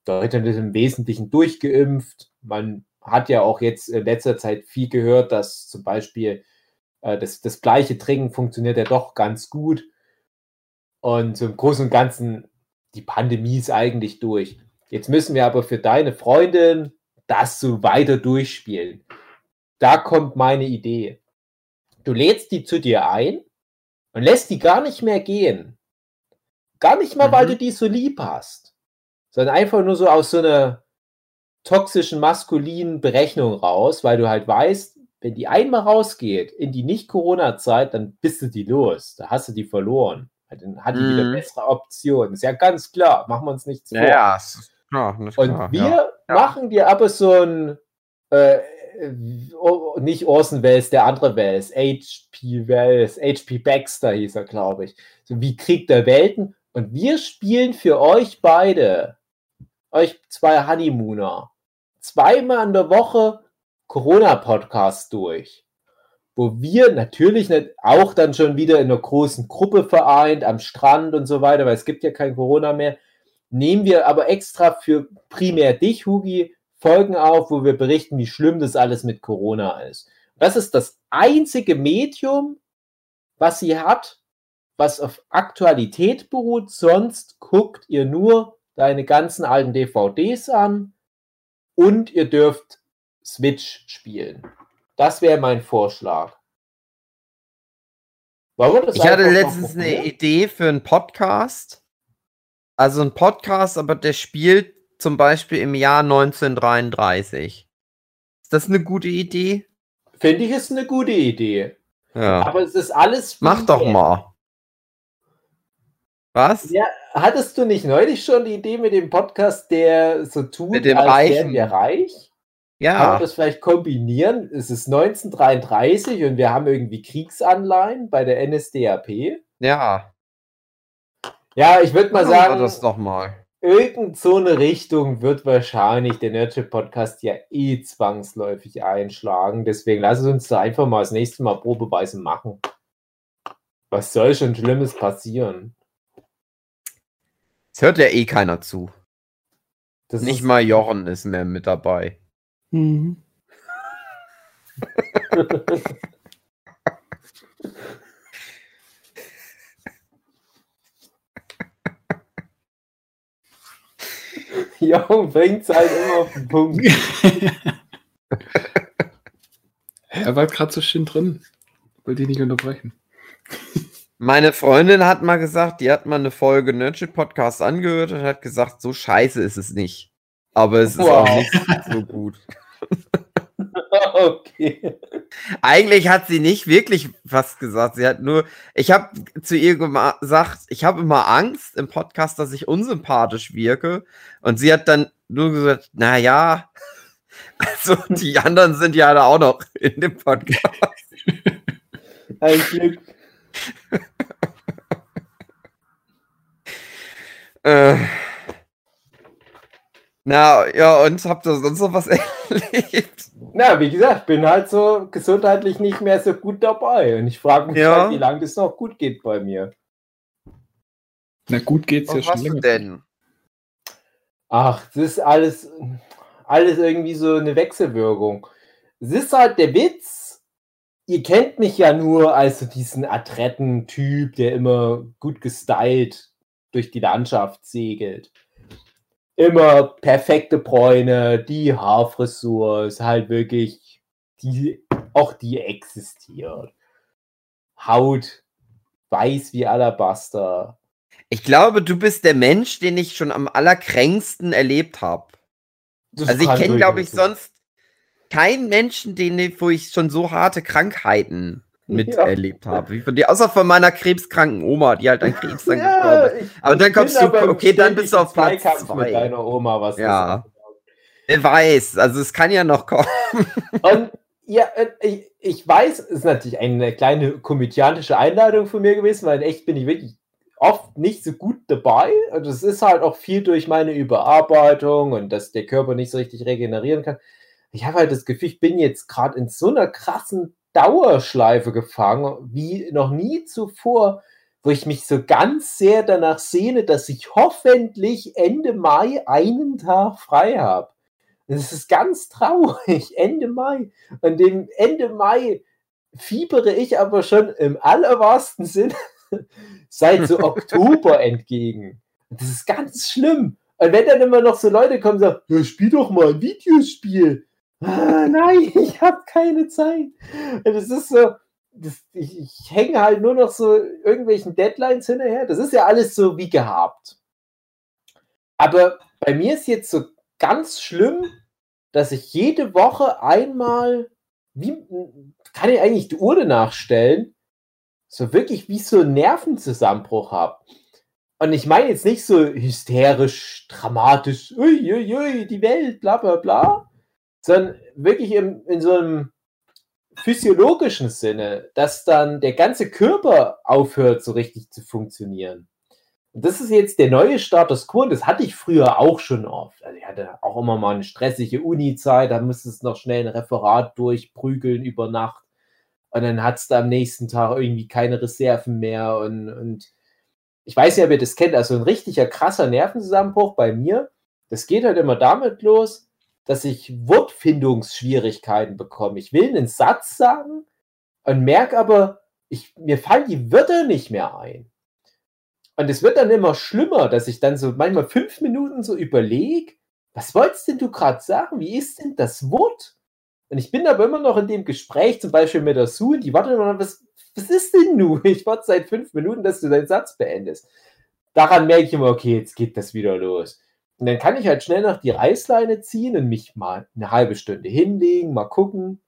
Deutschland ist im Wesentlichen durchgeimpft. Man hat ja auch jetzt in letzter Zeit viel gehört, dass zum Beispiel äh, das, das gleiche Trinken funktioniert ja doch ganz gut. Und so im Großen und Ganzen, die Pandemie ist eigentlich durch. Jetzt müssen wir aber für deine Freundin das so weiter durchspielen. Da kommt meine Idee. Du lädst die zu dir ein und lässt die gar nicht mehr gehen. Gar nicht mal, weil Mhm. du die so lieb hast, sondern einfach nur so aus so einer toxischen, maskulinen Berechnung raus, weil du halt weißt, wenn die einmal rausgeht in die Nicht-Corona-Zeit, dann bist du die los. Da hast du die verloren. Dann hat die wieder Mhm. bessere Optionen. Ist ja ganz klar. Machen wir uns nichts vor. Ja, ist klar, ist Und klar, wir ja. Ja. machen dir aber so ein, äh, oh, nicht Orson Welles, der andere Welles, H.P. Welles, H.P. Baxter hieß er, glaube ich. So wie Krieg der Welten. Und wir spielen für euch beide, euch zwei Honeymooner, zweimal in der Woche Corona-Podcast durch. Wo wir natürlich nicht auch dann schon wieder in einer großen Gruppe vereint, am Strand und so weiter, weil es gibt ja kein Corona mehr, nehmen wir aber extra für primär dich, Hugi, Folgen auf, wo wir berichten, wie schlimm das alles mit Corona ist. Das ist das einzige Medium, was sie hat, was auf Aktualität beruht. Sonst guckt ihr nur deine ganzen alten DVDs an und ihr dürft Switch spielen. Das wäre mein Vorschlag. Ich hatte letztens eine? Idee für einen Podcast. Also ein Podcast, aber der spielt zum Beispiel im Jahr 1933. Ist das eine gute Idee? Finde ich, ist eine gute Idee. Ja. Aber es ist alles. Mach doch mal. Was? Ja, hattest du nicht neulich schon die Idee mit dem Podcast, der so tut, Mit dem als Reichen. wären wir reich? Kann Ja. man das vielleicht kombinieren? Es ist 1933 und wir haben irgendwie Kriegsanleihen bei der NSDAP. Ja. Ja, ich würde mal Machen sagen, das doch mal. irgend so eine Richtung wird wahrscheinlich der Nerdship Podcast ja eh zwangsläufig einschlagen. Deswegen lass es uns da einfach mal das nächste Mal probeweise machen. Was soll schon Schlimmes passieren? Es hört ja eh keiner zu. Das Nicht ist- mal Jochen ist mehr mit dabei. Jochen bringt es halt immer auf den Punkt. Er war gerade so schön drin. Wollte ich nicht unterbrechen. Meine Freundin hat mal gesagt, die hat mal eine Folge Nerdship Podcast angehört und hat gesagt, so scheiße ist es nicht. Aber es ist Wow. auch nicht so gut. okay. Eigentlich hat sie nicht wirklich was gesagt. Sie hat nur, ich habe zu ihr gesagt, ich habe immer Angst im Podcast, dass ich unsympathisch wirke. Und sie hat dann nur gesagt, na ja, also die anderen sind ja da auch noch in dem Podcast. Ein Glück. Äh, na ja, und habt ihr sonst noch was erlebt? Na, wie gesagt, bin halt so gesundheitlich nicht mehr so gut dabei. Und ich frage mich Ja. halt, wie lange das noch gut geht bei mir. Na gut geht's ja Was schon länger. denn? Ach, das ist alles, alles irgendwie so eine Wechselwirkung. Es ist halt der Witz. Ihr kennt mich ja nur als so diesen Adretten-Typ, der immer gut gestylt durch die Landschaft segelt. immer perfekte Bräune, die Haarfrisur ist halt wirklich, die, auch die existiert. Haut weiß wie Alabaster. Ich glaube, du bist der Mensch, den ich schon am allerkränksten erlebt habe. Also ich kenne, glaube ich, sonst keinen Menschen, den, wo ich schon so harte Krankheiten miterlebt habe. Wie von dir, außer von meiner krebskranken Oma, die halt an Krebs dann gestorben ist. Aber dann kommst du- okay, dann bist du auf Platz Zweikampf zwei. mit deiner Oma, was Ja. Wer weiß, also es kann ja noch kommen. Und ja, ich, ich weiß, es ist natürlich eine kleine komödiantische Einladung von mir gewesen, weil in echt bin ich wirklich oft nicht so gut dabei. Und es ist halt auch viel durch meine Überarbeitung und dass der Körper nicht so richtig regenerieren kann. Ich habe halt das Gefühl, ich bin jetzt gerade in so einer krassen Dauerschleife gefangen, wie noch nie zuvor, wo ich mich so ganz sehr danach sehne, dass ich hoffentlich Ende Mai einen Tag frei habe. Das ist ganz traurig. Ende Mai. Und dem Ende Mai fiebere ich aber schon im allerwahrsten Sinne seit so Oktober entgegen. Das ist ganz schlimm. Und wenn dann immer noch so Leute kommen und sagen, ja, spiel doch mal ein Videospiel. Ah, nein, ich habe keine Zeit. Das ist so, das, ich, ich hänge halt nur noch so irgendwelchen Deadlines hinterher. Das ist ja alles so wie gehabt. Aber bei mir ist jetzt so ganz schlimm, dass ich jede Woche einmal, wie kann ich eigentlich die Uhr nachstellen, so wirklich wie so einen Nervenzusammenbruch habe. Und ich meine jetzt nicht so hysterisch, dramatisch, ui, ui, ui, die Welt, bla bla bla, sondern wirklich im, in so einem physiologischen Sinne, dass dann der ganze Körper aufhört, so richtig zu funktionieren. Und das ist jetzt der neue Status quo. Und das hatte ich früher auch schon oft. Also ich hatte auch immer mal eine stressige Uni-Zeit, da musste es noch schnell ein Referat durchprügeln über Nacht. Und dann hat es da am nächsten Tag irgendwie keine Reserven mehr. Und, und ich weiß ob ihr das kennt, also ein richtiger krasser Nervenzusammenbruch bei mir. Das geht halt immer damit los, dass ich Wortfindungsschwierigkeiten bekomme. Ich will einen Satz sagen und merke aber, ich, mir fallen die Wörter nicht mehr ein. Und es wird dann immer schlimmer, dass ich dann so manchmal fünf Minuten so überlege, was wolltest denn du gerade sagen? Wie ist denn das Wort? Und ich bin aber immer noch in dem Gespräch, zum Beispiel mit der Sue, die wartet immer noch, was, was ist denn nu? Ich warte seit fünf Minuten, dass du deinen Satz beendest. Daran merke ich immer, okay, jetzt geht das wieder los. Und dann kann ich halt schnell noch die Reißleine ziehen und mich mal eine halbe Stunde hinlegen, mal gucken,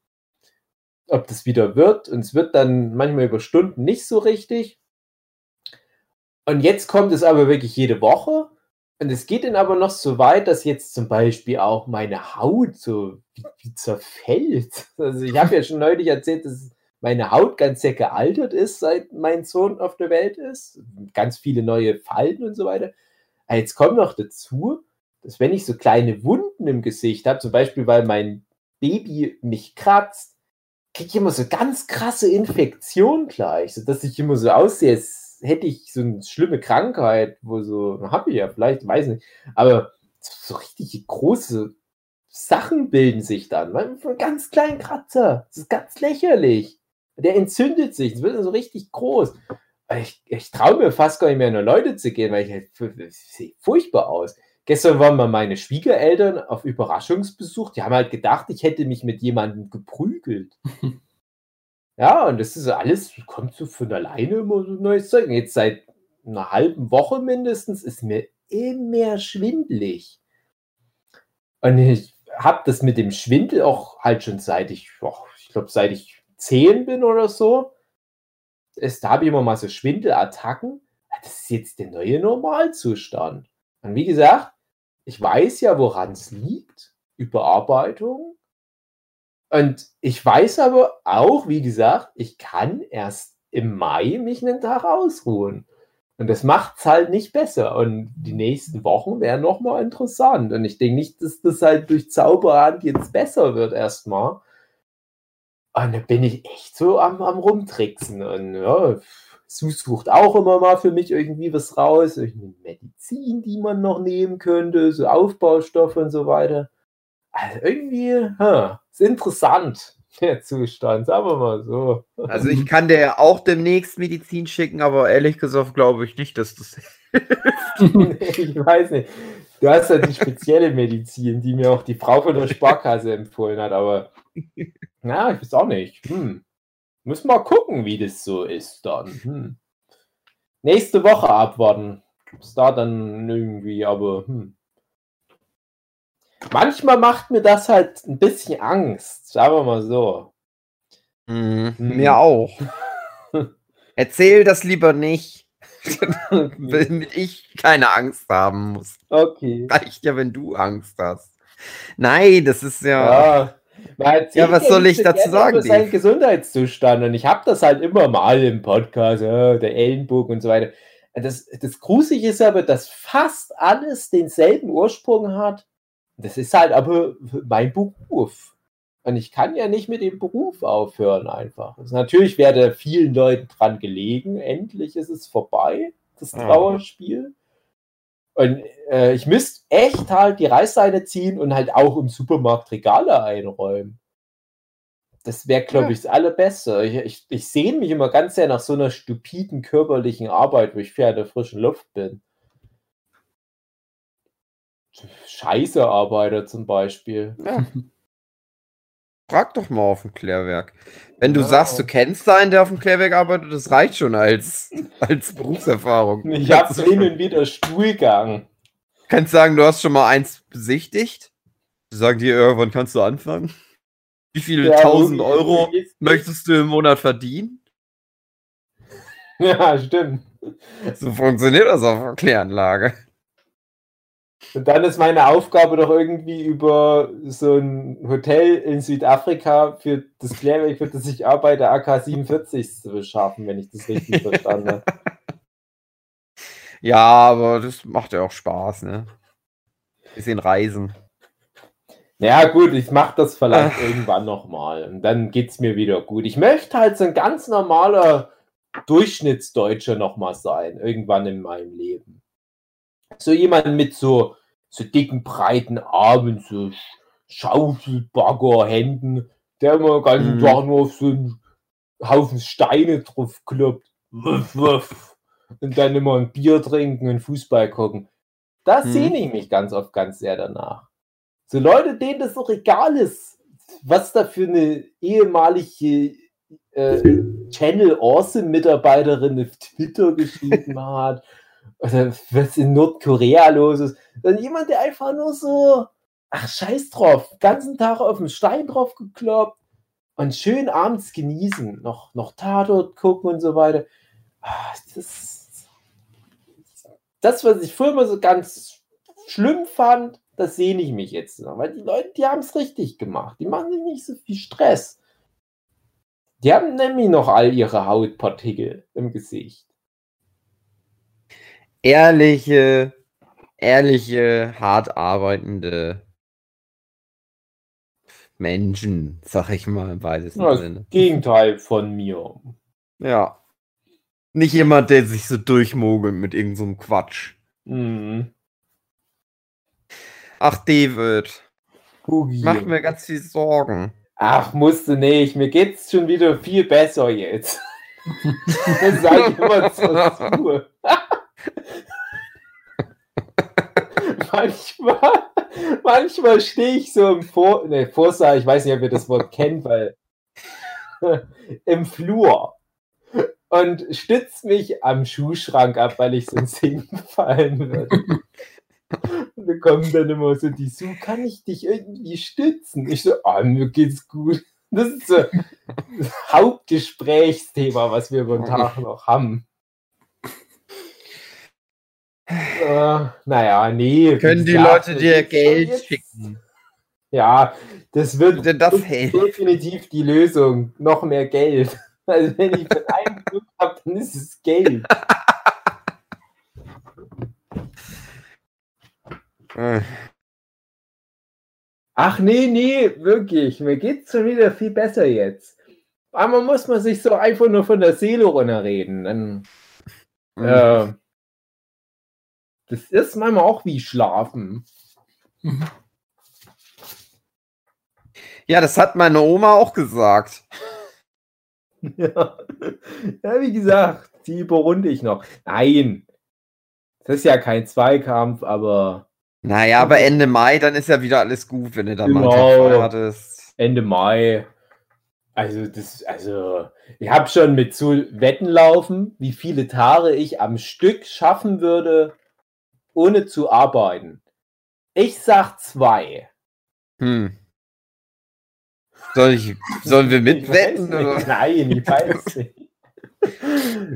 ob das wieder wird. Und es wird dann manchmal über Stunden nicht so richtig. Und jetzt kommt es aber wirklich jede Woche. Und es geht dann aber noch so weit, dass jetzt zum Beispiel auch meine Haut so zerfällt. Also ich habe ja schon neulich erzählt, dass meine Haut ganz sehr gealtert ist, seit mein Sohn auf der Welt ist. Ganz viele neue Falten und so weiter. Aber jetzt kommt noch dazu, dass wenn ich so kleine Wunden im Gesicht habe, zum Beispiel weil mein Baby mich kratzt, kriege ich immer so ganz krasse Infektionen gleich, sodass ich immer so aussehe, als hätte ich so eine schlimme Krankheit, wo so, habe ich ja vielleicht, weiß nicht, aber so richtig große Sachen bilden sich dann. Man, von ganz kleinen Kratzer. Das ist ganz lächerlich. Der entzündet sich. Das wird so richtig groß. Ich, ich traue mir fast gar nicht mehr nur Leute zu gehen, weil ich halt, sieht furchtbar aus. Gestern waren mal meine Schwiegereltern auf Überraschungsbesuch. Die haben halt gedacht, ich hätte mich mit jemandem geprügelt. ja, und das ist alles, kommt so von alleine immer so neues Zeug. Und jetzt seit einer halben Woche mindestens ist mir immer schwindelig. Und ich habe das mit dem Schwindel auch halt schon seit ich, och, ich glaube, seit ich zehn bin oder so. Habe ich immer mal so Schwindelattacken. Das ist jetzt der neue Normalzustand. Und wie gesagt, ich weiß ja, woran es liegt. Überarbeitung. Und ich weiß aber auch, wie gesagt, ich kann erst im Mai mich einen Tag ausruhen. Und das macht es halt nicht besser. Und die nächsten Wochen wären nochmal interessant. Und ich denke nicht, dass das halt durch Zauberhand jetzt besser wird erstmal. Und da bin ich echt so am, am Rumtricksen. Und ja, Sue sucht auch immer mal für mich irgendwie was raus. Irgendeine Medizin, die man noch nehmen könnte, so Aufbaustoffe und so weiter. Also irgendwie, ha, ist interessant, der Zustand, sagen wir mal so. Also ich kann dir auch demnächst Medizin schicken, aber ehrlich gesagt glaube ich nicht, dass das. ich weiß nicht. Du hast ja die spezielle Medizin, die mir auch die Frau von der Sparkasse empfohlen hat, aber na, ich weiß auch nicht. Hm. Muss mal gucken, wie das so ist dann. Hm. Nächste Woche abwarten. Ist da dann irgendwie, aber hm. Manchmal macht mir das halt ein bisschen Angst, sagen wir mal so. Mhm. Hm. Mir auch. Erzähl das lieber nicht. Damit ich keine Angst haben muss. Okay. Reicht ja, wenn du Angst hast. Nein, das ist ja. Ja. Ja, was soll ich dazu sagen, Über seinen Dave? Gesundheitszustand und ich habe das halt immer mal im Podcast, ja, der Ellenbogen und so weiter. Das, das Gruselige ist aber, dass fast alles denselben Ursprung hat. Das ist halt aber mein Beruf. Und ich kann ja nicht mit dem Beruf aufhören einfach. Also natürlich wäre vielen Leuten dran gelegen. Endlich ist es vorbei, das. Trauerspiel. Und äh, ich müsste echt halt die Reißleine ziehen und halt auch im Supermarkt Regale einräumen. Das wäre, glaube Ja. ich, das Allerbeste. Ich, ich, ich sehne mich immer ganz sehr nach so einer stupiden körperlichen Arbeit, wo ich viel in der frischen Luft bin. Scheiße Arbeiter zum Beispiel. ja. Frag doch mal auf dem Klärwerk. Wenn du Ja. sagst, du kennst einen, der auf dem Klärwerk arbeitet, das reicht schon als, als Berufserfahrung. Ich habe Kannst du hin und wieder Stuhlgang. kannst sagen, du hast schon mal eins besichtigt. Die sagen dir, äh, wann kannst du anfangen? Wie viele Ja, tausend irgendwie- Euro möchtest du im Monat verdienen? Ja, stimmt. So funktioniert das auf der Kläranlage. Und dann ist meine Aufgabe doch irgendwie über so ein Hotel in Südafrika für das Klärwerk, für das ich arbeite, AK-47 zu beschaffen, wenn ich das richtig verstanden habe. Ja, aber das macht ja auch Spaß, ne? Bisschen reisen. Ja, gut, ich mache das vielleicht irgendwann nochmal und dann geht's mir wieder gut. Ich möchte halt so ein ganz normaler Durchschnittsdeutscher nochmal sein, irgendwann in meinem Leben. So jemand mit so, so dicken, breiten Armen, so Schaufelbaggerhänden, der immer den ganzen Mhm. Tag nur auf so einen Haufen Steine drauf kloppt. Wuff, wuff. Und dann immer ein Bier trinken und Fußball gucken. Da Mhm. sehne ich mich ganz oft ganz sehr danach. So Leute, denen das doch egal ist, was da für eine ehemalige äh, Channel Awesome Mitarbeiterin auf Twitter geschrieben hat, oder was in Nordkorea los ist, sondern jemand, der einfach nur so, ach scheiß drauf, ganzen Tag auf den Stein drauf gekloppt und schön abends genießen, noch, noch Tatort gucken und so weiter. Ah, Das, das, was ich früher immer so ganz schlimm fand, das sehne ich mich jetzt noch. Weil die Leute, die haben es richtig gemacht. Die machen sich nicht so viel Stress. Die haben nämlich noch all ihre Hautpartikel im Gesicht. Ehrliche, ehrliche, hart arbeitende Menschen, sag ich mal im weitesten Das Sinne. Gegenteil von mir. Ja. Nicht jemand, der sich so durchmogelt mit irgendeinem so Quatsch. Mhm. Ach, David, Hugi. mach mir ganz viel Sorgen. Ach, musste nicht. Mir geht's schon wieder viel besser jetzt. das sage ich immer zur Ruhe. Manchmal, manchmal stehe ich so im Vor nee, Vorsaal, ich weiß nicht, ob ihr das Wort kennt, weil im Flur und stütze mich am Schuhschrank ab, weil ich sonst hinfallen würde. Und da kommen dann immer so die so, kann ich dich irgendwie stützen? Ich so, ah, mir geht's gut. Das ist so das Hauptgesprächsthema, was wir über den Tag noch haben. Äh, naja, nee. Können die gesagt, Leute dir Geld schicken? Ja, das wird das definitiv die Lösung. Noch mehr Geld. Also wenn ich von einem Glück habe, dann ist es Geld. Ach nee, nee, wirklich. Mir geht's schon wieder viel besser jetzt. Einmal muss man sich so einfach nur von der Seele runterreden. Dann, Mhm. äh, das ist manchmal auch wie Schlafen. Ja, das hat meine Oma auch gesagt. Ja. ja, wie gesagt, die überrunde ich noch. Nein, das ist ja kein Zweikampf, aber Naja, aber Ende Mai, dann ist ja wieder alles gut, wenn du dann mal Genau. einen Tag frei hattest. Ende Mai. Also, das, also, ich habe schon mit zu Wetten laufen, wie viele Tage ich am Stück schaffen würde, ohne zu arbeiten. Ich sag zwei. Hm. Soll ich, sollen wir mitwetten? Nein, ich weiß nicht.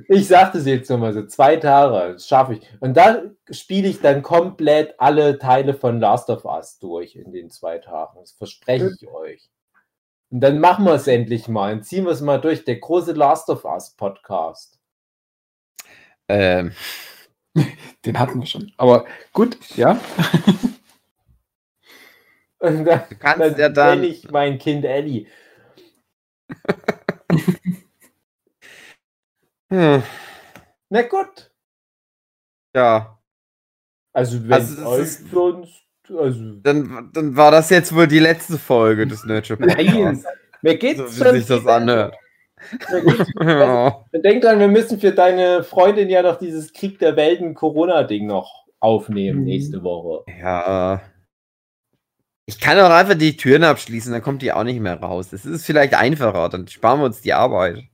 Ich sag das jetzt nochmal so, zwei Tage, das schaffe ich. Und dann spiele ich dann komplett alle Teile von Last of Us durch in den zwei Tagen. Das verspreche ich euch. Und dann machen wir es endlich mal und ziehen wir es mal durch. Der große Last of Us Podcast. Ähm, Den hatten wir schon. Aber gut, ja. Und dann, du kannst dann ja dann. ich mein Kind Ellie. Hm, Na gut. ja, Also wenn Also euch ist- sonst. Also, dann, dann war das jetzt wohl die letzte Folge des Nerdship nein, mir geht's So wie sich das anhört. Ja. Denk dran, wir müssen für deine Freundin ja noch dieses Krieg der Welten Corona-Ding noch aufnehmen Mhm. nächste Woche. ja. Ich kann auch einfach die Türen abschließen, dann kommt die auch nicht mehr raus. Das ist vielleicht einfacher, dann sparen wir uns die Arbeit.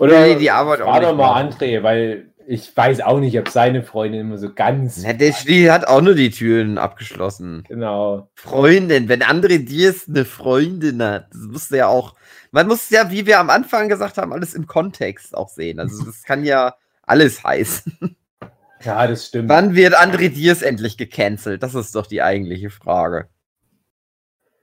Oder Nee, die Arbeit auch nicht doch mal. André, weil ich weiß auch nicht, ob seine Freundin immer so ganz Na, der die hat auch nur die Türen abgeschlossen. genau. Freundin, wenn André Diers eine Freundin hat, das musst du ja auch, man muss ja, wie wir am Anfang gesagt haben, alles im Kontext auch sehen. Also das kann ja alles heißen. Ja, das stimmt. Wann wird André Diers endlich gecancelt? Das ist doch die eigentliche Frage.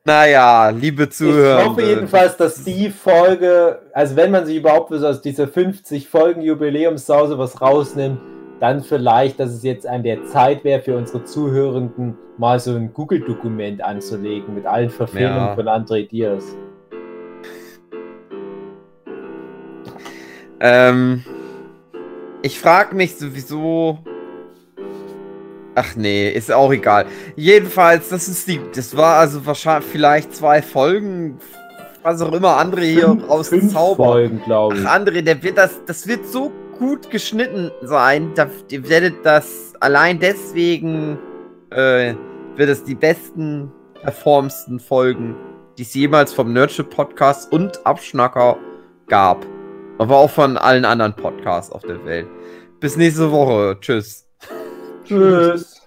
Naja, liebe Zuhörer. Ich hoffe jedenfalls, dass die Folge, also wenn man sich überhaupt so aus dieser 50 Folgen Jubiläumssause was rausnimmt, dann vielleicht, dass es jetzt an der Zeit wäre für unsere Zuhörenden mal so ein Google-Dokument anzulegen mit allen Verfehlungen Ja. von André Diaz. Ähm, ich frage mich sowieso. Ach nee, ist auch egal. Jedenfalls, das ist die. Das war also wahrscheinlich vielleicht zwei Folgen, was auch immer André hier Fünf rauszaubert. Folgen, glaube ich. Ach, André, der wird das, das wird so gut geschnitten sein. Da, ihr werdet das allein deswegen äh, wird es die besten, performsten Folgen, die es jemals vom Nerdship Podcast und Abschnacker gab. Aber auch von allen anderen Podcasts auf der Welt. Bis nächste Woche. Tschüss. Tschüss.